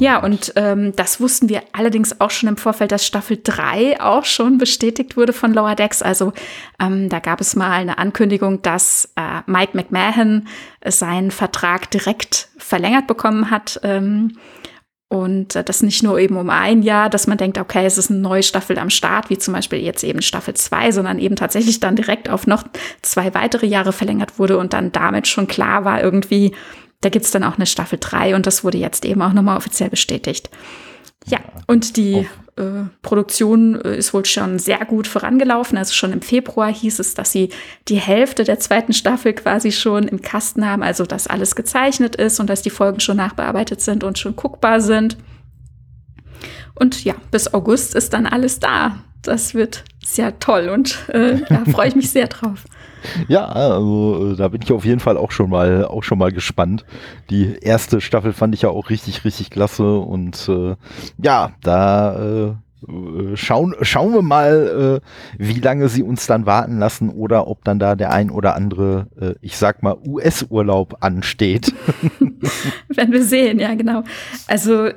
Ja, und ähm, das wussten wir allerdings auch schon im Vorfeld, dass Staffel 3 auch schon bestätigt wurde von Lower Decks. Also ähm, da gab es mal eine Ankündigung, dass äh, Mike McMahon seinen Vertrag direkt verlängert bekommen hat. Ähm, und äh, das nicht nur eben um ein Jahr, dass man denkt, okay, es ist eine neue Staffel am Start, wie zum Beispiel jetzt eben Staffel 2, sondern eben tatsächlich dann direkt auf noch zwei weitere Jahre verlängert wurde und dann damit schon klar war, irgendwie, da gibt es dann auch eine Staffel 3 und das wurde jetzt eben auch nochmal offiziell bestätigt. Ja, und die äh, Produktion äh, ist wohl schon sehr gut vorangelaufen. Also schon im Februar hieß es, dass sie die Hälfte der zweiten Staffel quasi schon im Kasten haben, also dass alles gezeichnet ist und dass die Folgen schon nachbearbeitet sind und schon guckbar sind. Und ja, bis August ist dann alles da. Das wird sehr toll und äh, da freue ich mich sehr drauf. Ja, also äh, da bin ich auf jeden Fall auch schon mal auch schon mal gespannt. Die erste Staffel fand ich ja auch richtig richtig klasse und äh, ja, da äh, äh schauen schauen wir mal, äh, wie lange sie uns dann warten lassen oder ob dann da der ein oder andere, äh, ich sag mal US-Urlaub ansteht. Werden wir sehen, ja genau. Also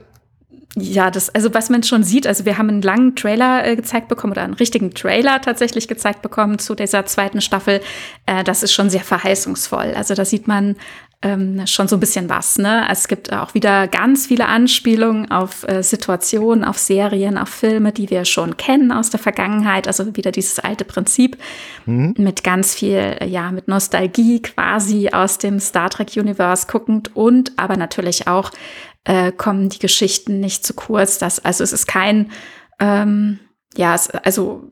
ja, das, also was man schon sieht, also wir haben einen langen Trailer äh, gezeigt bekommen oder einen richtigen Trailer tatsächlich gezeigt bekommen zu dieser zweiten Staffel. Äh, das ist schon sehr verheißungsvoll. Also da sieht man ähm, schon so ein bisschen was. Ne? Es gibt auch wieder ganz viele Anspielungen auf äh, Situationen, auf Serien, auf Filme, die wir schon kennen aus der Vergangenheit. Also wieder dieses alte Prinzip mhm. mit ganz viel, ja, mit Nostalgie quasi aus dem Star Trek Universe guckend und aber natürlich auch äh, kommen die Geschichten nicht zu kurz. Das, also es ist kein, ähm, ja, es, also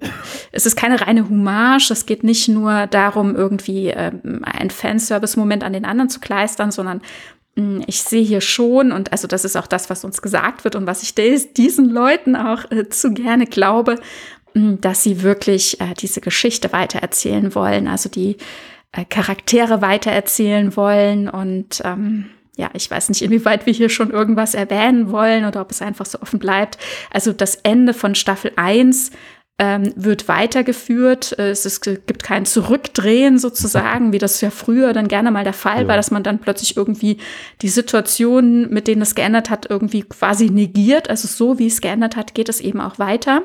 es ist keine reine Hommage. Es geht nicht nur darum, irgendwie ähm, einen Fanservice-Moment an den anderen zu kleistern, sondern mh, hm, ich sehe hier schon, und also das ist auch das, was uns gesagt wird und was ich diesen Leuten auch äh, zu gerne glaube, mh, hm, dass sie wirklich äh, diese Geschichte weitererzählen wollen, also die äh, Charaktere weitererzählen wollen und ähm, ja, ich weiß nicht, inwieweit wir hier schon irgendwas erwähnen wollen oder ob es einfach so offen bleibt. Also das Ende von Staffel 1 ähm, wird weitergeführt. Es, ist, gibt kein Zurückdrehen sozusagen, wie das ja früher dann gerne mal der Fall ja. war, dass man dann plötzlich irgendwie die Situationen, mit denen es geändert hat, irgendwie quasi negiert. Also so wie es geändert hat, geht es eben auch weiter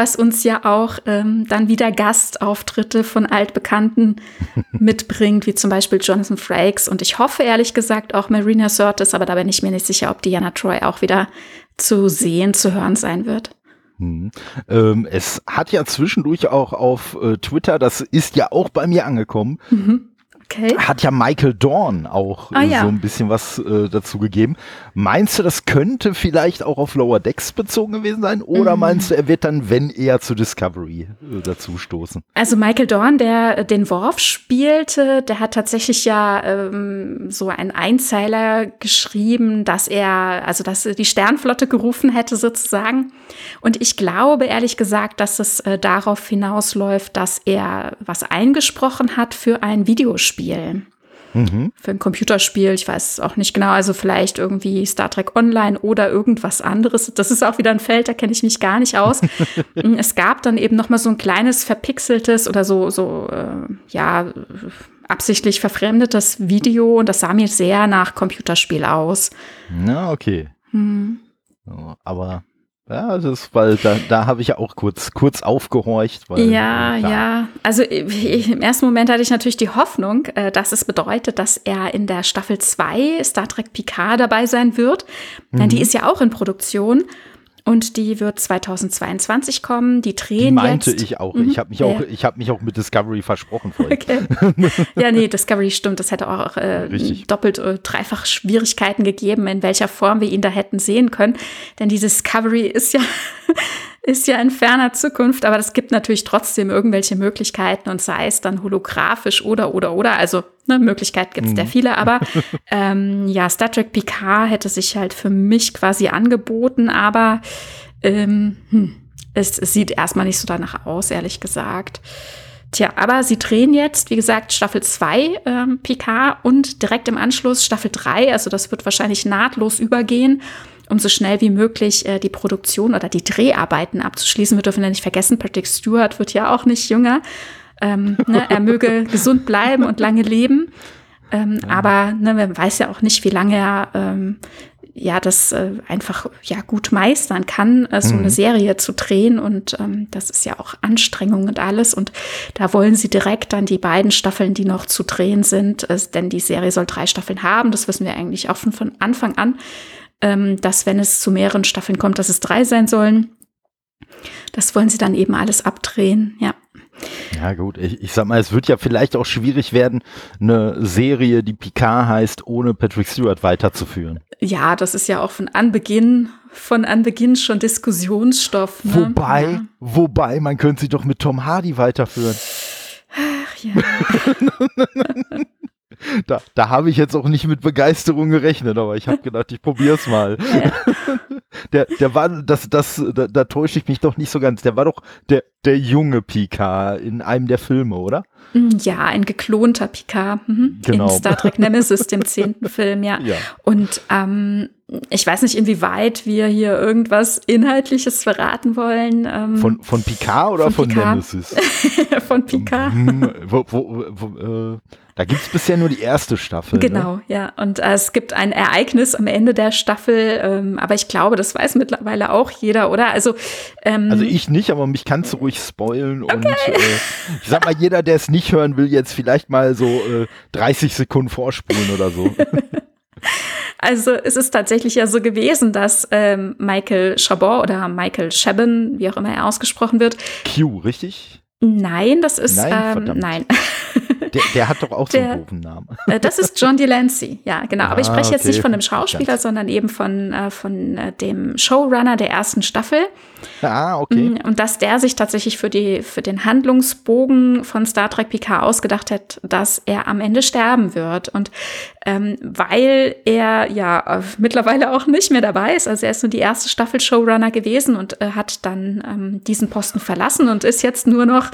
was uns ja auch ähm, dann wieder Gastauftritte von Altbekannten mitbringt, wie zum Beispiel Jonathan Frakes und ich hoffe ehrlich gesagt auch Marina Sirtis, aber da bin ich mir nicht sicher, ob Diana Troy auch wieder zu sehen, zu hören sein wird. Hm. Ähm, es hat ja zwischendurch auch auf äh, Twitter, das ist ja auch bei mir angekommen, mhm. Okay. Hat ja Michael Dorn auch ah, äh, ja. so ein bisschen was äh, dazu gegeben. Meinst du, das könnte vielleicht auch auf Lower Decks bezogen gewesen sein? Oder mm. meinst du, er wird dann, wenn eher zu Discovery äh, dazu stoßen? Also Michael Dorn, der äh, den Worf spielte, der hat tatsächlich ja ähm, so einen Einzeiler geschrieben, dass er, also dass er die Sternflotte gerufen hätte sozusagen. Und ich glaube ehrlich gesagt, dass es äh, darauf hinausläuft, dass er was eingesprochen hat für ein Videospiel. Spiel. Mhm. Für ein Computerspiel, ich weiß auch nicht genau, also vielleicht irgendwie Star Trek Online oder irgendwas anderes. Das ist auch wieder ein Feld, da kenne ich mich gar nicht aus. es gab dann eben noch mal so ein kleines verpixeltes oder so, so äh, ja, absichtlich verfremdetes Video und das sah mir sehr nach Computerspiel aus. Na, okay. Mhm. aber Ja, das, weil da, da habe ich ja auch kurz, kurz aufgehorcht. Weil, ja, äh, ja. Also ich, im ersten Moment hatte ich natürlich die Hoffnung, äh, dass es bedeutet, dass er in der Staffel 2 Star Trek Picard dabei sein wird. Denn mhm. die ist ja auch in Produktion. Und die wird 2022 kommen. Die drehen die meinte jetzt. ich auch. Mhm. Ich habe mich, auch, ich hab mich auch mit Discovery versprochen vorhin. Okay. ja, nee, Discovery stimmt. Das hätte auch äh, doppelt, äh, dreifach Schwierigkeiten gegeben, in welcher Form wir ihn da hätten sehen können. Denn die Discovery ist ja ist ja in ferner Zukunft, aber es gibt natürlich trotzdem irgendwelche Möglichkeiten und sei es dann holographisch oder, oder, oder. Also ne, Möglichkeiten gibt es mhm. ja viele, aber ähm, ja, Star Trek Picard hätte sich halt für mich quasi angeboten, aber ähm, hm, es, es sieht erstmal nicht so danach aus, ehrlich gesagt. Tja, aber sie drehen jetzt, wie gesagt, Staffel 2 ähm, Picard und direkt im Anschluss Staffel 3. Also das wird wahrscheinlich nahtlos übergehen um so schnell wie möglich äh, die Produktion oder die Dreharbeiten abzuschließen. Wir dürfen ja nicht vergessen, Patrick Stewart wird ja auch nicht jünger. Ähm, ne, er möge gesund bleiben und lange leben. Ähm, ja. Aber ne, man weiß ja auch nicht, wie lange er ähm, ja das äh, einfach ja gut meistern kann, äh, so mhm. eine Serie zu drehen. Und ähm, das ist ja auch Anstrengung und alles. Und da wollen sie direkt dann die beiden Staffeln, die noch zu drehen sind, äh, denn die Serie soll drei Staffeln haben. Das wissen wir eigentlich auch von, von Anfang an ähm, dass wenn es zu mehreren Staffeln kommt, dass es drei sein sollen. Das wollen sie dann eben alles abdrehen, ja. Ja gut, ich, ich sag mal, es wird ja vielleicht auch schwierig werden, eine Serie, die Picard heißt, ohne Patrick Stewart weiterzuführen. Ja, das ist ja auch von Anbeginn, von Anbeginn schon Diskussionsstoff. Ne? Wobei, ja. wobei, man könnte sie doch mit Tom Hardy weiterführen. Ach ja. da, da habe ich jetzt auch nicht mit Begeisterung gerechnet, aber ich habe gedacht, ich probiere es mal. der, der war, das, das, da, da täusche ich mich doch nicht so ganz. Der war doch der, der junge Picard in einem der Filme, oder? Mm, ja, ein geklonter Picard. Mhm. Genau. In Star Trek Nemesis, dem zehnten Film, ja. ja. Und ähm, ich weiß nicht, inwieweit wir hier irgendwas Inhaltliches verraten wollen. Ähm, von, von Picard oder von, von Picard? Nemesis? von Picard. Hm, wo, wo, wo, äh, da gibt es bisher nur die erste Staffel. Ne? Genau, ne? ja. Und äh, es gibt ein Ereignis am Ende der Staffel, ähm, aber ich glaube, das weiß mittlerweile auch jeder, oder? Also, ähm, also ich nicht, aber mich kannst du ruhig spoilen. Okay. Und äh, ich sag mal, jeder, der es nicht hören will, jetzt vielleicht mal so äh, 30 Sekunden vorspulen oder so. Also es ist tatsächlich ja so gewesen, dass ähm, Michael Chabot oder Michael Chabon, wie auch immer er ausgesprochen wird. Q, richtig? Nein, das ist nein. Ähm, nein. Der, der, hat doch auch so einen doofen Namen. Äh, das ist John Delancey, ja, genau. Aber ich ah, spreche okay. jetzt nicht von dem Schauspieler, sondern eben von, äh, von äh, dem Showrunner der ersten Staffel. Ah, okay. Mm, und dass der sich tatsächlich für, die, für den Handlungsbogen von Star Trek Picard ausgedacht hat, dass er am Ende sterben wird. Und ähm, weil er ja mittlerweile auch nicht mehr dabei ist, also er ist nur die erste Staffel Showrunner gewesen und äh, hat dann ähm, diesen Posten verlassen und ist jetzt nur noch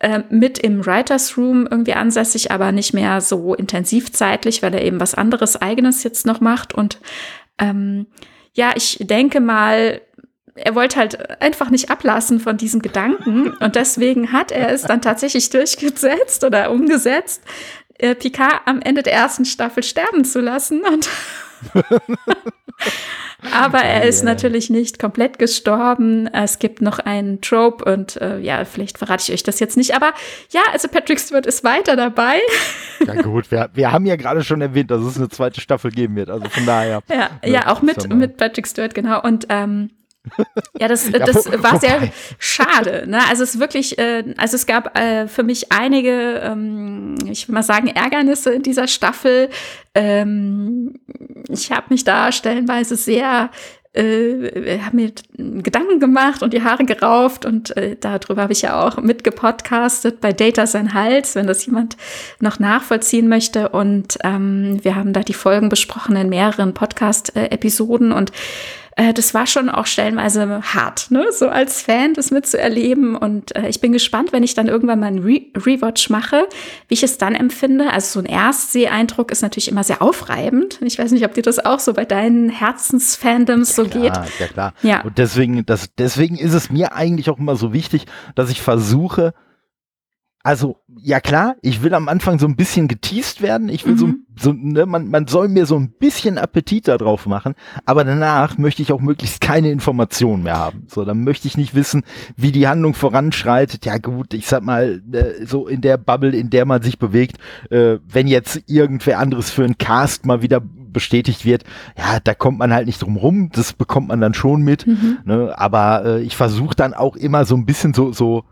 äh, mit im Writers Room irgendwie ansässig, aber nicht mehr so intensiv zeitlich, weil er eben was anderes eigenes jetzt noch macht. Und ähm, ja, ich denke mal, er wollte halt einfach nicht ablassen von diesem Gedanken und deswegen hat er es dann tatsächlich durchgesetzt oder umgesetzt, äh, Picard am Ende der ersten Staffel sterben zu lassen und Aber er ist natürlich nicht komplett gestorben. Es gibt noch einen Trope und äh, ja, vielleicht verrate ich euch das jetzt nicht. Aber ja, also Patrick Stewart ist weiter dabei. Ja gut, wir, wir haben ja gerade schon erwähnt, dass es eine zweite Staffel geben wird. Also von daher. Ja, ja auch mit, mit Patrick Stewart, genau. Und ähm, ja, das, das ja, war sehr schade. Ne? Also es wirklich, äh, also es gab äh, für mich einige, ähm, ich will mal sagen, Ärgernisse in dieser Staffel. Ähm, ich habe mich da stellenweise sehr äh, habe mir Gedanken gemacht und die Haare gerauft und äh, darüber habe ich ja auch mitgepodcastet bei Data sein Hals, wenn das jemand noch nachvollziehen möchte. Und ähm, wir haben da die Folgen besprochen in mehreren Podcast-Episoden und äh, das war schon auch stellenweise hart, ne? so als Fan das mitzuerleben. Und äh, ich bin gespannt, wenn ich dann irgendwann mal einen Re Rewatch mache, wie ich es dann empfinde. Also so ein Erstseh-Eindruck ist natürlich immer sehr aufreibend. Ich weiß nicht, ob dir das auch so bei deinen Herzensfandoms so klar, geht. Ja, klar. Ja. Und deswegen, das, deswegen ist es mir eigentlich auch immer so wichtig, dass ich versuche, also, ja klar, ich will am Anfang so ein bisschen geteased werden. Ich will mhm. so, so ne, man, man soll mir so ein bisschen Appetit darauf machen, aber danach möchte ich auch möglichst keine Informationen mehr haben. So, dann möchte ich nicht wissen, wie die Handlung voranschreitet. Ja gut, ich sag mal, äh, so in der Bubble, in der man sich bewegt, äh, wenn jetzt irgendwer anderes für einen Cast mal wieder bestätigt wird, ja, da kommt man halt nicht drum rum, das bekommt man dann schon mit. Mhm. Ne? Aber äh, ich versuche dann auch immer so ein bisschen so, so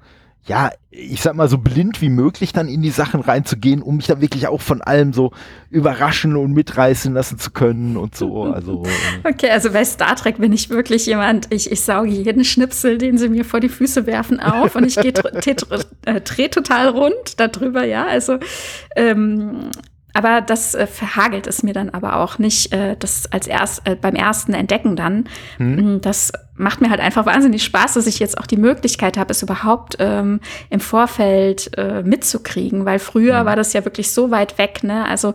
ja, ich sag mal, so blind wie möglich dann in die Sachen reinzugehen, um mich da wirklich auch von allem so überraschen und mitreißen lassen zu können und so. Also, äh. okay, also bei Star Trek bin ich wirklich jemand, ich, ich sauge jeden Schnipsel, den sie mir vor die Füße werfen, auf und ich gehe äh, dreh total rund darüber, ja. Also ähm, aber das äh, verhagelt es mir dann aber auch nicht, äh, das als erst äh, beim ersten Entdecken dann. Hm. Das macht mir halt einfach wahnsinnig Spaß, dass ich jetzt auch die Möglichkeit habe, es überhaupt ähm, im Vorfeld äh, mitzukriegen, weil früher mhm. war das ja wirklich so weit weg, ne? Also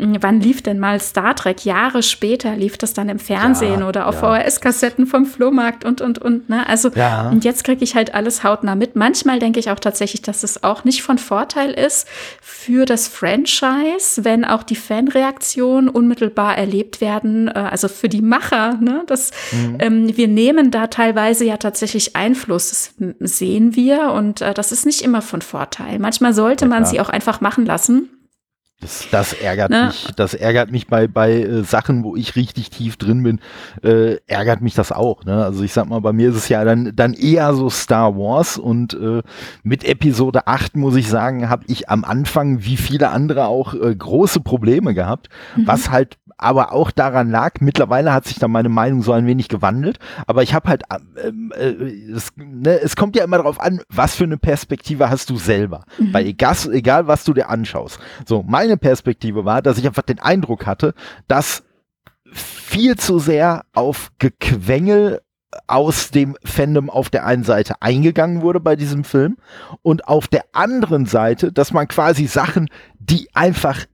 wann lief denn mal Star Trek? Jahre später lief das dann im Fernsehen ja, oder auf ja. VHS-Kassetten vom Flohmarkt und und und. Ne? Also ja. und jetzt kriege ich halt alles hautnah mit. Manchmal denke ich auch tatsächlich, dass es auch nicht von Vorteil ist für das Franchise, wenn auch die Fanreaktionen unmittelbar erlebt werden. Äh, also für die Macher, ne? Das mhm. ähm, wir nehmen nehmen da teilweise ja tatsächlich Einfluss, das sehen wir und äh, das ist nicht immer von Vorteil. Manchmal sollte man sie auch einfach machen lassen. Das, das ärgert ne? mich. Das ärgert mich bei, bei äh, Sachen, wo ich richtig tief drin bin, äh, ärgert mich das auch. Ne? Also ich sag mal, bei mir ist es ja dann, dann eher so Star Wars und äh, mit Episode 8 muss ich sagen, habe ich am Anfang, wie viele andere auch, äh, große Probleme gehabt, mhm. was halt aber auch daran lag, mittlerweile hat sich da meine Meinung so ein wenig gewandelt, aber ich habe halt, ähm, äh, es, ne, es kommt ja immer darauf an, was für eine Perspektive hast du selber, mhm. weil egal, egal was du dir anschaust. So, meine Perspektive war, dass ich einfach den Eindruck hatte, dass viel zu sehr auf Gequengel aus dem Fandom auf der einen Seite eingegangen wurde bei diesem Film und auf der anderen Seite, dass man quasi Sachen, die einfach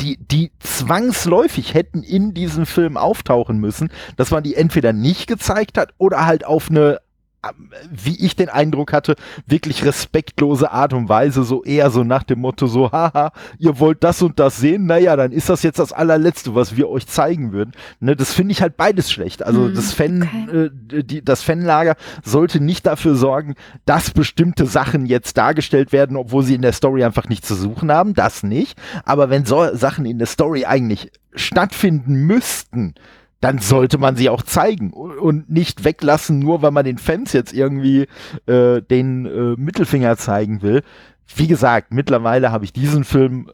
die, die zwangsläufig hätten in diesem Film auftauchen müssen, dass man die entweder nicht gezeigt hat oder halt auf eine wie ich den Eindruck hatte, wirklich respektlose Art und Weise, so eher so nach dem Motto so, haha, ihr wollt das und das sehen, naja, dann ist das jetzt das allerletzte, was wir euch zeigen würden. Ne, das finde ich halt beides schlecht. Also hm, das Fan, okay. äh, die, das Fanlager sollte nicht dafür sorgen, dass bestimmte Sachen jetzt dargestellt werden, obwohl sie in der Story einfach nicht zu suchen haben, das nicht. Aber wenn so Sachen in der Story eigentlich stattfinden müssten, dann sollte man sie auch zeigen und nicht weglassen, nur weil man den Fans jetzt irgendwie äh, den äh, Mittelfinger zeigen will. Wie gesagt, mittlerweile habe ich diesen Film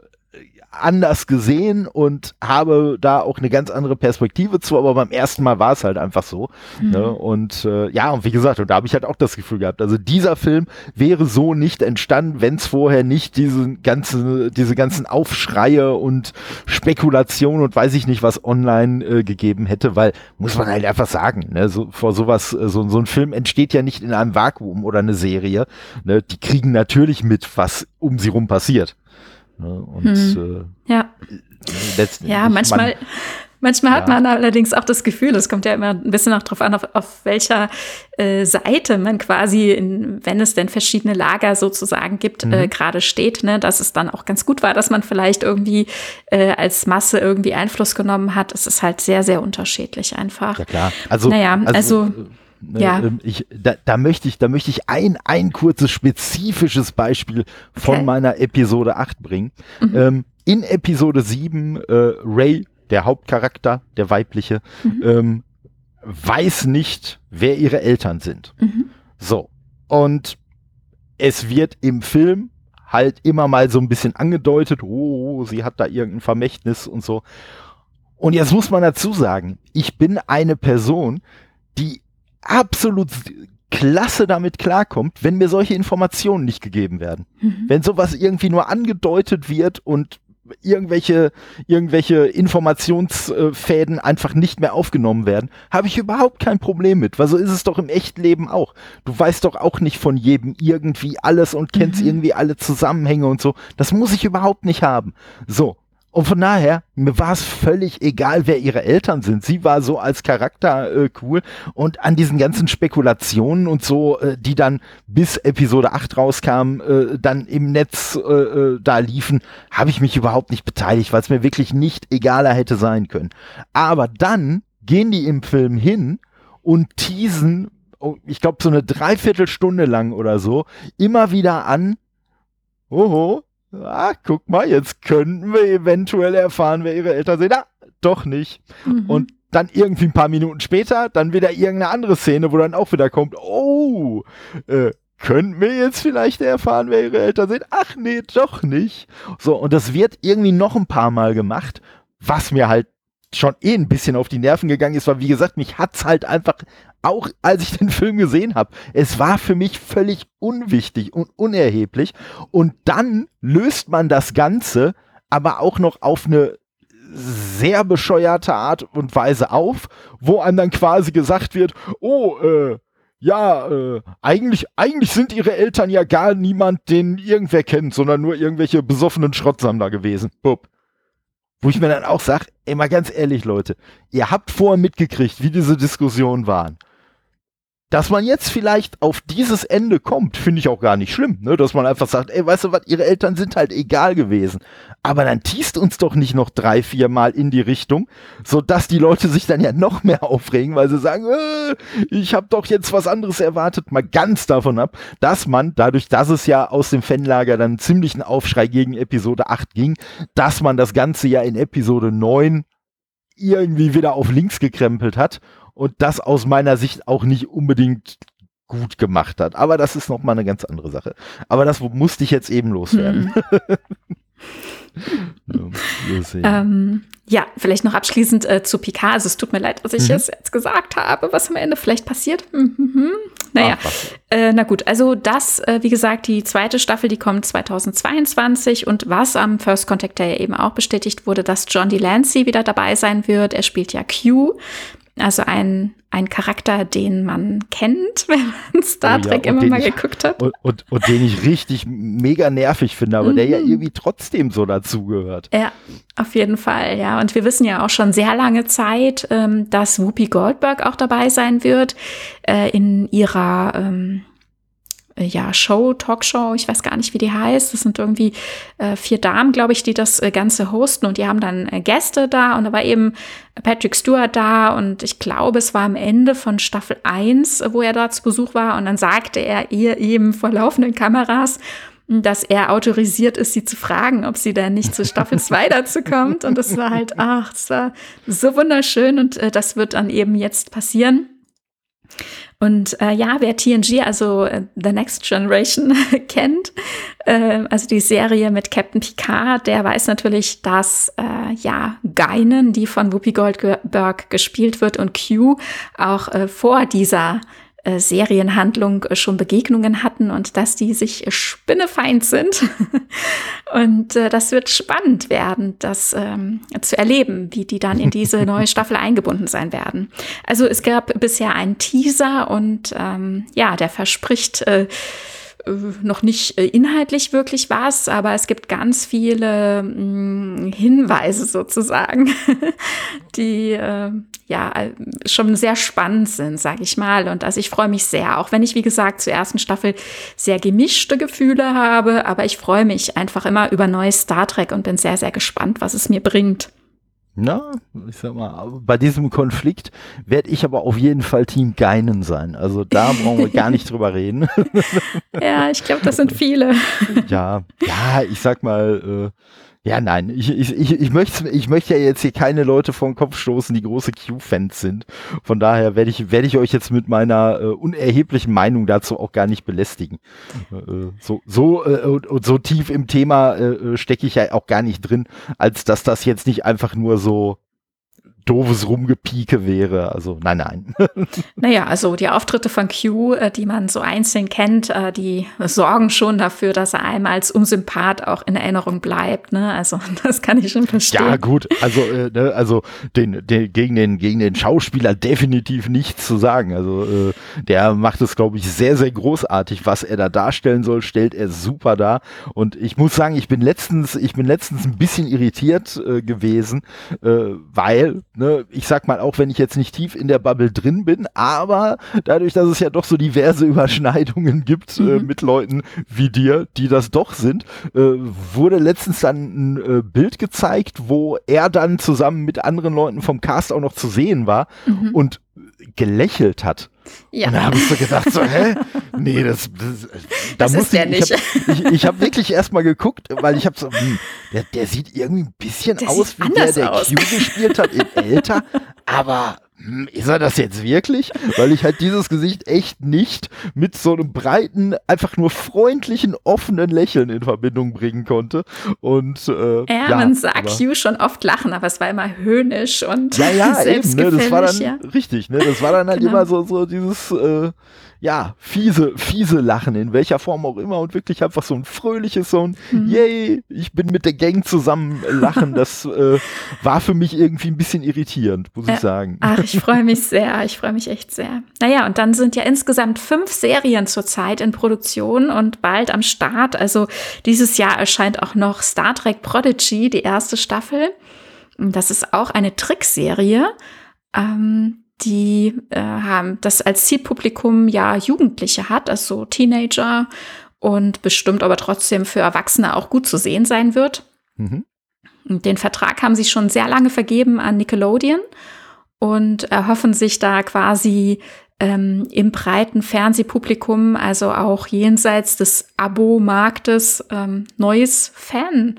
anders gesehen und habe da auch eine ganz andere Perspektive zu, aber beim ersten Mal war es halt einfach so. Mhm. Ne? Und äh, ja, und wie gesagt, und da habe ich halt auch das Gefühl gehabt, also dieser Film wäre so nicht entstanden, wenn es vorher nicht diese ganze, diese ganzen Aufschreie und Spekulationen und weiß ich nicht was online äh, gegeben hätte, weil, muss man halt einfach sagen, ne? so, vor sowas, äh, so, so ein Film entsteht ja nicht in einem Vakuum oder eine Serie. Ne? Die kriegen natürlich mit, was um sie rum passiert. Ne? Und hm. äh, ja. Ja, manchmal. Man, Manchmal hat ja. man allerdings auch das Gefühl, es kommt ja immer ein bisschen auch drauf an, auf, auf welcher äh, Seite man quasi, in, wenn es denn verschiedene Lager sozusagen gibt, äh, mhm. äh, gerade steht, ne, dass es dann auch ganz gut war, dass man vielleicht irgendwie äh, als Masse irgendwie Einfluss genommen hat. Es ist halt sehr, sehr unterschiedlich einfach. Ja klar. Also, naja, also, also Ne, ja. Ähm, ich, da, da, möchte ich, da möchte ich ein, ein kurzes spezifisches Beispiel von okay. meiner Episode 8 bringen. Mhm. Ähm, in Episode 7, äh, Ray, der Hauptcharakter, der weibliche, mhm. ähm, weiß nicht, wer ihre Eltern sind. Mhm. So. Und es wird im Film halt immer mal so ein bisschen angedeutet, oh, sie hat da irgendein Vermächtnis und so. Und jetzt muss man dazu sagen, ich bin eine Person, die absolut klasse damit klarkommt, wenn mir solche Informationen nicht gegeben werden. Mhm. Wenn sowas irgendwie nur angedeutet wird und irgendwelche, irgendwelche Informationsfäden einfach nicht mehr aufgenommen werden, habe ich überhaupt kein Problem mit. Weil so ist es doch im Echtleben auch. Du weißt doch auch nicht von jedem irgendwie alles und kennst mhm. irgendwie alle Zusammenhänge und so. Das muss ich überhaupt nicht haben. So. Und von daher, mir war es völlig egal, wer ihre Eltern sind. Sie war so als Charakter äh, cool. Und an diesen ganzen Spekulationen und so, äh, die dann bis Episode 8 rauskamen, äh, dann im Netz äh, äh, da liefen, habe ich mich überhaupt nicht beteiligt, weil es mir wirklich nicht egaler hätte sein können. Aber dann gehen die im Film hin und teasen, oh, ich glaube so eine Dreiviertelstunde lang oder so, immer wieder an, oho, ah, guck mal, jetzt könnten wir eventuell erfahren, wer ihre Eltern sind. Ah, doch nicht. Mhm. Und dann irgendwie ein paar Minuten später, dann wieder irgendeine andere Szene, wo dann auch wieder kommt, oh, äh, könnten wir jetzt vielleicht erfahren, wer ihre Eltern sind? Ach nee, doch nicht. So, und das wird irgendwie noch ein paar Mal gemacht, was mir halt schon eh ein bisschen auf die Nerven gegangen ist, weil wie gesagt, mich hat's halt einfach auch als ich den Film gesehen habe, es war für mich völlig unwichtig und unerheblich und dann löst man das Ganze aber auch noch auf eine sehr bescheuerte Art und Weise auf, wo einem dann quasi gesagt wird, oh, äh, ja, äh, eigentlich, eigentlich sind ihre Eltern ja gar niemand, den irgendwer kennt, sondern nur irgendwelche besoffenen Schrottsammler gewesen. Bup. Wo ich mir dann auch sage, ey, mal ganz ehrlich, Leute, ihr habt vorher mitgekriegt, wie diese Diskussionen waren. Dass man jetzt vielleicht auf dieses Ende kommt, finde ich auch gar nicht schlimm, ne? Dass man einfach sagt, ey, weißt du was, ihre Eltern sind halt egal gewesen. Aber dann tiest uns doch nicht noch drei, vier Mal in die Richtung, so dass die Leute sich dann ja noch mehr aufregen, weil sie sagen, äh, ich habe doch jetzt was anderes erwartet. Mal ganz davon ab, dass man, dadurch, dass es ja aus dem Fanlager dann ziemlichen Aufschrei gegen Episode 8 ging, dass man das Ganze ja in Episode 9 irgendwie wieder auf links gekrempelt hat und das aus meiner Sicht auch nicht unbedingt gut gemacht hat. Aber das ist nochmal eine ganz andere Sache. Aber das musste ich jetzt eben loswerden. Hm. ähm, ja, vielleicht noch abschließend äh, zu Picard. Also es tut mir leid, dass ich mhm. es jetzt gesagt habe, was am Ende vielleicht passiert. Mhm. Naja, äh, na gut. Also das, äh, wie gesagt, die zweite Staffel, die kommt 2022 und was am First Contact Day eben auch bestätigt wurde, dass John Delancey wieder dabei sein wird. Er spielt ja Q. Also ein, ein Charakter, den man kennt, wenn man Star Trek oh ja, immer mal ich, geguckt hat. Und, und, und, den ich richtig mega nervig finde, aber mhm. der ja mhm. irgendwie trotzdem so dazugehört. Ja, auf jeden Fall, ja. Und wir wissen ja auch schon sehr lange Zeit, ähm, dass Whoopi Goldberg auch dabei sein wird äh, in ihrer ähm, äh, ja, Show, Talkshow, ich weiß gar nicht, wie die heißt. Das sind irgendwie äh, vier Damen, glaube ich, die das äh, Ganze hosten und die haben dann äh, Gäste da und da war eben Patrick Stewart da und ich glaube, es war am Ende von Staffel 1, wo er da zu Besuch war und dann sagte er ihr eben vor laufenden Kameras, dass er autorisiert ist, sie zu fragen, ob sie denn nicht zu Staffel 2 dazu kommt. Und das war halt, ach, das war so wunderschön und äh, das wird dann eben jetzt passieren. Und äh, ja, wer TNG, also äh, The Next Generation, kennt, äh, also die Serie mit Captain Picard, der weiß natürlich, dass äh, ja Geinen, die von Whoopi Goldberg gespielt wird, und Q auch äh, vor dieser äh, Serienhandlung äh, schon Begegnungen hatten und dass die sich spinnefeind sind. und äh, das wird spannend werden, das ähm, zu erleben, wie die dann in diese neue Staffel eingebunden sein werden. Also es gab bisher einen Teaser und ähm, ja, der verspricht äh, äh, noch nicht äh, inhaltlich wirklich was, aber es gibt ganz viele mh, mm, Hinweise sozusagen, die äh, ja schon sehr spannend sind, sage ich mal. Und also ich freue mich sehr, auch wenn ich wie gesagt zur ersten Staffel sehr gemischte Gefühle habe, aber ich freue mich einfach immer über neues Star Trek und bin sehr sehr gespannt, was es mir bringt. Na, ich sag mal, bei diesem Konflikt werde ich aber auf jeden Fall Team Geinen sein. Also da brauchen wir gar nicht drüber reden. ja, ich glaube, das sind viele. ja, ja, ich sag mal, äh, ja, nein, ich, ich, ich, ich, möchte, ich möchte ja jetzt hier keine Leute vor den Kopf stoßen, die große Q-Fans sind. Von daher werde ich, werde ich euch jetzt mit meiner äh, unerheblichen Meinung dazu auch gar nicht belästigen. Äh, so so äh, und, und, so tief im Thema äh, stecke ich ja auch gar nicht drin, als dass das jetzt nicht einfach nur so doofes Rumgepieke wäre. Also nein, nein. naja, also die Auftritte von Q, äh, die man so einzeln kennt, äh, die sorgen schon dafür, dass er einem als Unsympath auch in Erinnerung bleibt. Ne? Also das kann ich schon verstehen. Ja gut, also, äh, ne, also den, den, gegen, den, gegen den Schauspieler definitiv nichts zu sagen. Also äh, der macht es, glaube ich, sehr, sehr großartig. Was er da darstellen soll, stellt er super dar. Und ich muss sagen, ich bin letztens, ich bin letztens ein bisschen irritiert äh, gewesen, äh, weil ne, ich sag mal, auch wenn ich jetzt nicht tief in der Bubble drin bin, aber dadurch, dass es ja doch so diverse Überschneidungen gibt äh, mhm. äh, mit Leuten wie dir, die das doch sind, äh, wurde letztens dann ein äh, Bild gezeigt, wo er dann zusammen mit anderen Leuten vom Cast auch noch zu sehen war mhm. und gelächelt hat. Ja. Und da habe ich so gedacht, so, hä? Nee, das, das, da das muss ich, nicht. Ich habe ich, hab wirklich erstmal geguckt, weil ich habe so, hm, der, der sieht irgendwie ein bisschen der aus wie der, der aus. Q gespielt hat, in älter, aber ist er das jetzt wirklich? Weil ich halt dieses Gesicht echt nicht mit so einem breiten, einfach nur freundlichen, offenen Lächeln in Verbindung bringen konnte. Und äh, ja, ja man sah Q schon oft lachen, aber es war immer höhnisch und ja, ja, eben, ne, das war dann ja. richtig, ne, das war dann halt genau. immer so so dieses äh, ja, fiese, fiese Lachen, in welcher Form auch immer und wirklich einfach so ein fröhliches, so ein mhm. Yay, ich bin mit der Gang zusammen lachen, das äh, war für mich irgendwie ein bisschen irritierend, muss ich sagen. Ach, ich freue mich sehr, ich freue mich echt sehr. Naja, und dann sind ja insgesamt fünf Serien zurzeit in Produktion und bald am Start. Also dieses Jahr erscheint auch noch Star Trek Prodigy, die erste Staffel. Das ist auch eine Trickserie. Ähm, die äh, haben das als Zielpublikum ja Jugendliche hat, also Teenager und bestimmt aber trotzdem für Erwachsene auch gut zu sehen sein wird. Mhm. Den Vertrag haben sie schon sehr lange vergeben an Nickelodeon und erhoffen sich da quasi ähm, im breiten Fernsehpublikum, also auch jenseits des Abo-Marktes, ähm, neues Fan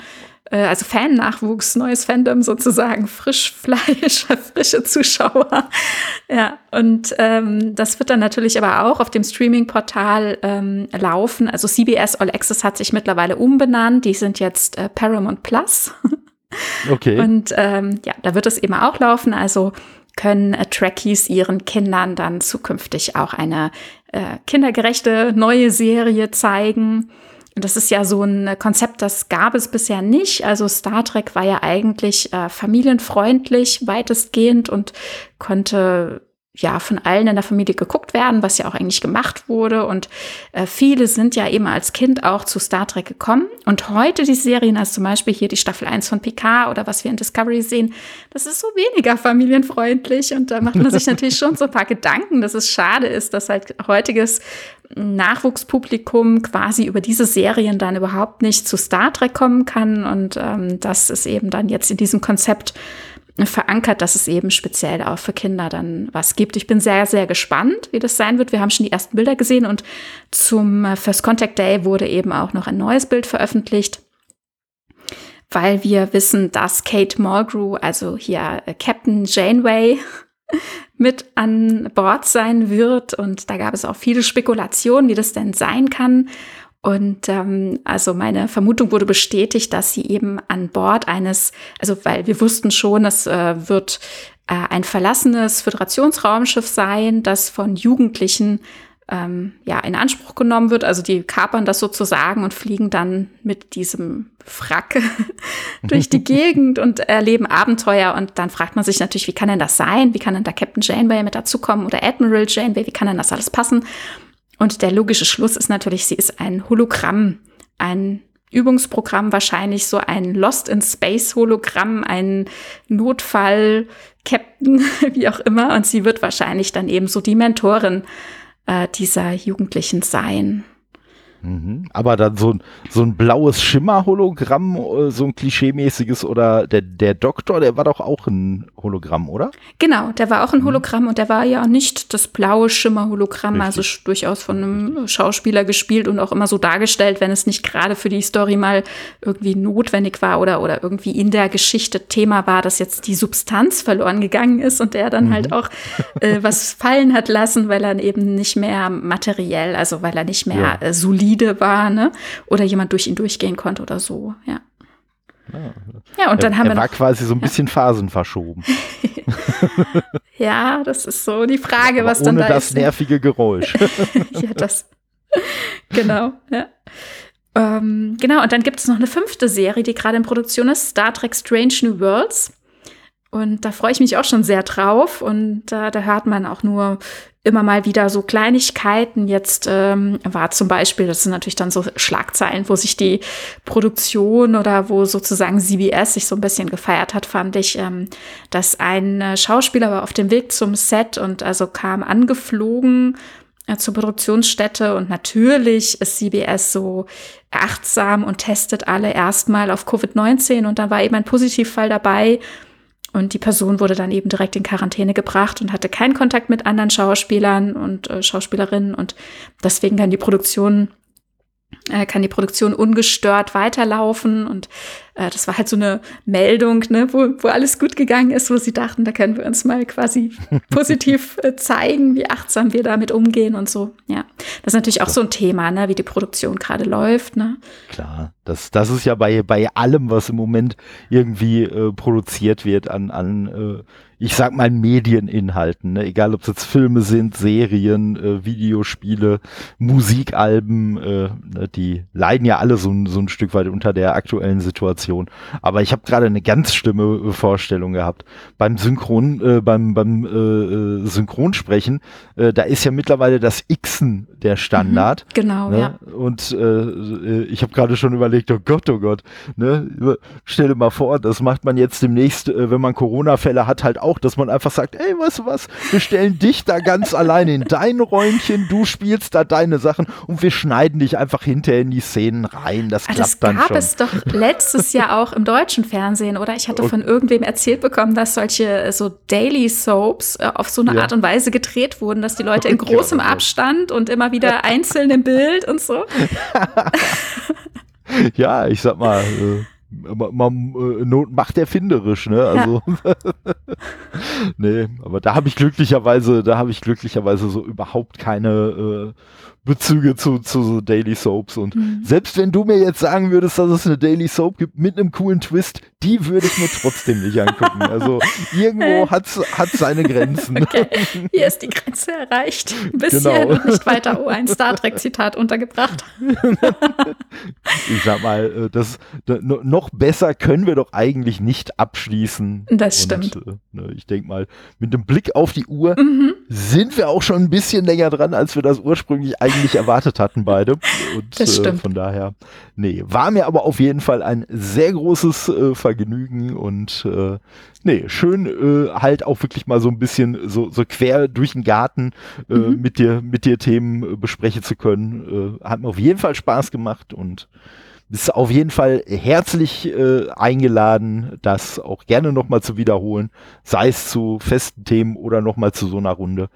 also Fan-Nachwuchs, neues Fandom sozusagen, Frischfleisch, frische Zuschauer. ja, und ähm, das wird dann natürlich aber auch auf dem Streaming-Portal ähm, laufen. Also CBS All Access hat sich mittlerweile umbenannt. Die sind jetzt äh, Paramount Plus. okay. Und ähm, ja, da wird es eben auch laufen. Also können äh, Trekkies ihren Kindern dann zukünftig auch eine äh, kindergerechte neue Serie zeigen. Und das ist ja so ein Konzept, das gab es bisher nicht. Also Star Trek war ja eigentlich äh, familienfreundlich weitestgehend und konnte ja von allen in der Familie geguckt werden, was ja auch eigentlich gemacht wurde. Und äh, viele sind ja eben als Kind auch zu Star Trek gekommen. Und heute die Serien, als zum Beispiel hier die Staffel 1 von Picard oder was wir in Discovery sehen, das ist so weniger familienfreundlich. Und da macht man sich natürlich schon so ein paar Gedanken, dass es schade ist, dass halt heutiges Nachwuchspublikum quasi über diese Serien dann überhaupt nicht zu Star Trek kommen kann. Und ähm, das ist eben dann jetzt in diesem Konzept verankert, dass es eben speziell auch für Kinder dann was gibt. Ich bin sehr, sehr gespannt, wie das sein wird. Wir haben schon die ersten Bilder gesehen und zum äh, First Contact Day wurde eben auch noch ein neues Bild veröffentlicht, weil wir wissen, dass Kate Mulgrew, also hier äh, Captain Janeway, mit an Bord sein wird. Und da gab es auch viele Spekulationen, wie das denn sein kann. Und ähm, also meine Vermutung wurde bestätigt, dass sie eben an Bord eines, also weil wir wussten schon, das äh, wird äh, ein verlassenes Föderationsraumschiff sein, das von Jugendlichen ähm, ja in Anspruch genommen wird. Also die kapern das sozusagen und fliegen dann mit diesem Frack durch die Gegend und erleben Abenteuer. Und dann fragt man sich natürlich, wie kann denn das sein? Wie kann denn da Captain Janeway mit dazukommen oder Admiral Janeway? Wie kann denn das alles passen? Und der logische Schluss ist natürlich, sie ist ein Hologramm, ein Übungsprogramm, wahrscheinlich so ein Lost in Space Hologramm, ein Notfall Captain, wie auch immer. Und sie wird wahrscheinlich dann eben so die Mentorin äh, dieser Jugendlichen sein. Mhm. Aber dann so ein, so ein blaues Schimmer-Hologramm, äh, so ein klischeemäßiges oder der, der Doktor, der war doch auch ein Hologramm, oder? Genau, der war auch ein mhm. Hologramm mhm. und der war ja nicht das blaue Schimmer-Hologramm, also durchaus von einem. Schauspieler gespielt und auch immer so dargestellt, wenn es nicht gerade für die Story mal irgendwie notwendig war oder, oder irgendwie in der Geschichte Thema war, dass jetzt die Substanz verloren gegangen ist und der dann halt mhm. halt auch äh, was fallen hat lassen, weil er eben nicht mehr materiell, also weil er nicht mehr ja. äh, solide war, ne? Oder jemand durch ihn durchgehen konnte oder so, ja. Ja, und dann er, haben wir er war noch, quasi so ein bisschen Phasen verschoben. ja, das ist so die Frage, Aber was dann ohne da das ist. nervige Geräusch. ja, das. genau, ja. Ähm, genau, und dann gibt es noch eine fünfte Serie, die gerade in Produktion ist, Star Trek Strange New Worlds. Und da freue ich mich auch schon sehr drauf. Und äh, da hört man auch nur immer mal wieder so Kleinigkeiten. Jetzt ähm, war zum Beispiel, das sind natürlich dann so Schlagzeilen, wo sich die Produktion oder wo sozusagen CBS sich so ein bisschen gefeiert hat, fand ich, ähm, dass ein äh, Schauspieler war auf dem Weg zum Set und also kam angeflogen äh, zur Produktionsstätte und natürlich ist CBS so achtsam und testet alle erstmal auf Covid-19 und da war eben ein Positivfall dabei und die Person wurde dann eben direkt in Quarantäne gebracht und hatte keinen Kontakt mit anderen Schauspielern und äh, Schauspielerinnen. Und deswegen kann die Produktion kann die Produktion ungestört weiterlaufen. Und äh, das war halt so eine Meldung, ne, wo, wo alles gut gegangen ist, wo sie dachten, da können wir uns mal quasi positiv äh, zeigen, wie achtsam wir damit umgehen und so. Ja, das ist natürlich auch so ein Thema, ne, wie die Produktion gerade läuft. Ne? Klar, das, das ist ja bei, bei allem, was im Moment irgendwie äh, produziert wird an, an äh, ich sag mal, Medieninhalten, ne? egal ob es jetzt Filme sind, Serien, äh, Videospiele, Musikalben, äh, ne? die leiden ja alle so, so ein Stück weit unter der aktuellen Situation. Aber ich habe gerade eine ganz schlimme äh, Vorstellung gehabt. Beim Synchron, äh, beim, beim äh, äh, Synchronsprechen, äh, da ist ja mittlerweile das Xen der Standard. Mhm, genau, ne? ja. Und äh, ich habe gerade schon überlegt, oh Gott, oh Gott, ne? stell dir mal vor, das macht man jetzt demnächst, äh, wenn man Corona-Fälle hat, halt auch, dass man einfach sagt, ey, weißt du was, wir stellen dich da ganz alleine in dein Räumchen, du spielst da deine Sachen und wir schneiden dich einfach hinterher in die Szenen rein. Das Ah, klappt Das dann gab schon. es doch letztes Jahr auch im deutschen Fernsehen, oder? Ich hatte von irgendwem erzählt bekommen, dass solche äh, so Daily Soaps äh, auf so eine Ja. Art und Weise gedreht wurden, dass die Leute in großem Genau. Abstand und immer wieder einzeln im Bild und so. Ja, ich sag mal, äh, man, äh, Not macht erfinderisch, ne? Also nee, aber da habe ich glücklicherweise, da habe ich glücklicherweise so überhaupt keine äh, Bezüge zu, zu so Daily Soaps und Mhm. selbst wenn du mir jetzt sagen würdest, dass es eine Daily Soap gibt mit einem coolen Twist, die würde ich mir trotzdem nicht angucken. Also irgendwo hat seine Grenzen. Okay, hier ist die Grenze erreicht. Bis Genau. hierhin und nicht weiter. Oh, ein Star Trek-Zitat untergebracht. Ich sag mal, äh, das, da, no- noch besser können wir doch eigentlich nicht abschließen. Das Und, stimmt. äh, ne, ich denke mal, mit dem Blick auf die Uhr Mhm. sind wir auch schon ein bisschen länger dran, als wir das ursprünglich eigentlich erwartet hatten, beide. Und Das äh, von daher, nee, war mir aber auf jeden Fall ein sehr großes äh, Vergnügen und äh, nee, schön äh, halt auch wirklich mal so ein bisschen so, so quer durch den Garten äh, Mhm. mit dir, mit dir Themen äh, besprechen zu können. Äh, hat mir auf jeden Fall Spaß gemacht und bist auf jeden Fall herzlich äh, eingeladen, das auch gerne nochmal zu wiederholen, sei es zu festen Themen oder nochmal zu so einer Runde.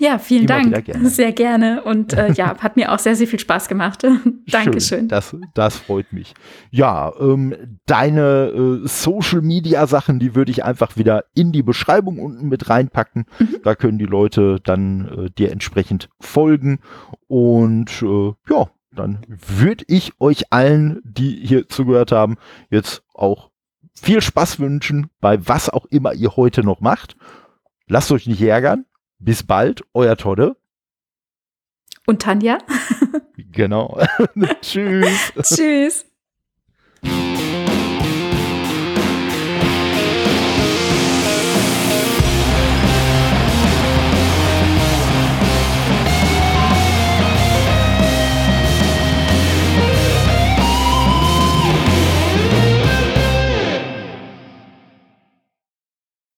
Ja, vielen Immer Dank. gerne. Sehr gerne. Und äh, ja, hat mir auch sehr, sehr viel Spaß gemacht. Dankeschön. Schön, das, das freut mich. Ja, ähm, deine äh, Social Media Sachen, die würde ich einfach wieder in die Beschreibung unten mit reinpacken. Mhm. Da können die Leute dann äh, dir entsprechend folgen. Und äh, ja, dann würde ich euch allen, die hier zugehört haben, jetzt auch viel Spaß wünschen bei was auch immer ihr heute noch macht. Lasst euch nicht ärgern. Bis bald, euer Todde. Und Tanja. genau. Tschüss. Tschüss.